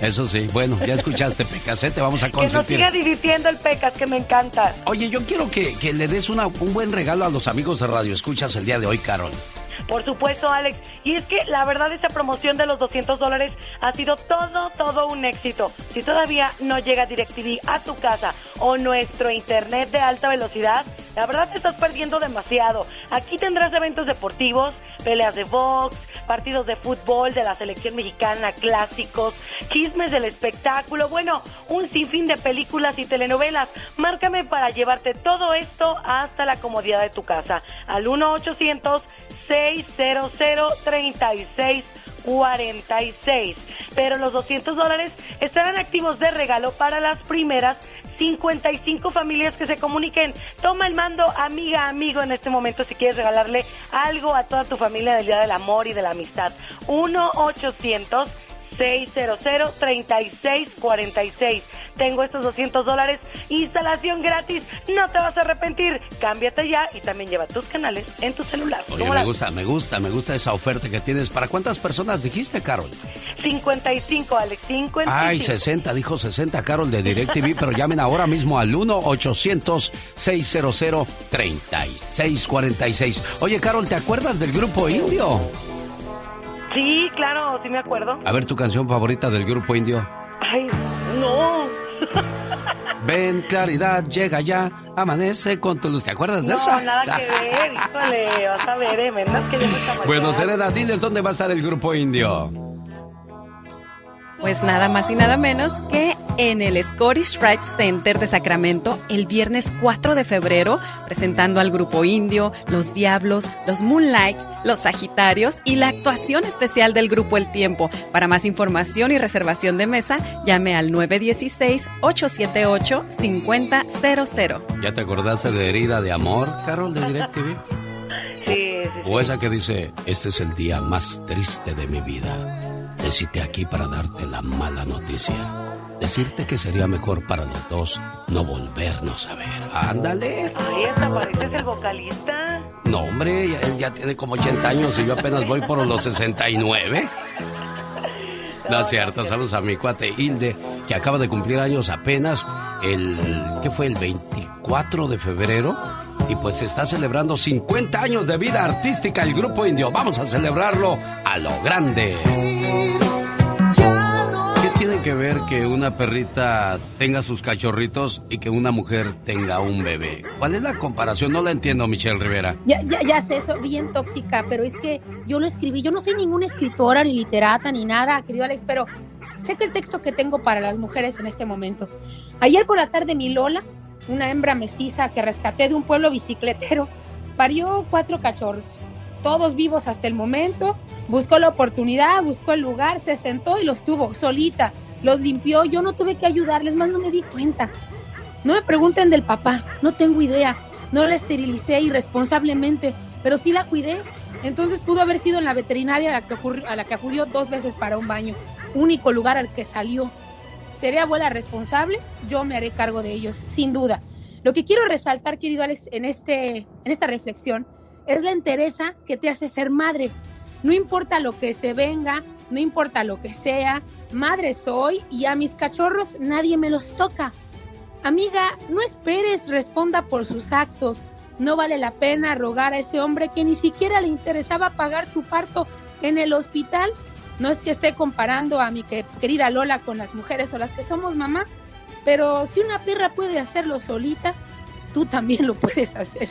Eso sí, bueno, ya escuchaste, (laughs) Pecas, ¿eh? te vamos a Que nos consentir. siga divirtiendo el Pecas, que me encanta. Oye, yo quiero que, que le des una- un buen regalo a los amigos de Radio Escuchas el día de hoy, Carol. Por supuesto, Alex. Y es que la verdad esta promoción de los 200 dólares ha sido todo, todo un éxito. Si todavía no llega DirecTV a tu casa o nuestro internet de alta velocidad, la verdad te estás perdiendo demasiado. Aquí tendrás eventos deportivos, peleas de box, partidos de fútbol de la selección mexicana, clásicos, chismes del espectáculo, bueno, un sinfín de películas y telenovelas. Márcame para llevarte todo esto hasta la comodidad de tu casa. Al 1 800 600 3646 Pero los 200 dólares estarán activos de regalo para las primeras 55 familias que se comuniquen. Toma el mando, amiga, amigo, en este momento si quieres regalarle algo a toda tu familia del Día del Amor y de la Amistad. 1 800 600-3646. Tengo estos 200 dólares. Instalación gratis. No te vas a arrepentir. Cámbiate ya y también lleva tus canales en tu celular. Oye, ¿Cómo me la- gusta, me gusta, me gusta esa oferta que tienes. ¿Para cuántas personas dijiste, Carol? 55, Alex. 55. Ay, 60, dijo 60, Carol de DirecTV, pero llamen ahora mismo al 1-800-600-3646. Oye, Carol, ¿te acuerdas del grupo indio? Sí, claro, sí me acuerdo. A ver tu canción favorita del grupo indio. Ay, no. (laughs) Ven, claridad, llega ya, amanece con tu luz. ¿Te acuerdas de No, esa? nada que (laughs) ver. Híjole, vas a ver, eh. Menos que yo me Bueno. Serena, diles dónde va a estar el grupo indio. Pues nada más y nada menos que en el Scottish Rite Center de Sacramento el viernes 4 de febrero, presentando al grupo indio, los Diablos, los Moonlights, los Sagitarios y la actuación especial del grupo El Tiempo. Para más información y reservación de mesa, llame al 916-878-5000. ¿Ya te acordaste de Herida de Amor, Carol, de DirecTV? (laughs) Sí, sí, O esa que dice, este es el día más triste de mi vida. Te aquí para darte la mala noticia. Decirte que sería mejor para los dos no volvernos a ver. Ándale. Ay, hasta pareces el vocalista. No, hombre, ya- él ya tiene como 80 años y yo apenas voy por los 69. No es cierto, saludos a mi cuate Hilde, que acaba de cumplir años apenas el, ¿qué fue? El 24 de febrero. Y pues se está celebrando 50 años de vida artística el grupo indio. Vamos a celebrarlo a lo grande. ¿Qué tiene que ver que una perrita tenga sus cachorritos y que una mujer tenga un bebé? ¿Cuál es la comparación? No la entiendo, Michelle Rivera. Ya, ya, ya sé, eso, bien tóxica, pero es que yo lo escribí. Yo no soy ninguna escritora, ni literata, ni nada, querido Alex, pero checa el texto que tengo para las mujeres en este momento. Ayer por la tarde, mi Lola, una hembra mestiza que rescaté de un pueblo bicicletero, parió cuatro cachorros, todos vivos hasta el momento. Buscó la oportunidad, buscó el lugar, se sentó y los tuvo solita. Los limpió, yo no tuve que ayudarles, más no me di cuenta. No me pregunten del papá, no tengo idea. No la esterilicé irresponsablemente, pero sí la cuidé. Entonces pudo haber sido en la veterinaria a la que, a la que acudió dos veces para un baño, único lugar al que salió. ¿Seré abuela responsable? Yo me haré cargo de ellos, sin duda. Lo que quiero resaltar, querido Alex, en, este, en esta reflexión, es la entereza que te hace ser madre. No importa lo que se venga, no importa lo que sea, madre soy y a mis cachorros nadie me los toca. Amiga, no esperes responda por sus actos. No vale la pena rogar a ese hombre que ni siquiera le interesaba pagar tu parto en el hospital. No es que esté comparando a mi que- querida Lola con las mujeres o las que somos mamá, pero si una perra puede hacerlo solita, tú también lo puedes hacer.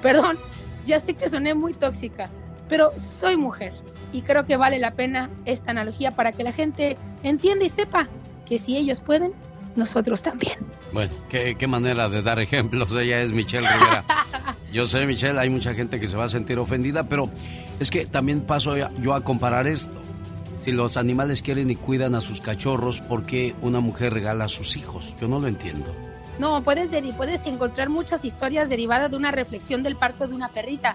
Perdón, ya sé que soné muy tóxica, pero soy mujer y creo que vale la pena esta analogía para que la gente entienda y sepa que si ellos pueden, nosotros también. Bueno, qué, qué manera de dar ejemplos. Ella es Michelle Rivera. (laughs) Yo sé, Michelle, hay mucha gente que se va a sentir ofendida, pero es que también paso yo a comparar esto. Si los animales quieren y cuidan a sus cachorros, ¿por qué una mujer regala a sus hijos? Yo no lo entiendo. No, puedes, puedes encontrar muchas historias derivadas de una reflexión del parto de una perrita.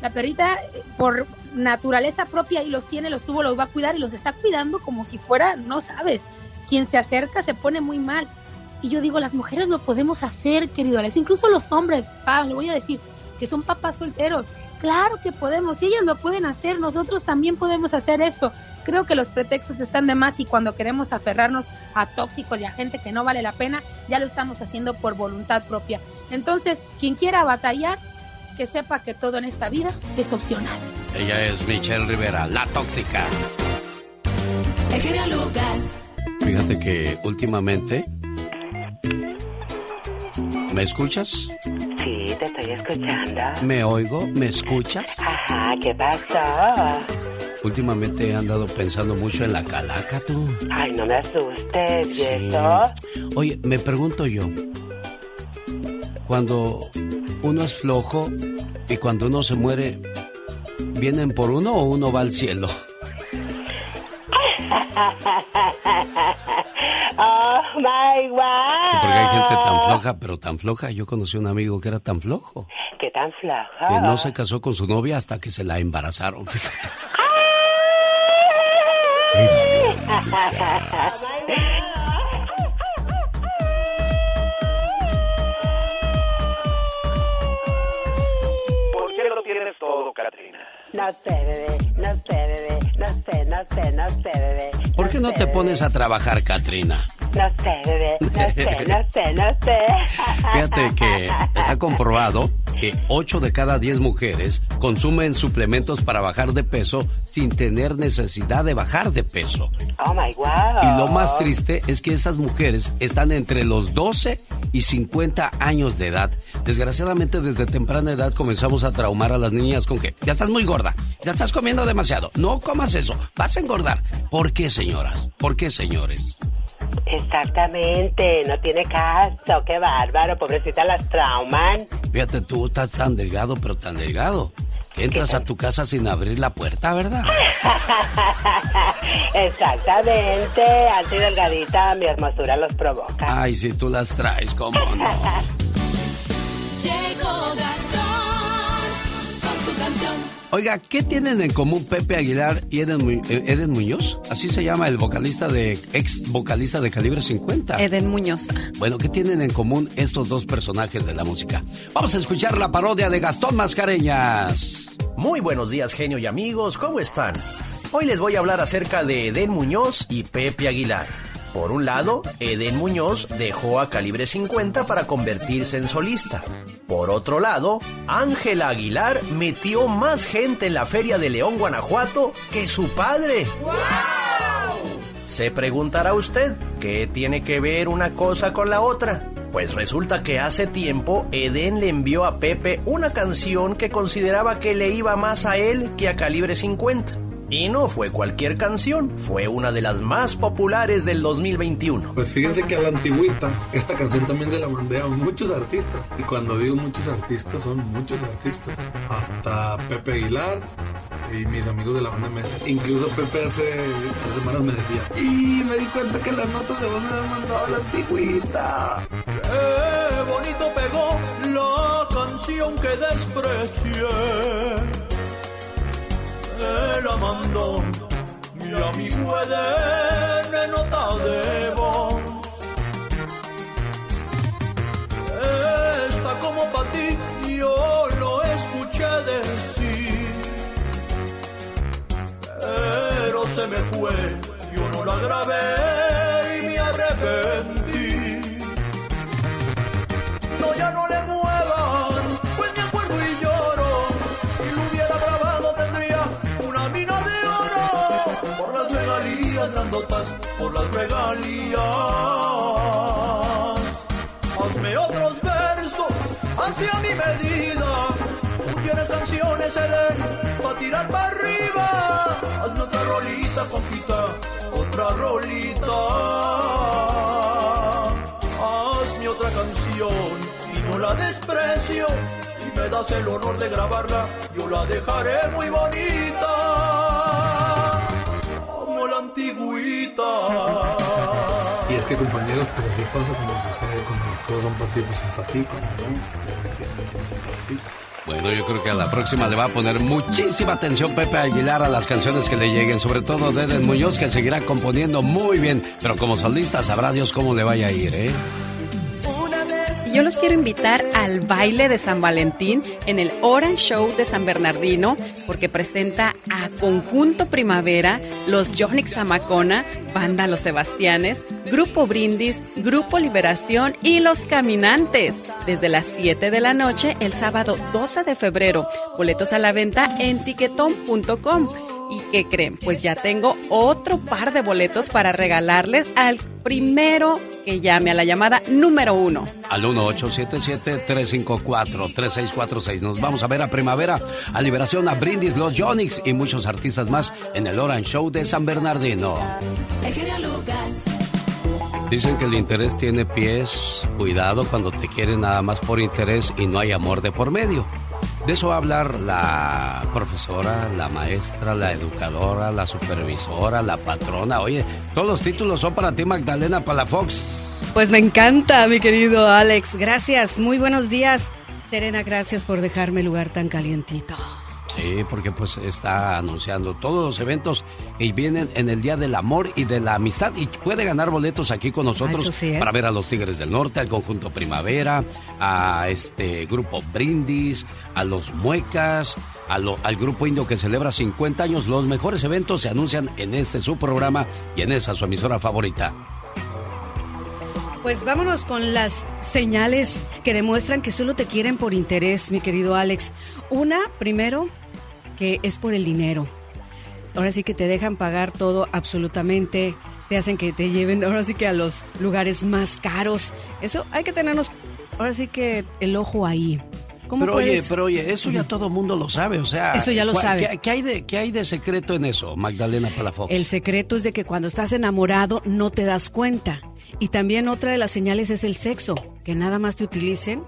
La perrita, eh, por naturaleza propia, y los tiene, los tuvo, los va a cuidar y los está cuidando como si fuera, no sabes, quien se acerca se pone muy mal. Y yo digo, las mujeres lo podemos hacer, querido Alex, incluso los hombres, ah, le voy a decir, que son papás solteros. Claro que podemos, si ellas lo pueden hacer, nosotros también podemos hacer esto. Creo que los pretextos están de más y cuando queremos aferrarnos a tóxicos y a gente que no vale la pena, ya lo estamos haciendo por voluntad propia. Entonces, quien quiera batallar, que sepa que todo en esta vida es opcional. Ella es Michelle Rivera, la tóxica. El Lucas. Fíjate que últimamente... ¿Me escuchas? Sí, te estoy escuchando. ¿Me oigo? ¿Me escuchas? Ajá, ¿qué pasó? Últimamente he andado pensando mucho en la calaca, tú. Ay, no me asustes, ¿y Sí. eso? Oye, me pregunto yo, cuando uno es flojo y cuando uno se muere, ¿vienen por uno o uno va al cielo? Oh my wow. Sí, porque hay gente tan floja, pero tan floja. Yo conocí a un amigo que era tan flojo, ¿Qué tan floja? que no se casó con su novia hasta que se la embarazaron. ¿Por qué lo tienes todo, Katrina? No sé, bebé, no sé, bebé, no sé, no sé, no sé, bebé. ¿Por qué no te pones a trabajar, Katrina? No sé, bebé. No sé, no sé, no sé. (laughs) Fíjate que está comprobado que 8 de cada 10 mujeres consumen suplementos para bajar de peso sin tener necesidad de bajar de peso. Oh my wow. Y lo más triste es que esas mujeres están entre los 12 y 50 años de edad. Desgraciadamente desde temprana edad comenzamos a traumar a las niñas con que ya estás muy gorda, ya estás comiendo demasiado, no comas eso, vas a engordar. ¿Por qué señoras? ¿Por qué señores? Exactamente, no tiene caso, qué bárbaro, pobrecita las trauman. Fíjate, tú estás tan delgado, pero tan delgado. Entras a tu casa sin abrir la puerta, ¿verdad? (laughs) Exactamente, y delgadita, mi hermosura los provoca. Ay, si tú las traes, ¿cómo no? (laughs) Llegó Gastón con su canción. Oiga, ¿qué tienen en común Pepe Aguilar y Eden, Mu- eh, Eden Muñoz? Así se llama el vocalista de ex vocalista de Calibre 50. Eden Muñoz. Bueno, ¿qué tienen en común estos dos personajes de la música? Vamos a escuchar la parodia de Gastón Mascareñas. Muy buenos días, genio y amigos, ¿cómo están? Hoy les voy a hablar acerca de Eden Muñoz y Pepe Aguilar. Por un lado, Eden Muñoz dejó a Calibre 50 para convertirse en solista. Por otro lado, Ángela Aguilar metió más gente en la Feria de León, Guanajuato que su padre. Se preguntará usted, ¿qué tiene que ver una cosa con la otra? Pues resulta que hace tiempo Eden le envió a Pepe una canción que consideraba que le iba más a él que a Calibre 50. Y no fue cualquier canción, fue una de las más populares del 2021. Pues fíjense que a la antigüita, esta canción también se la mandé a muchos artistas. Y cuando digo muchos artistas, son muchos artistas. Hasta Pepe Aguilar y mis amigos de la banda Mesa. Incluso Pepe hace tres semanas me decía, y me di cuenta que las notas de voz me han mandado a la antigüita. Qué bonito pegó la canción que desprecié. Me la mandó mi amigo Eden en nota de voz. Está como para ti, yo lo escuché decir. Pero se me fue, yo no la grabé y me arrepentí. Para tirar para arriba. Hazme otra rolita, compita, otra rolita. Hazme otra canción y no la desprecio. Y me das el honor de grabarla, yo la dejaré muy bonita. Como la antigüita. Y es que compañeros, pues así pasa cuando sucede, cuando cosas son para ti, son para ti, cuando no, Bueno, yo creo que a la próxima le va a poner muchísima atención Pepe Aguilar a las canciones que le lleguen, sobre todo de Eden Muñoz, que seguirá componiendo muy bien, pero como solista sabrá Dios cómo le vaya a ir, ¿eh? Yo los quiero invitar al baile de San Valentín en el Orange Show de San Bernardino, porque presenta a Conjunto Primavera, los Jonix Zamacona, Banda Los Sebastianes, Grupo Brindis, Grupo Liberación y Los Caminantes. Desde las 7 de la noche, el sábado 12 de febrero. Boletos a la venta en tiquetón.com. ¿Y qué creen? Pues ya tengo otro par de boletos para regalarles al primero que llame a la llamada número uno. Al 1877-354-3646. Nos vamos a ver a Primavera, a Liberación, a Brindis, los Jonix y muchos artistas más en el Orange Show de San Bernardino. El genio Lucas. Dicen que el interés tiene pies. Cuidado cuando te quieren nada más por interés y no hay amor de por medio. De eso va a hablar la profesora, la maestra, la educadora, la supervisora, la patrona. Oye, todos los títulos son para ti, Magdalena Palafox. Pues me encanta, mi querido Alex. Gracias, muy buenos días. Serena, gracias por dejarme el lugar tan calientito. Sí, porque pues está anunciando todos los eventos que vienen en el Día del Amor y de la Amistad y puede ganar boletos aquí con nosotros Eso sí, ¿eh? para ver a los Tigres del Norte, al conjunto Primavera, a este grupo Brindis, a los Muecas, a lo- al grupo indio que celebra 50 años. Los mejores eventos se anuncian en este su programa y en esa su emisora favorita. Pues vámonos con las señales que demuestran que solo te quieren por interés, mi querido Alex. Una, primero, que es por el dinero. Ahora sí que te dejan pagar todo absolutamente, te hacen que te lleven ahora sí que a los lugares más caros. Eso hay que tenernos ahora sí que el ojo ahí. ¿Cómo pero oye, pero oye, eso ya todo mundo lo sabe, o sea... Eso ya lo ¿cuál- sabe. ¿qué, qué hay de, ¿Qué hay de secreto en eso, Magdalena Palafox? El secreto es de que cuando estás enamorado no te das cuenta. Y también otra de las señales es el sexo, que nada más te utilicen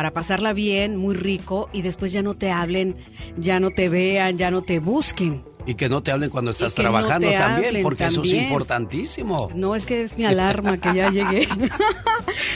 para pasarla bien, muy rico, y después ya no te hablen, ya no te vean, ya no te busquen. Y que no te hablen cuando estás no trabajando también, porque eso es importantísimo. No es que es mi alarma que ya llegué. (laughs)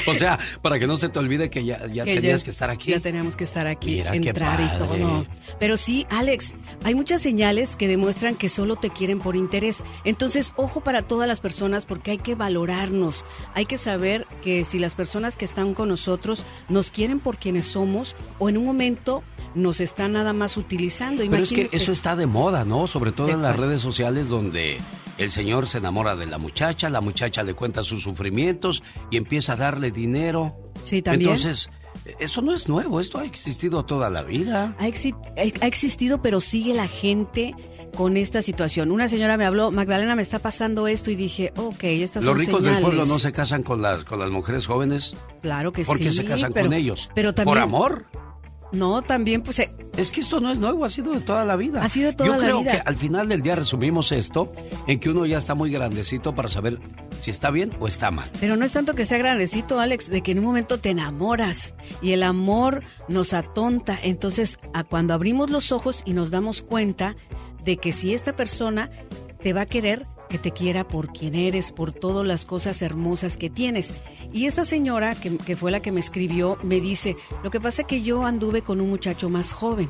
O sea, para que no se te olvide que ya, ya Que tenías ya- que estar aquí. Ya teníamos que estar aquí, Mira, entrar y todo. Pero sí, Alex, hay muchas señales que demuestran que solo te quieren por interés. Entonces, ojo para todas las personas porque hay que valorarnos. Hay que saber que si las personas que están con nosotros nos quieren por quienes somos o en un momento nos están nada más utilizando. Pero es que eso está de moda, ¿no? Sobre todo en las redes sociales donde el señor se enamora de la muchacha, la muchacha le cuenta sus sufrimientos y empieza a darle dinero. Sí, también. Entonces, eso no es nuevo, esto ha existido toda la vida. Ha, exi- ha existido, pero sigue la gente con esta situación. Una señora me habló, Magdalena, me está pasando esto y dije, ok, estas Los son ricos del pueblo no se casan con las, con las mujeres jóvenes. Claro que ¿Por qué sí. se casan pero- con ellos? Pero también, ¿Por amor? No, también pues... eh, Es que esto no es nuevo, ha sido de toda la vida. Ha sido de toda Yo la creo vida. que al final del día resumimos esto en que uno ya está muy grandecito para saber si está bien o está mal. Pero no es tanto que sea grandecito, Alex, de que en un momento te enamoras y el amor nos atonta. Entonces, a cuando abrimos los ojos y nos damos cuenta de que si esta persona te va a querer, que te quiera por quien eres, por todas las cosas hermosas que tienes. Y esta señora, que, que fue la que me escribió, me dice, lo que pasa es que yo anduve con un muchacho más joven.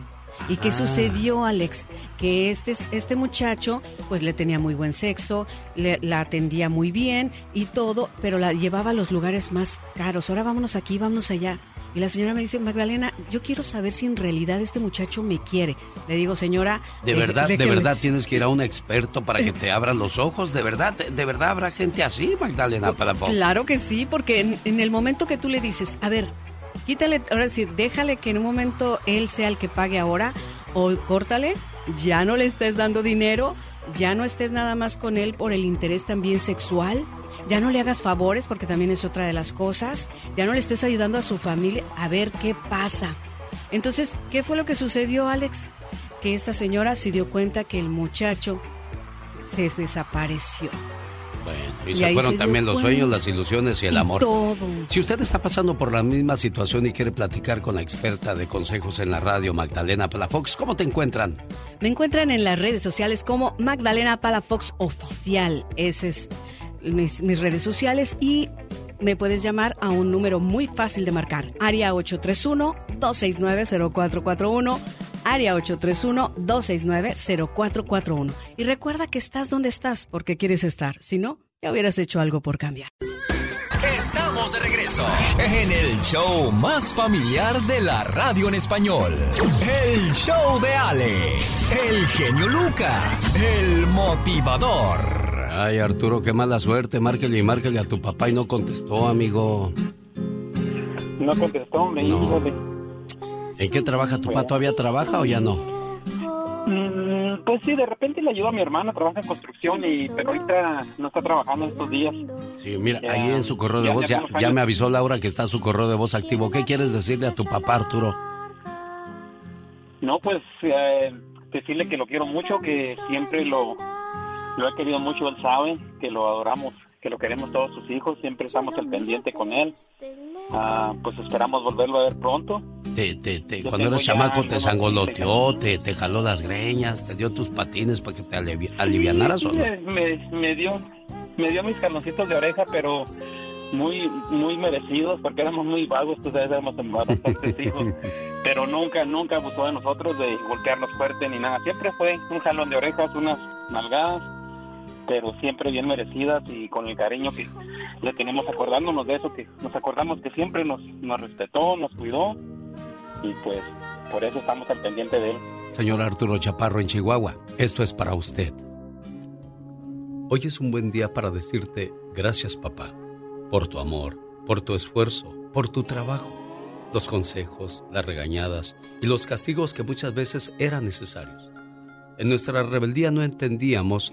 ¿Y qué Ah. sucedió, Alex? Que este, este muchacho, pues le tenía muy buen sexo, le- la atendía muy bien y todo, pero la llevaba a los lugares más caros. Ahora vámonos aquí, vámonos allá. Y la señora me dice, Magdalena, yo quiero saber si en realidad este muchacho me quiere. Le digo, señora... De verdad, de verdad tienes que ir a un experto para que te abran los ojos. De verdad, de verdad habrá gente así, Magdalena Palafox. Claro que sí, porque en, en el momento que tú le dices, a ver, quítale, ahora sí, déjale que en un momento él sea el que pague ahora, o córtale, ya no le estés dando dinero, ya no estés nada más con él por el interés también sexual, ya no le hagas favores, porque también es otra de las cosas, ya no le estés ayudando a su familia, a ver qué pasa. Entonces, ¿qué fue lo que sucedió, Alex? Que esta señora se dio cuenta que el muchacho se desapareció. Bueno, y, Y se fueron se también los cuenta. sueños, las ilusiones y el Y amor. todo. Si usted está pasando por la misma situación y quiere platicar con la experta de consejos en la radio, Magdalena Palafox, ¿cómo te encuentran? Me encuentran en las redes sociales como Magdalena Palafox Oficial. Esas es mis, redes sociales y me puedes llamar a un número muy fácil de marcar. Área 831-269-0441. Área 831-269-0441. Y recuerda que estás donde estás porque quieres estar. Si no, ya hubieras hecho algo por cambiar. Estamos de regreso en el show más familiar de la radio en español. El show de Alex, el genio Lucas, el motivador. Ay, Arturo, qué mala suerte. Márquele y márquele a tu papá y no contestó, amigo. No contestó, hombre, No. híjole. ¿En qué trabaja tu papá? ¿Todavía trabaja o ya no? Mm, pues sí, de repente le ayudo a mi hermana, trabaja en construcción, y pero ahorita no está trabajando estos días. Sí, mira, Ya, ahí en su correo de ya- voz ya ya, me avisó Laura que está su correo de voz activo. ¿Qué quieres decirle a tu papá, Arturo? No, pues eh, decirle que lo quiero mucho, que siempre lo, lo he querido mucho, él sabe, que lo adoramos, que lo queremos todos sus hijos, siempre estamos al pendiente con él. Ah, pues esperamos volverlo a ver pronto. Te, te, te, cuando ya chamaco te sangoloteó, te, te jaló las greñas, te dio tus patines para que te alivi- alivianaras o no. Me, me- dio me dio mis caloncitos de oreja, pero muy muy merecidos porque éramos muy vagos, tú sabes, éramos bastantes hijos, (laughs) pero nunca nunca abusó de nosotros de golpearnos fuerte ni nada. Siempre fue un jalón de orejas, unas nalgadas, pero siempre bien merecidas y con el cariño que le tenemos acordándonos de eso, que nos acordamos que siempre nos, nos respetó, nos cuidó y pues por eso estamos al pendiente de él. Señor Arturo Chaparro en Chihuahua, esto es para usted. Hoy es un buen día para decirte gracias papá por tu amor, por tu esfuerzo, por tu trabajo, los consejos, las regañadas y los castigos que muchas veces eran necesarios. En nuestra rebeldía no entendíamos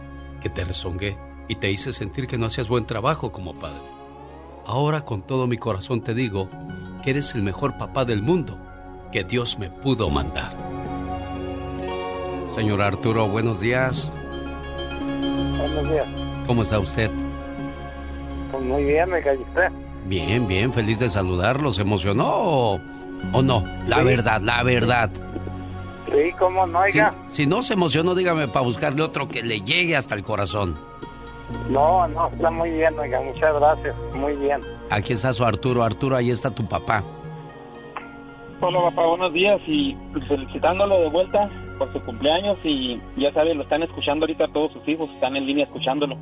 que te rezongué y te hice sentir que no hacías buen trabajo como padre. Ahora con todo mi corazón te digo que eres el mejor papá del mundo que Dios me pudo mandar. Señor Arturo, buenos días. Buenos días. ¿Cómo está usted? Pues muy bien, me cae usted. Bien, bien, feliz de saludarlo. ¿Se emocionó o, o no? La Sí. verdad, la verdad. Sí, cómo no, Si, oiga. si no se emocionó, dígame para buscarle otro que le llegue hasta el corazón. No, no, está muy bien, oiga, muchas gracias. Muy bien. Aquí está su Arturo. Arturo, ahí está tu papá. Hola papá, buenos días y felicitándolo de vuelta por su cumpleaños y ya sabe, lo están escuchando ahorita todos sus hijos, están en línea escuchándolo.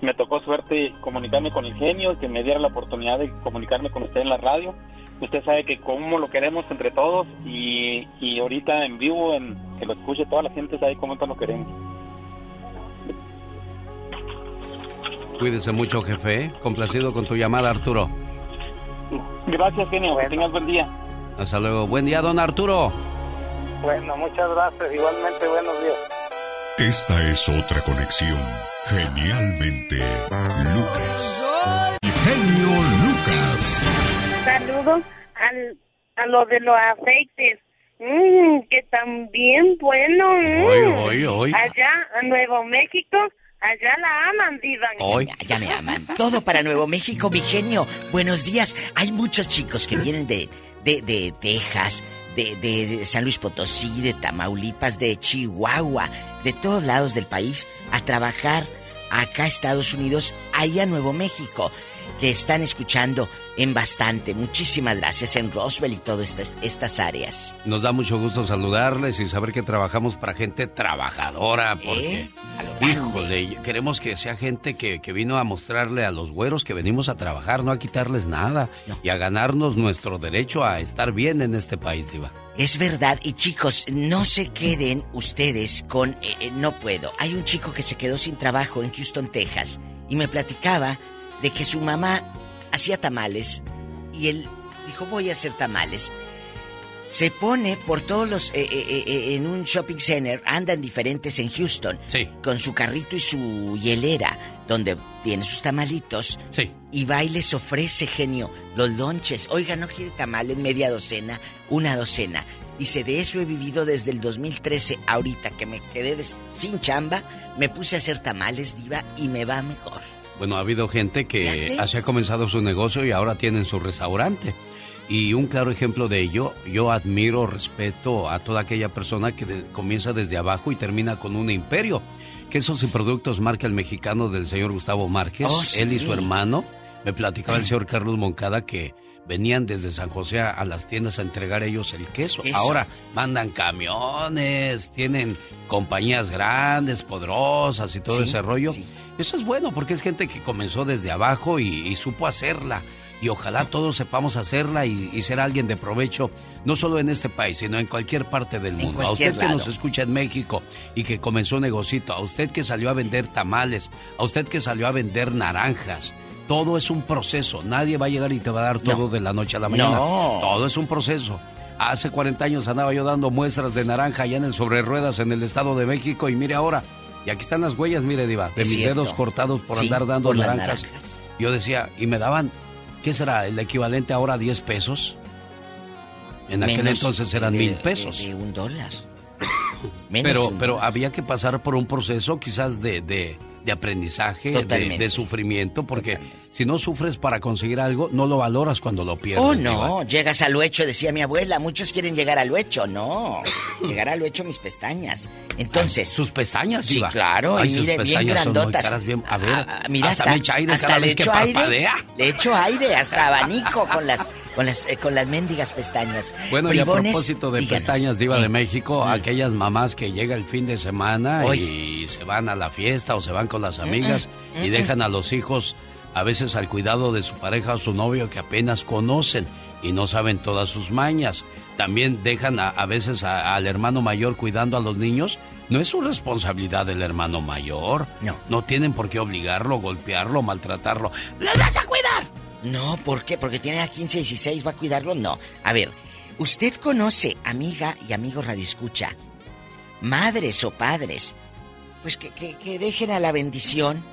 Me tocó suerte comunicarme con el genio, que me diera la oportunidad de comunicarme con usted en la radio. Usted sabe que cómo lo queremos entre todos y, y ahorita en vivo, en que lo escuche toda la gente, sabe cómo lo queremos. Cuídese mucho, jefe. ¿eh? Complacido con tu llamada, Arturo. Gracias, genio, que tengas buen día. Hasta luego. Buen día, don Arturo. Bueno, muchas gracias. Igualmente, buenos días. Esta es otra conexión. Genialmente, Lucas. Genio Lucas. Saludos al, a lo de los aceites. Mmm, que también bueno. mm. Oy, oy, oy. Allá, en Nuevo México, allá la aman, diva. Ya, ya me aman. Todo para Nuevo México, mi genio. Buenos días. Hay muchos chicos que vienen de, de, de Texas, de, de- de San Luis Potosí, de Tamaulipas, de Chihuahua, de todos lados del país a trabajar acá a Estados Unidos, allá a Nuevo México, que están escuchando en bastante. Muchísimas gracias en Roswell y todas estas, estas áreas. Nos da mucho gusto saludarles y saber que trabajamos para gente trabajadora, porque, ¿Eh? híjole, queremos que sea gente que, que vino a mostrarle a los güeros que venimos a trabajar, no a quitarles nada, y a ganarnos nuestro derecho a estar bien en este país, Diva. Es verdad, y chicos, no se queden ustedes con eh, eh, no puedo. Hay un chico que se quedó sin trabajo en Houston, Texas, y me platicaba de que su mamá hacía tamales y él dijo voy a hacer tamales. Se pone por todos los eh, eh, eh, en un shopping center, andan diferentes en Houston, sí. con su carrito y su hielera, donde tiene sus tamalitos. Sí. Y va y les ofrece, genio, los lonches. Oiga, ¿no quiere tamales media docena? Una docena. Dice, de eso he vivido desde el 2013. Ahorita que me quedé sin chamba, me puse a hacer tamales, diva, y me va mejor. Bueno, ha habido gente que así ha comenzado su negocio y ahora tienen su restaurante. Y un claro ejemplo de ello, yo admiro, respeto a toda aquella persona que de- comienza desde abajo y termina con un imperio. Quesos y productos marca el mexicano del señor Gustavo Márquez, Oh, sí. él y su hermano. Me platicaba el señor Carlos Moncada que venían desde San José a, las tiendas a entregar ellos el queso. Ahora mandan camiones, tienen compañías grandes, poderosas y todo Sí, ese rollo. sí. Eso es bueno porque es gente que comenzó desde abajo y, y supo hacerla. Y ojalá todos sepamos hacerla y, y ser alguien de provecho, no solo en este país, sino en cualquier parte del mundo. A usted que nos escucha en México y que comenzó un negocito, a usted que salió a vender tamales, a usted que salió a vender naranjas. Todo es un proceso. Nadie va a llegar y te va a dar todo de la noche a la mañana. No. Todo es un proceso. Hace 40 años andaba yo dando muestras de naranja allá en el sobre ruedas en el Estado de México y mire ahora, y aquí están las huellas, mire Diva, de Es mis cierto. dedos cortados por Sí, andar dando por naranjas. naranjas. Yo decía, y me daban, ¿qué será? ¿El equivalente ahora a 10 pesos? En aquel entonces eran de- mil de- pesos. De, un dólar. (coughs) Menos pero, un pero dólar. había que pasar por un proceso quizás de, de, de aprendizaje, de, de sufrimiento, porque si no sufres para conseguir algo, no lo valoras cuando lo pierdes. Oh, no, llegas al hecho, decía mi abuela. Muchos quieren llegar al hecho, no. (coughs) llegar al hecho mis pestañas. Entonces. ¿Sus pestañas, Sí, claro, Ay, y sus mire, bien grandotas. caras, bien- a ver, Ah, mira, hasta hasta, aire hasta cada le vez que aire. parpadea. Le echo aire, hasta abanico (laughs) con las, con las, eh, con las mendigas pestañas. Bueno, y a Bribones, propósito de díganos. pestañas Diva Eh, de México, aquellas mamás que llega el fin de semana y se van a la fiesta o se van con las Mm, amigas mm, y mm, dejan a los hijos a veces al cuidado de su pareja o su novio que apenas conocen y no saben todas sus mañas. También dejan a, a veces a- al hermano mayor cuidando a los niños. No es su responsabilidad del hermano mayor. No. No tienen por qué obligarlo, golpearlo, maltratarlo. ¡Los vas a cuidar! No, ¿por qué? Porque tiene a 15, 16, ¿va a cuidarlo? No. A ver, usted conoce, amiga y amigo Radio Escucha, madres o padres, pues que, que, que dejen a la bendición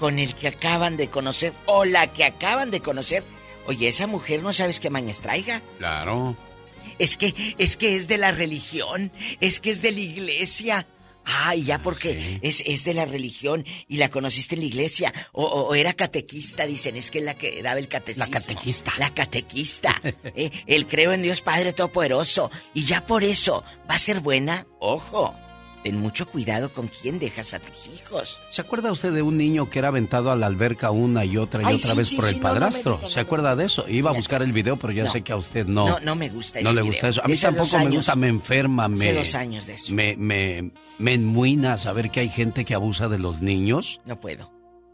con el que acaban de conocer o la que acaban de conocer. Oye, esa mujer no sabes qué mañas traiga. Claro. Es que, es que es de la religión, es que es de la iglesia. Ay, ya porque es, es de la religión y la conociste en la iglesia. O, o- o era catequista, dicen, es que es la que daba el catecismo. La catequista. La catequista. (laughs) Eh, el creo en Dios Padre Todopoderoso. Y ya por eso, ¿va a ser buena? Ojo, ten mucho cuidado con quién dejas a tus hijos. ¿Se acuerda usted de un niño que era aventado a la alberca una y otra y Ay, otra sí, vez sí, por sí, el no, no me padrastro? diga, ¿Se acuerda de eso? Iba a buscar el video, pero ya sé que a usted no. No, no me gusta No le video. gusta eso. A mí tampoco me gusta, me enferma, me. Dos años de eso. Me, me, me enmuina saber que hay gente que abusa de los niños. No puedo.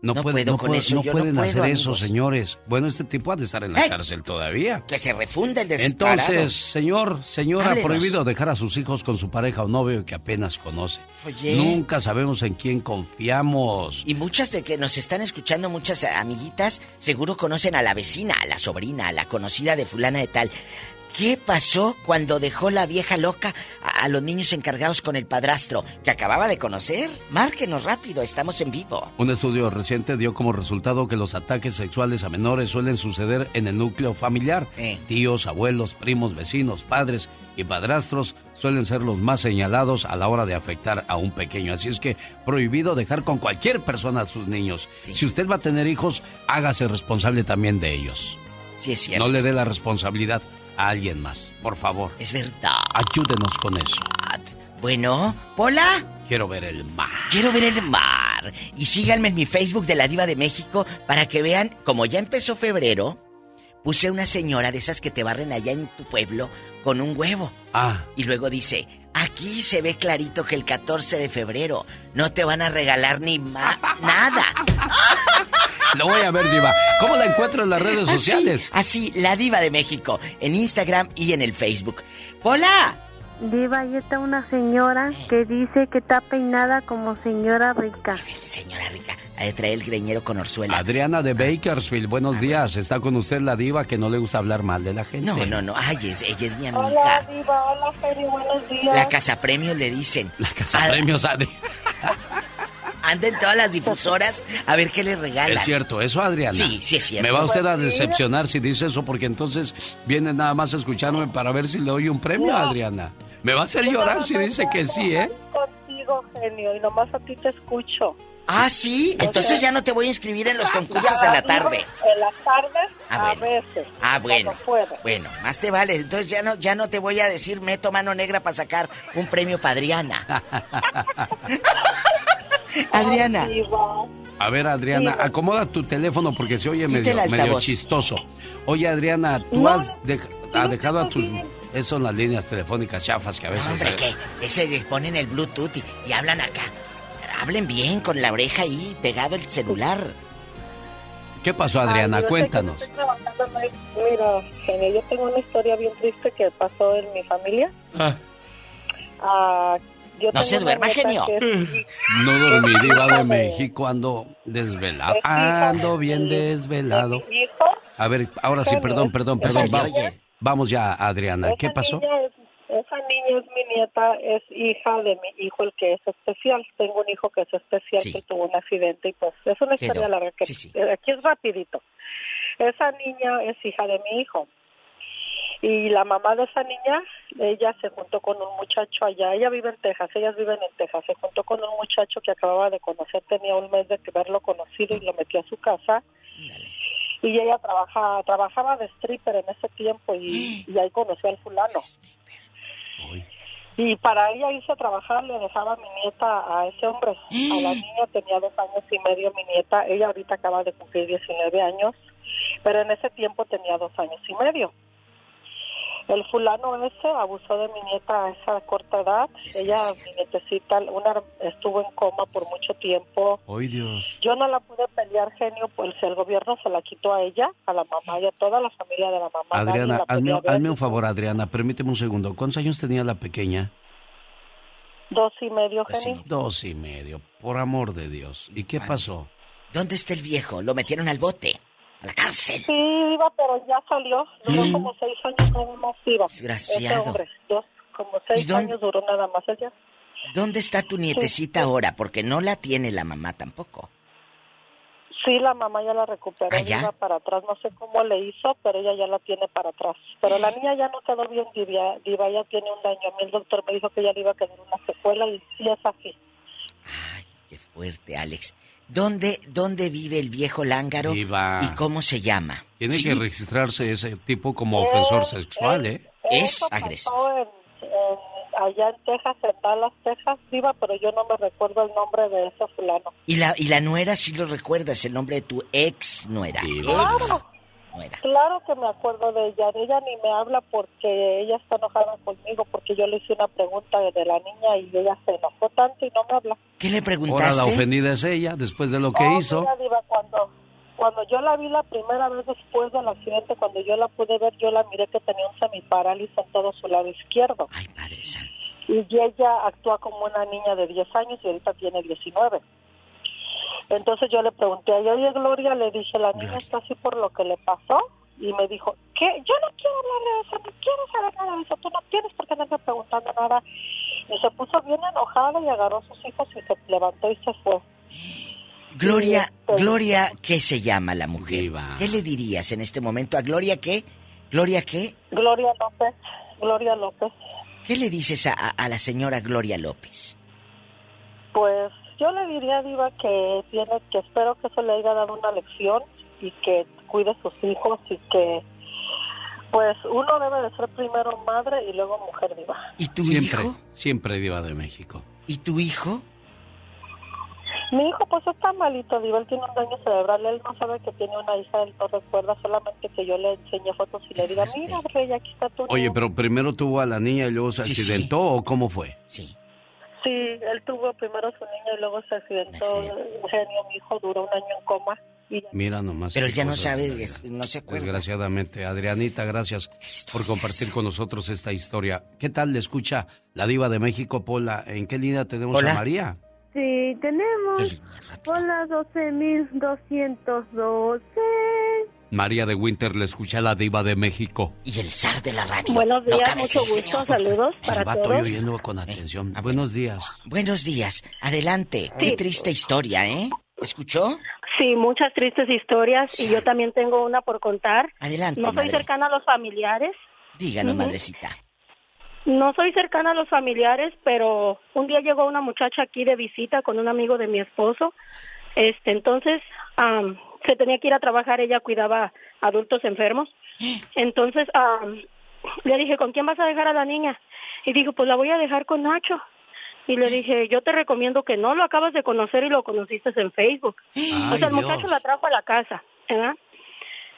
No, No puede- puedo no con puede- eso, no yo no pueden puedo, hacer eso, señores. Bueno, este tipo ha de estar en la cárcel todavía. Que se refunda el desesperado. Entonces, señor, señora, Háblenos. prohibido dejar a sus hijos con su pareja o novio que apenas conoce. Oye. Nunca sabemos en quién confiamos. Y muchas de que nos están escuchando, muchas amiguitas, seguro conocen a la vecina, a la sobrina, a la conocida de fulana de tal. ¿Qué pasó cuando dejó la vieja loca a, a los niños encargados con el padrastro que acababa de conocer? Márquenos rápido, estamos en vivo. Un estudio reciente dio como resultado que los ataques sexuales a menores suelen suceder en el núcleo familiar. Eh. Tíos, abuelos, primos, vecinos, padres y padrastros suelen ser los más señalados a la hora de afectar a un pequeño. Así es que prohibido dejar con cualquier persona a sus niños. Si usted va a tener hijos, hágase responsable también de ellos. Sí, es cierto. No le dé la responsabilidad a alguien más, por favor. Es verdad. Ayúdenos con eso. Bueno, Pola, Quiero ver el mar. quiero ver el mar. Y síganme en mi Facebook de la Diva de México para que vean, como ya empezó febrero, puse una señora de esas que te barren allá en tu pueblo con un huevo. Ah. Y luego dice, aquí se ve clarito que el 14 de febrero no te van a regalar ni ma- nada. Lo voy a ver, Diva. ¿Cómo la encuentro en las redes Así, sociales? Así, la Diva de México, en Instagram y en el Facebook. ¡Hola! Diva, ahí está una señora que dice que está peinada como señora rica. Señora rica, ha de traer el greñero con orzuela. Adriana de Bakersfield, buenos días. Está con usted la diva que no le gusta hablar mal de la gente. No, no, no, ay, es- ella es mi amiga. Hola, Diva, hola, Feri, buenos días. La casa premios le dicen. La casa premios, Adri. (laughs) Anda en todas las difusoras a ver qué le regalan. Es cierto, eso, Adriana. Sí, sí es cierto. Me va usted a decepcionar si dice eso, porque entonces viene nada más a escucharme para ver si le doy un premio, No. Adriana. Me va a hacer llorar si dice que sí, ¿eh? Contigo, genio, y nomás a ti te escucho. Ah, sí, entonces ya no te voy a inscribir en los concursos en la tarde. En las tardes, Ah, a veces. Ah, bueno. Bueno, más te vale. Entonces ya no, ya no te voy a decir meto mano negra para sacar un premio para Adriana. (laughs) Adriana. A ver, Adriana, acomoda tu teléfono porque se oye medio, medio chistoso. Oye, Adriana, tú has dej- ha dejado a tus... Esas son las líneas telefónicas chafas que a veces... Hombre, que ese les ponen el Bluetooth y, y hablan acá. Hablen bien, con la oreja ahí pegado el celular. ¿Qué pasó, Adriana? Ay, yo Cuéntanos. estoy trabajando, no Mira, genio, yo tengo una historia bien triste que pasó en mi familia. Ah, Ah, yo No se duerma, genio. que (laughs) no dormí, (laughs) diva de México, ando desvelado. Ando bien desvelado. A ver, ahora sí, perdón, perdón, No perdón. se le va- oye. Vamos ya, Adriana. ¿Qué Esa pasó? niña es- esa niña es mi nieta, es hija de mi hijo, el que es especial. Tengo un hijo que es especial, que tuvo un accidente y pues es una Quedó. historia larga que eh, aquí es rapidito. Esa niña es hija de mi hijo. Y la mamá de esa niña, ella se juntó con un muchacho allá. Ella vive en Texas, ellas viven en Texas. Se juntó con un muchacho que acababa de conocer, tenía un mes de haberlo conocido y lo metió a su casa. Y ella trabaja, trabajaba de stripper en ese tiempo y, (gasps) y ahí conoció al fulano. Y para ella irse a trabajar le dejaba a mi nieta a ese hombre. A la (gasps) niña tenía dos años y medio mi nieta. Ella ahorita acaba de cumplir 19 años, pero en ese tiempo tenía dos años y medio. El fulano ese abusó de mi nieta a esa corta edad. Ella, mi nietecita, una, estuvo en coma por mucho tiempo. ¡Ay, Dios! Yo no la pude pelear, genio, pues el gobierno se la quitó a ella, a la mamá y a toda la familia de la mamá. Adriana, la hazme, hazme un favor, Adriana, permíteme un segundo. ¿Cuántos años tenía la pequeña? Dos y medio, genio. Dos y medio, por amor de Dios. ¿Y qué pasó? ¿Dónde está el viejo? Lo metieron al bote, la cárcel. Sí, iba, pero ya salió. Duró como seis años nada más iba. Desgraciado. Ese hombre, dos, como seis dónde- años duró nada más ella. ¿Dónde está tu nietecita ahora? Porque no la tiene la mamá tampoco. Sí, la mamá ya la recuperó, ¿Ah, ya? iba para atrás, no sé cómo le hizo, pero ella ya la tiene para atrás. Pero la niña ya no quedó bien, diva, diva ya tiene un daño. A mí el doctor me dijo que ya le iba a quedar una secuela y sí es así. Qué fuerte, Alex. ¿Dónde, dónde vive el viejo lángaro? Diva. ¿Y cómo se llama? Tiene que registrarse ese tipo como ofensor sexual, ¿eh? Es Eso pasó en- en- allá en Texas, en Dallas, Texas, diva, pero yo no me recuerdo el nombre de ese fulano. Y la, y la nuera, si lo recuerdas, el nombre de tu ex nuera. Claro, Ex nuera. claro que me acuerdo de ella. De ella ni me habla porque ella está enojada conmigo porque yo le hice una pregunta de la niña y ella se enojó tanto y no me habla. ¿Qué le Ahora preguntaste? la ofendida es ella, después de lo que Oh, hizo. mira, Diva, cuando, cuando yo la vi la primera vez después del accidente, cuando yo la pude ver, yo la miré que tenía un semiparálisis en todo su lado izquierdo. Ay, Padre Santo. Y ella actúa como una niña de 10 años y ahorita tiene 19. Entonces yo le pregunté a ella, oye Gloria, le dije, la niña está así por lo que le pasó. Y me dijo, ¿qué? Yo no quiero hablar de eso, no quiero saber nada de eso, tú no tienes por qué andarme preguntando nada. Y se puso bien enojada y agarró a sus hijos y se levantó y se fue. Gloria, Gloria, ¿qué se llama la mujer? ¿Qué le dirías en este momento a Gloria qué? ¿Gloria qué? Gloria López, Gloria López. ¿Qué le dices a, a- a la señora Gloria López? Pues yo le diría, Diva, que tiene que espero que eso le haya dado una lección y que cuide a sus hijos y que, pues, uno debe de ser primero madre y luego mujer, Diva. ¿Y tu siempre, hijo? siempre diva de México. ¿Y tu hijo? Mi hijo, pues, está malito, Diva. Él tiene un daño cerebral. Él no sabe que tiene una hija. Él no recuerda solamente que yo le enseñé fotos y le diga, mira, Rey, aquí está tu Oye, niño". pero primero tuvo a la niña y luego se Sí, sí. accidentó o cómo fue? Sí. Sí, él tuvo primero su niño y luego se accidentó. Genio, mi hijo duró un año en coma. Y ya Mira nomás. Pero él ya no sabe, no se acuerda. Desgraciadamente. Adrianita, gracias por compartir con nosotros esta historia. ¿Qué tal le escucha la diva de México, Pola? ¿En qué línea tenemos Hola. a María? Sí, tenemos por las 12.212. María de Winter le escucha a la diva de México. Y el zar de la radio. Buenos No días, cabe mucho gusto, genio. saludos El para vato todos. oyendo con atención. Buenos días. Buenos días. Adelante. Qué Sí. triste historia, ¿eh? ¿Escuchó? Sí, muchas tristes historias y yo también tengo una por contar. Adelante, No soy madre. cercana a los familiares. Díganos, madrecita. No soy cercana a los familiares, pero un día llegó una muchacha aquí de visita con un amigo de mi esposo. Este, entonces se tenía que ir a trabajar, ella cuidaba adultos enfermos. Entonces am, le dije, ¿con quién vas a dejar a la niña? Y dijo, pues la voy a dejar con Nacho. Y le dije, yo te recomiendo que no, lo acabas de conocer y lo conociste en Facebook. o sea, el Ay, muchacho Dios. la trajo a la casa, ¿verdad?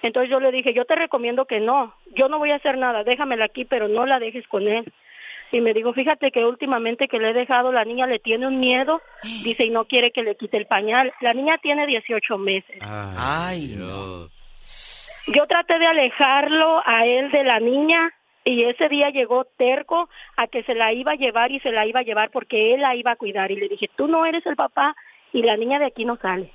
Entonces yo le dije, yo te recomiendo que no, yo no voy a hacer nada, déjamela aquí, pero no la dejes con él. Y me dijo, fíjate que últimamente que le he dejado, la niña le tiene un miedo, dice, y no quiere que le quite el pañal. La niña tiene 18 meses. Ay, Dios. Yo traté de alejarlo a él de la niña y ese día llegó terco a que se la iba a llevar y se la iba a llevar porque él la iba a cuidar. Y le dije, tú no eres el papá y la niña de aquí no sale.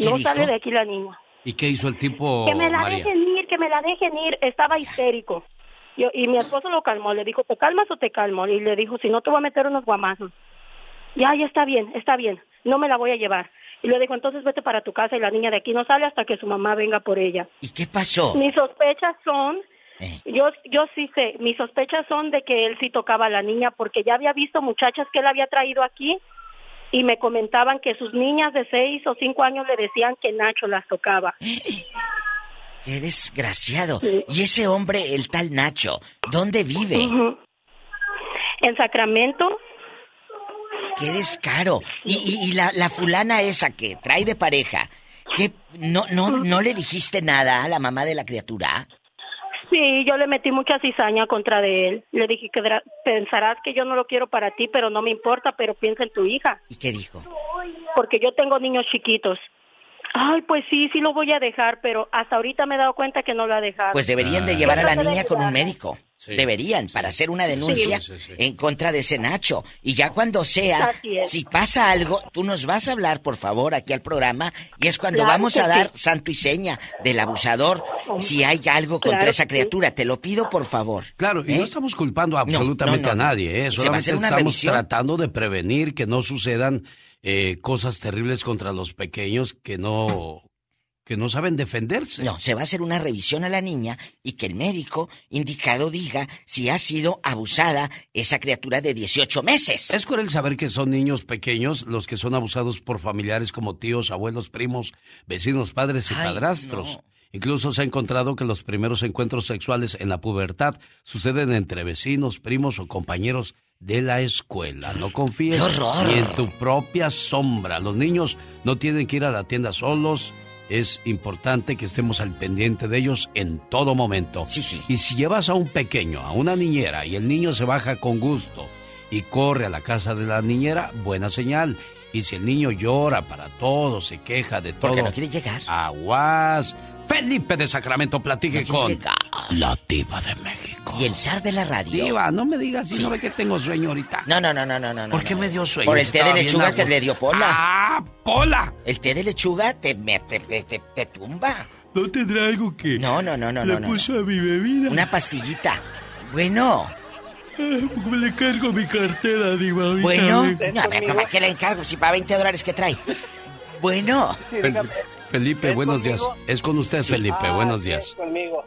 No sale de aquí la niña. ¿Y qué hizo el tipo, que me la María? dejen ir, que me la dejen ir. Estaba histérico. Yo, y mi esposo lo calmó, le dijo, ¿te calmas o te calmo? Y le dijo, si no te voy a meter unos guamazos. Ya, ya está bien, está bien, no me la voy a llevar. Y le dijo, entonces vete para tu casa y la niña de aquí no sale hasta que su mamá venga por ella. ¿Y qué pasó? Mis sospechas son, yo, yo sí sé, mis sospechas son de que él sí tocaba a la niña porque ya había visto muchachas que él había traído aquí y me comentaban que sus niñas de seis o cinco años le decían que Nacho las tocaba. Qué desgraciado. Y ese hombre, el tal Nacho, ¿dónde vive? En Sacramento. Qué descaro. Y, y- y la, la fulana esa que trae de pareja, ¿qué? ¿No, no, ¿no le dijiste nada a la mamá de la criatura? Sí, yo le metí mucha cizaña contra de él. Le dije que pensarás que yo no lo quiero para ti, pero no me importa, pero piensa en tu hija. ¿Y qué dijo? Porque yo tengo niños chiquitos. Ay, pues sí, sí lo voy a dejar, pero hasta ahorita me he dado cuenta que no lo ha dejado. Pues deberían de Ah. llevar a la niña con un médico. Deberían, para hacer una denuncia Sí, sí, en contra de ese Nacho. Y ya cuando sea, si pasa algo, tú nos vas a hablar, por favor, aquí al programa. Y es cuando Claro vamos a dar sí. santo y seña del abusador. Si hay algo contra Claro esa criatura, te lo pido, por favor. Claro, y ¿Eh? no estamos culpando absolutamente no, no. a nadie, ¿eh? Se va a solamente hacer una estamos revisión. tratando de prevenir que no sucedan eh, cosas terribles contra los pequeños que no que no saben defenderse. No, se va a hacer una revisión a la niña y que el médico indicado diga si ha sido abusada esa criatura de 18 meses. Es cruel saber que son niños pequeños los que son abusados por familiares como tíos, abuelos, primos, vecinos, padres y Ay, padrastros. Incluso se ha encontrado que los primeros encuentros sexuales en la pubertad suceden entre vecinos, primos o compañeros de la escuela. No confíes ni en tu propia sombra. Los niños no tienen que ir a la tienda solos. Es importante que estemos al pendiente de ellos en todo momento. Sí, sí. Y si llevas a un pequeño, a una niñera, y el niño se baja con gusto y corre a la casa de la niñera, buena señal. Y si el niño llora para todo, se queja de todo. Porque no quiere llegar. Aguas. Felipe de Sacramento platique con la diva de México. Y el zar de la radio. Diva, no me digas si no ve que tengo sueño ahorita. No, no, no, no, no, no. ¿Por qué no. me dio sueño? Por el té de lechuga que le dio Pola. ¡Ah, Pola! El té de lechuga te, me- te, te- te- te tumba. ¿No tendrá algo que No, no, no, no, le no, no. puso a mi bebida? Una pastillita. Bueno, Me le cargo mi cartera, diva. ahorita bueno. a ver, ¿para qué le encargo? Si para 20 dólares que trae. Bueno. Fel- Felipe, ¿Es buenos días. Es con usted, Felipe. Ah, buenos sí, días. conmigo.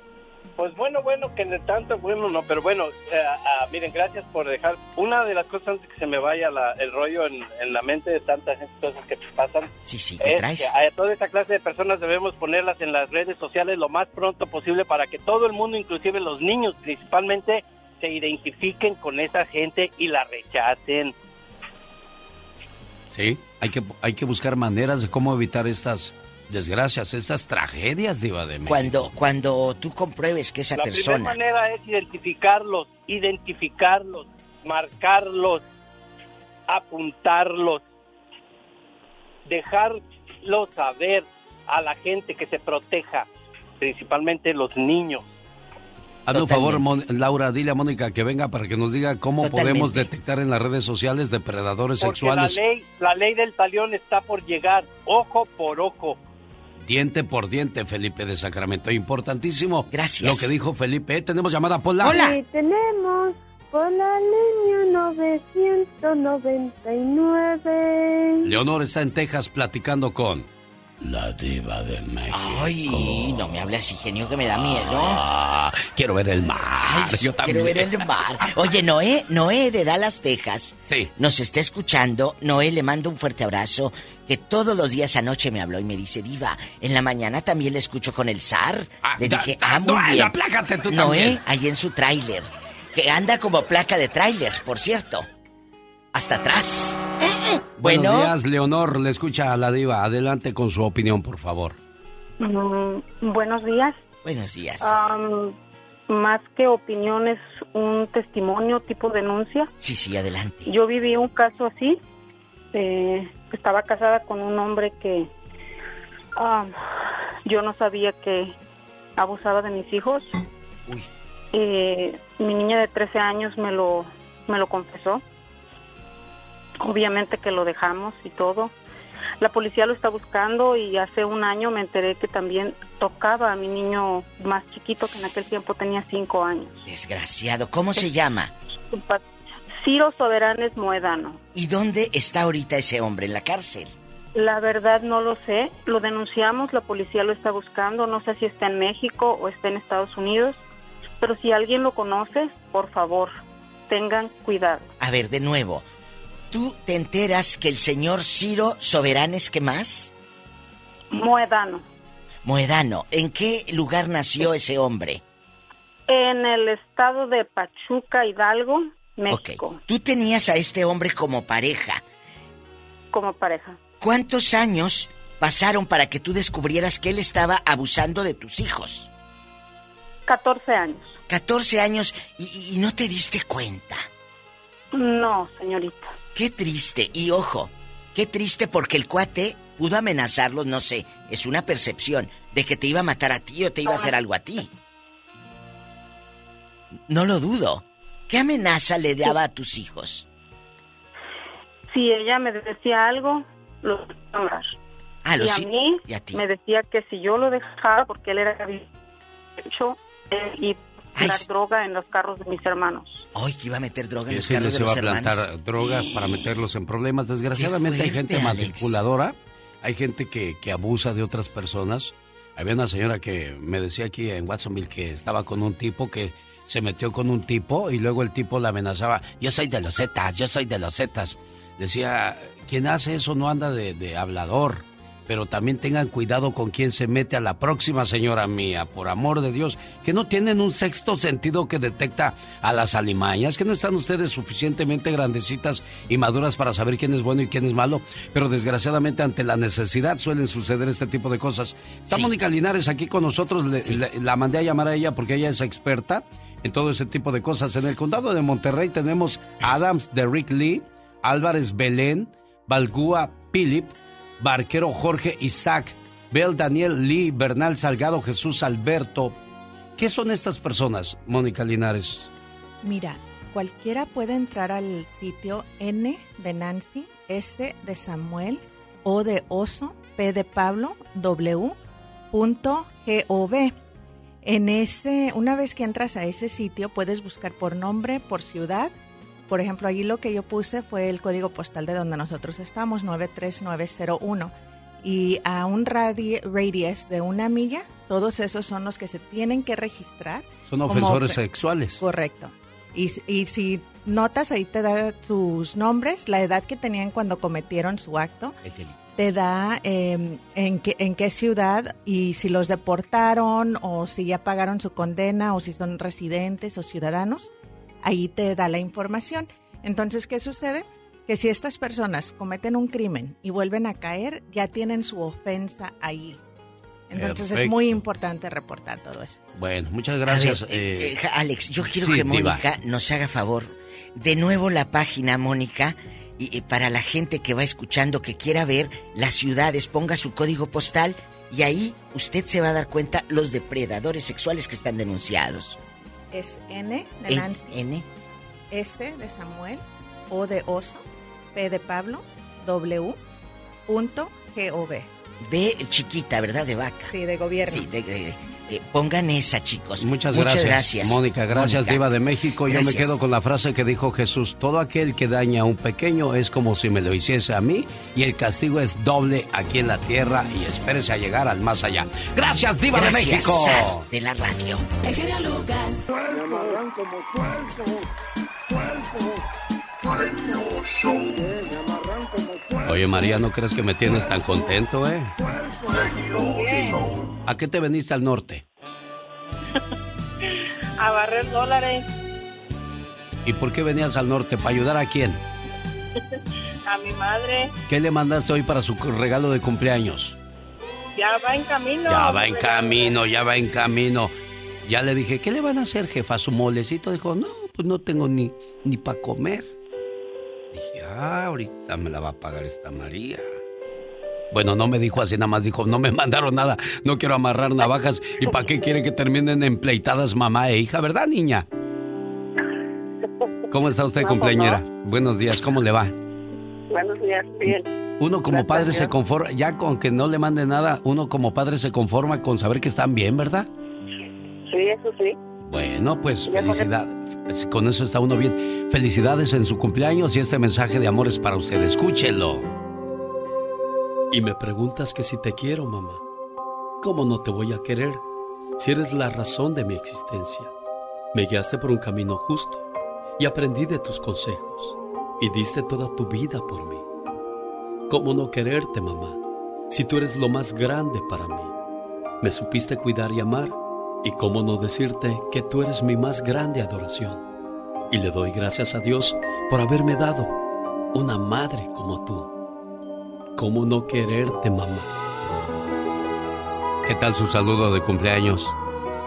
Pues bueno, bueno, que de tanto, bueno, no, pero bueno, eh, ah, miren, gracias por dejar. Una de las cosas antes que se me vaya la- el rollo en, en la mente de tantas cosas que pasan. Sí, sí, ¿qué es traes? que a toda esta clase de personas debemos ponerlas en las redes sociales lo más pronto posible para que todo el mundo, inclusive los niños principalmente, se identifiquen con esa gente y la rechacen. Sí, hay que, hay que buscar maneras de cómo evitar estas desgracias, estas tragedias, diva de México. Cuando, cuando tú compruebes que esa La primera persona... manera es identificarlos, identificarlos, marcarlos, apuntarlos, dejarlos saber a la gente que se proteja, principalmente los niños. Hazme un favor, Mon- Laura, dile a Mónica que venga para que nos diga cómo Totalmente. podemos detectar en las redes sociales depredadores Porque sexuales la ley, la ley del talión está por llegar, ojo por ojo. Diente por diente, Felipe de Sacramento. Importantísimo. Gracias. Lo que dijo Felipe. ¿eh? Tenemos llamada Pola. Sí, tenemos por la línea 999. Leonor está en Texas platicando con la diva de México. Ay, no me hable así, genio, que me da miedo. Ah, quiero ver el mar. Ay, Yo quiero ver también. el mar. Oye, Noé, Noé de Dallas, Texas. Sí. Nos está escuchando. Noé, le mando un fuerte abrazo. Que todos los días anoche me habló y me dice, Diva, en la mañana también le escucho con el zar. le da- dije, da- ah, muy no, bien. aplácate tú Noé, también. ahí en su tráiler. Que anda como placa de tráiler, por cierto. Hasta atrás. Buenos Bueno. días, Leonor. Le escucha a la diva. Adelante con su opinión, por favor. Mm, buenos días. Buenos días. Más que opinión es un testimonio tipo denuncia. Sí, sí, adelante. Yo viví un caso así. eh, estaba casada con un hombre que yo no sabía que abusaba de mis hijos. Eh, mi niña de 13 años me lo, me lo confesó. Obviamente que lo dejamos y todo. La policía lo está buscando y hace un año me enteré que también tocaba a mi niño más chiquito, que en aquel tiempo tenía 5 años. Desgraciado. ¿Cómo se llama? Ciro Soberanes Moedano. ¿Y dónde está ahorita ese hombre? ¿En la cárcel? La verdad no lo sé, lo denunciamos, la policía lo está buscando, no sé si está en México o está en Estados Unidos, pero si alguien lo conoce, por favor, tengan cuidado. A ver, de nuevo. Tú te enteras que el señor Ciro Soberanes, ¿qué más? Moedano. Moedano, ¿en qué lugar nació ese hombre? En el estado de Pachuca, Hidalgo, México, Tú tenías a este hombre como pareja. como pareja. ¿Cuántos años pasaron para que tú descubrieras que él estaba abusando de tus hijos? 14 años. 14 años y, y no te diste cuenta. No, señorita. Qué triste. Y ojo, qué triste porque el cuate pudo amenazarlos, no sé, es una percepción de que te iba a matar a ti o te iba a hacer algo a ti. No lo dudo. ¿Qué amenaza le daba a tus hijos? Si ella me decía algo, lo iba a hablar. Ah, lo y a sí- mí y a ti. me decía que si yo lo dejaba, porque él era hecho y dar droga en los carros de mis hermanos. Ay, que iba a meter droga en los carros les de iba los a plantar hermanos. droga para meterlos en problemas. Desgraciadamente hay gente Alex. manipuladora, hay gente que, que abusa de otras personas. Había una señora que me decía aquí en Watsonville que estaba con un tipo que se metió con un tipo y luego el tipo la amenazaba. Yo soy de los Zetas, yo soy de los Zetas. Decía, quien hace eso no anda de, de hablador. Pero también tengan cuidado con quien se mete a la próxima señora mía, por amor de Dios, que no tienen un sexto sentido que detecta a las alimañas, que no están ustedes suficientemente grandecitas y maduras para saber quién es bueno y quién es malo, pero desgraciadamente ante la necesidad suelen suceder este tipo de cosas. Está Mónica Linares aquí con nosotros, le- le- la mandé a llamar a ella porque ella es experta en todo ese tipo de cosas. En el condado de Monterrey tenemos Adams de Rick Lee, Álvarez Belén, Balgúa Philip, Barquero Jorge Isaac, Bel Daniel Lee, Bernal Salgado Jesús Alberto. ¿Qué son estas personas, Mónica Linares? Mira, cualquiera puede entrar al sitio N de Nancy, S de Samuel, O de Oso, P de Pablo, W, punto gov. En ese, una vez que entras a ese sitio, puedes buscar por nombre, por ciudad. Por ejemplo, allí lo que yo puse fue el código postal de donde nosotros estamos, 93901. Y a un radi- radius de una milla, todos esos son los que se tienen que registrar. Son ofensores ofe- sexuales. Correcto. Y, y si notas, ahí te da sus nombres, la edad que tenían cuando cometieron su acto, te da eh, en, qué, en qué ciudad y si los deportaron o si ya pagaron su condena o si son residentes o ciudadanos, ahí te da la información. Entonces, ¿qué sucede? Que si estas personas cometen un crimen y vuelven a caer, ya tienen su ofensa ahí. Entonces es muy importante reportar todo eso. Bueno, muchas gracias. Ver, eh, eh, eh, Alex, yo quiero sí, que Diva. Mónica nos haga favor. De nuevo la página, Mónica, y, y para la gente que va escuchando, que quiera ver las ciudades, ponga su código postal y ahí usted se va a dar cuenta los depredadores sexuales que están denunciados. Es N de En- Nancy. N. S de Samuel, O de oso, P de Pablo, W, punto gov. B chiquita, ¿verdad? De vaca. Sí, de gobierno. Sí, de- de- de- pongan esa, chicos. Muchas, Muchas gracias, Mónica, gracias, Mónica. Diva de México. Yo me Gracias. quedo con la frase que dijo Jesús: Todo aquel que daña a un pequeño es como si me lo hiciese a mí, y el castigo es doble aquí en la tierra, y espérese a llegar al más allá. Gracias, Diva de Gracias, México. Zar de la radio. El genio Lucas. Me amarran como puerco, puerco, puerco. Me amarran como puerco. Oye, María, ¿no crees que me tienes tan contento, eh? ¿A qué te veniste al norte? (laughs) A barrer dólares ¿Y por qué venías al norte? ¿Para ayudar a quién? (laughs) a mi madre. ¿Qué le mandaste hoy para su regalo de cumpleaños? Ya va en camino. Ya va en camino, ya va en camino. Ya le dije, ¿qué le van a hacer, jefa? ¿Su molecito? Dijo, no, pues no tengo ni, ni para comer. Dije, ah, ahorita me la va a pagar esta María. Bueno, no me dijo así, nada más dijo, no me (laughs) mandaron nada, no quiero amarrar navajas. ¿Y para qué quiere que terminen empleitadas mamá e hija, verdad, niña? ¿Cómo está usted, No, cumpleañera? Buenos días, ¿cómo le va? Buenos días, bien. Uno como Gracias, padre se conforma, ya con que no le mande nada, uno como padre se conforma con saber que están bien, ¿verdad? Sí, eso sí. Bueno, pues Ya con felicidad. Con eso está uno bien. Felicidades en su cumpleaños y este mensaje de amor es para usted. Escúchelo. Y me preguntas que si te quiero, mamá. ¿Cómo no te voy a querer si eres la razón de mi existencia? Me guiaste por un camino justo y aprendí de tus consejos. y diste toda tu vida por mí. ¿Cómo no quererte, mamá, si tú eres lo más grande para mí? Me supiste cuidar y amar, y cómo no decirte que tú eres mi más grande adoración. Y le doy gracias a Dios por haberme dado una madre como tú. ¿Cómo no quererte, mamá? ¿Qué tal su saludo de cumpleaños?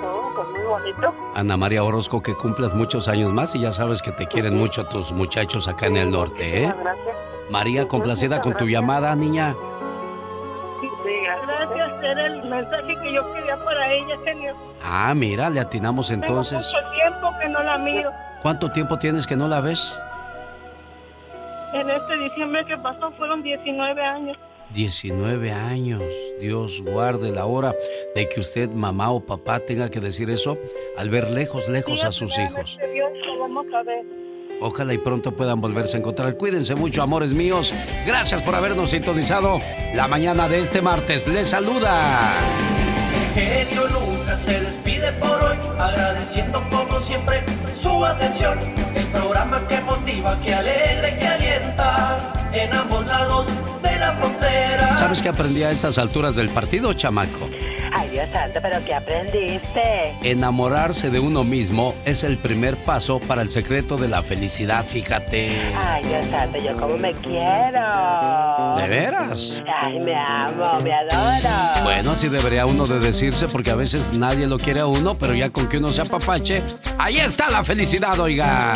No, pues muy bonito. Ana María Orozco, que cumplas muchos años más y ya sabes que te quieren mucho tus muchachos acá en el norte, ¿eh? Muchas gracias. María, complacida con tu llamada, niña. Sí, gracias, era el mensaje que yo quería para ella, genio. Ah, mira, le atinamos entonces. Tengo mucho tiempo que no la miro. ¿Cuánto tiempo tienes que no la ves? En este diciembre que pasó fueron 19 años. 19 años. Dios guarde la hora de que usted, mamá o papá, tenga que decir eso al ver lejos, lejos a sus hijos. Dios, lo vamos a ver. Ojalá y pronto puedan volverse a encontrar. Cuídense mucho, amores míos. Gracias por habernos sintonizado la mañana de este martes. Les saluda. Genio Lucas se despide por hoy, agradeciendo como siempre su atención. El programa que motiva, que alegra y que alienta en ambos lados de la frontera. ¿Sabes qué aprendí a estas alturas del partido, chamaco? Ay, Dios santo, pero ¿qué aprendiste? Enamorarse de uno mismo es el primer paso para el secreto de la felicidad, fíjate. Ay, Dios santo, yo como me quiero. ¿De veras? Ay, me amo, me adoro. Bueno, así debería uno de decirse porque a veces nadie lo quiere a uno, pero ya con que uno se apapache, ahí está la felicidad, oiga.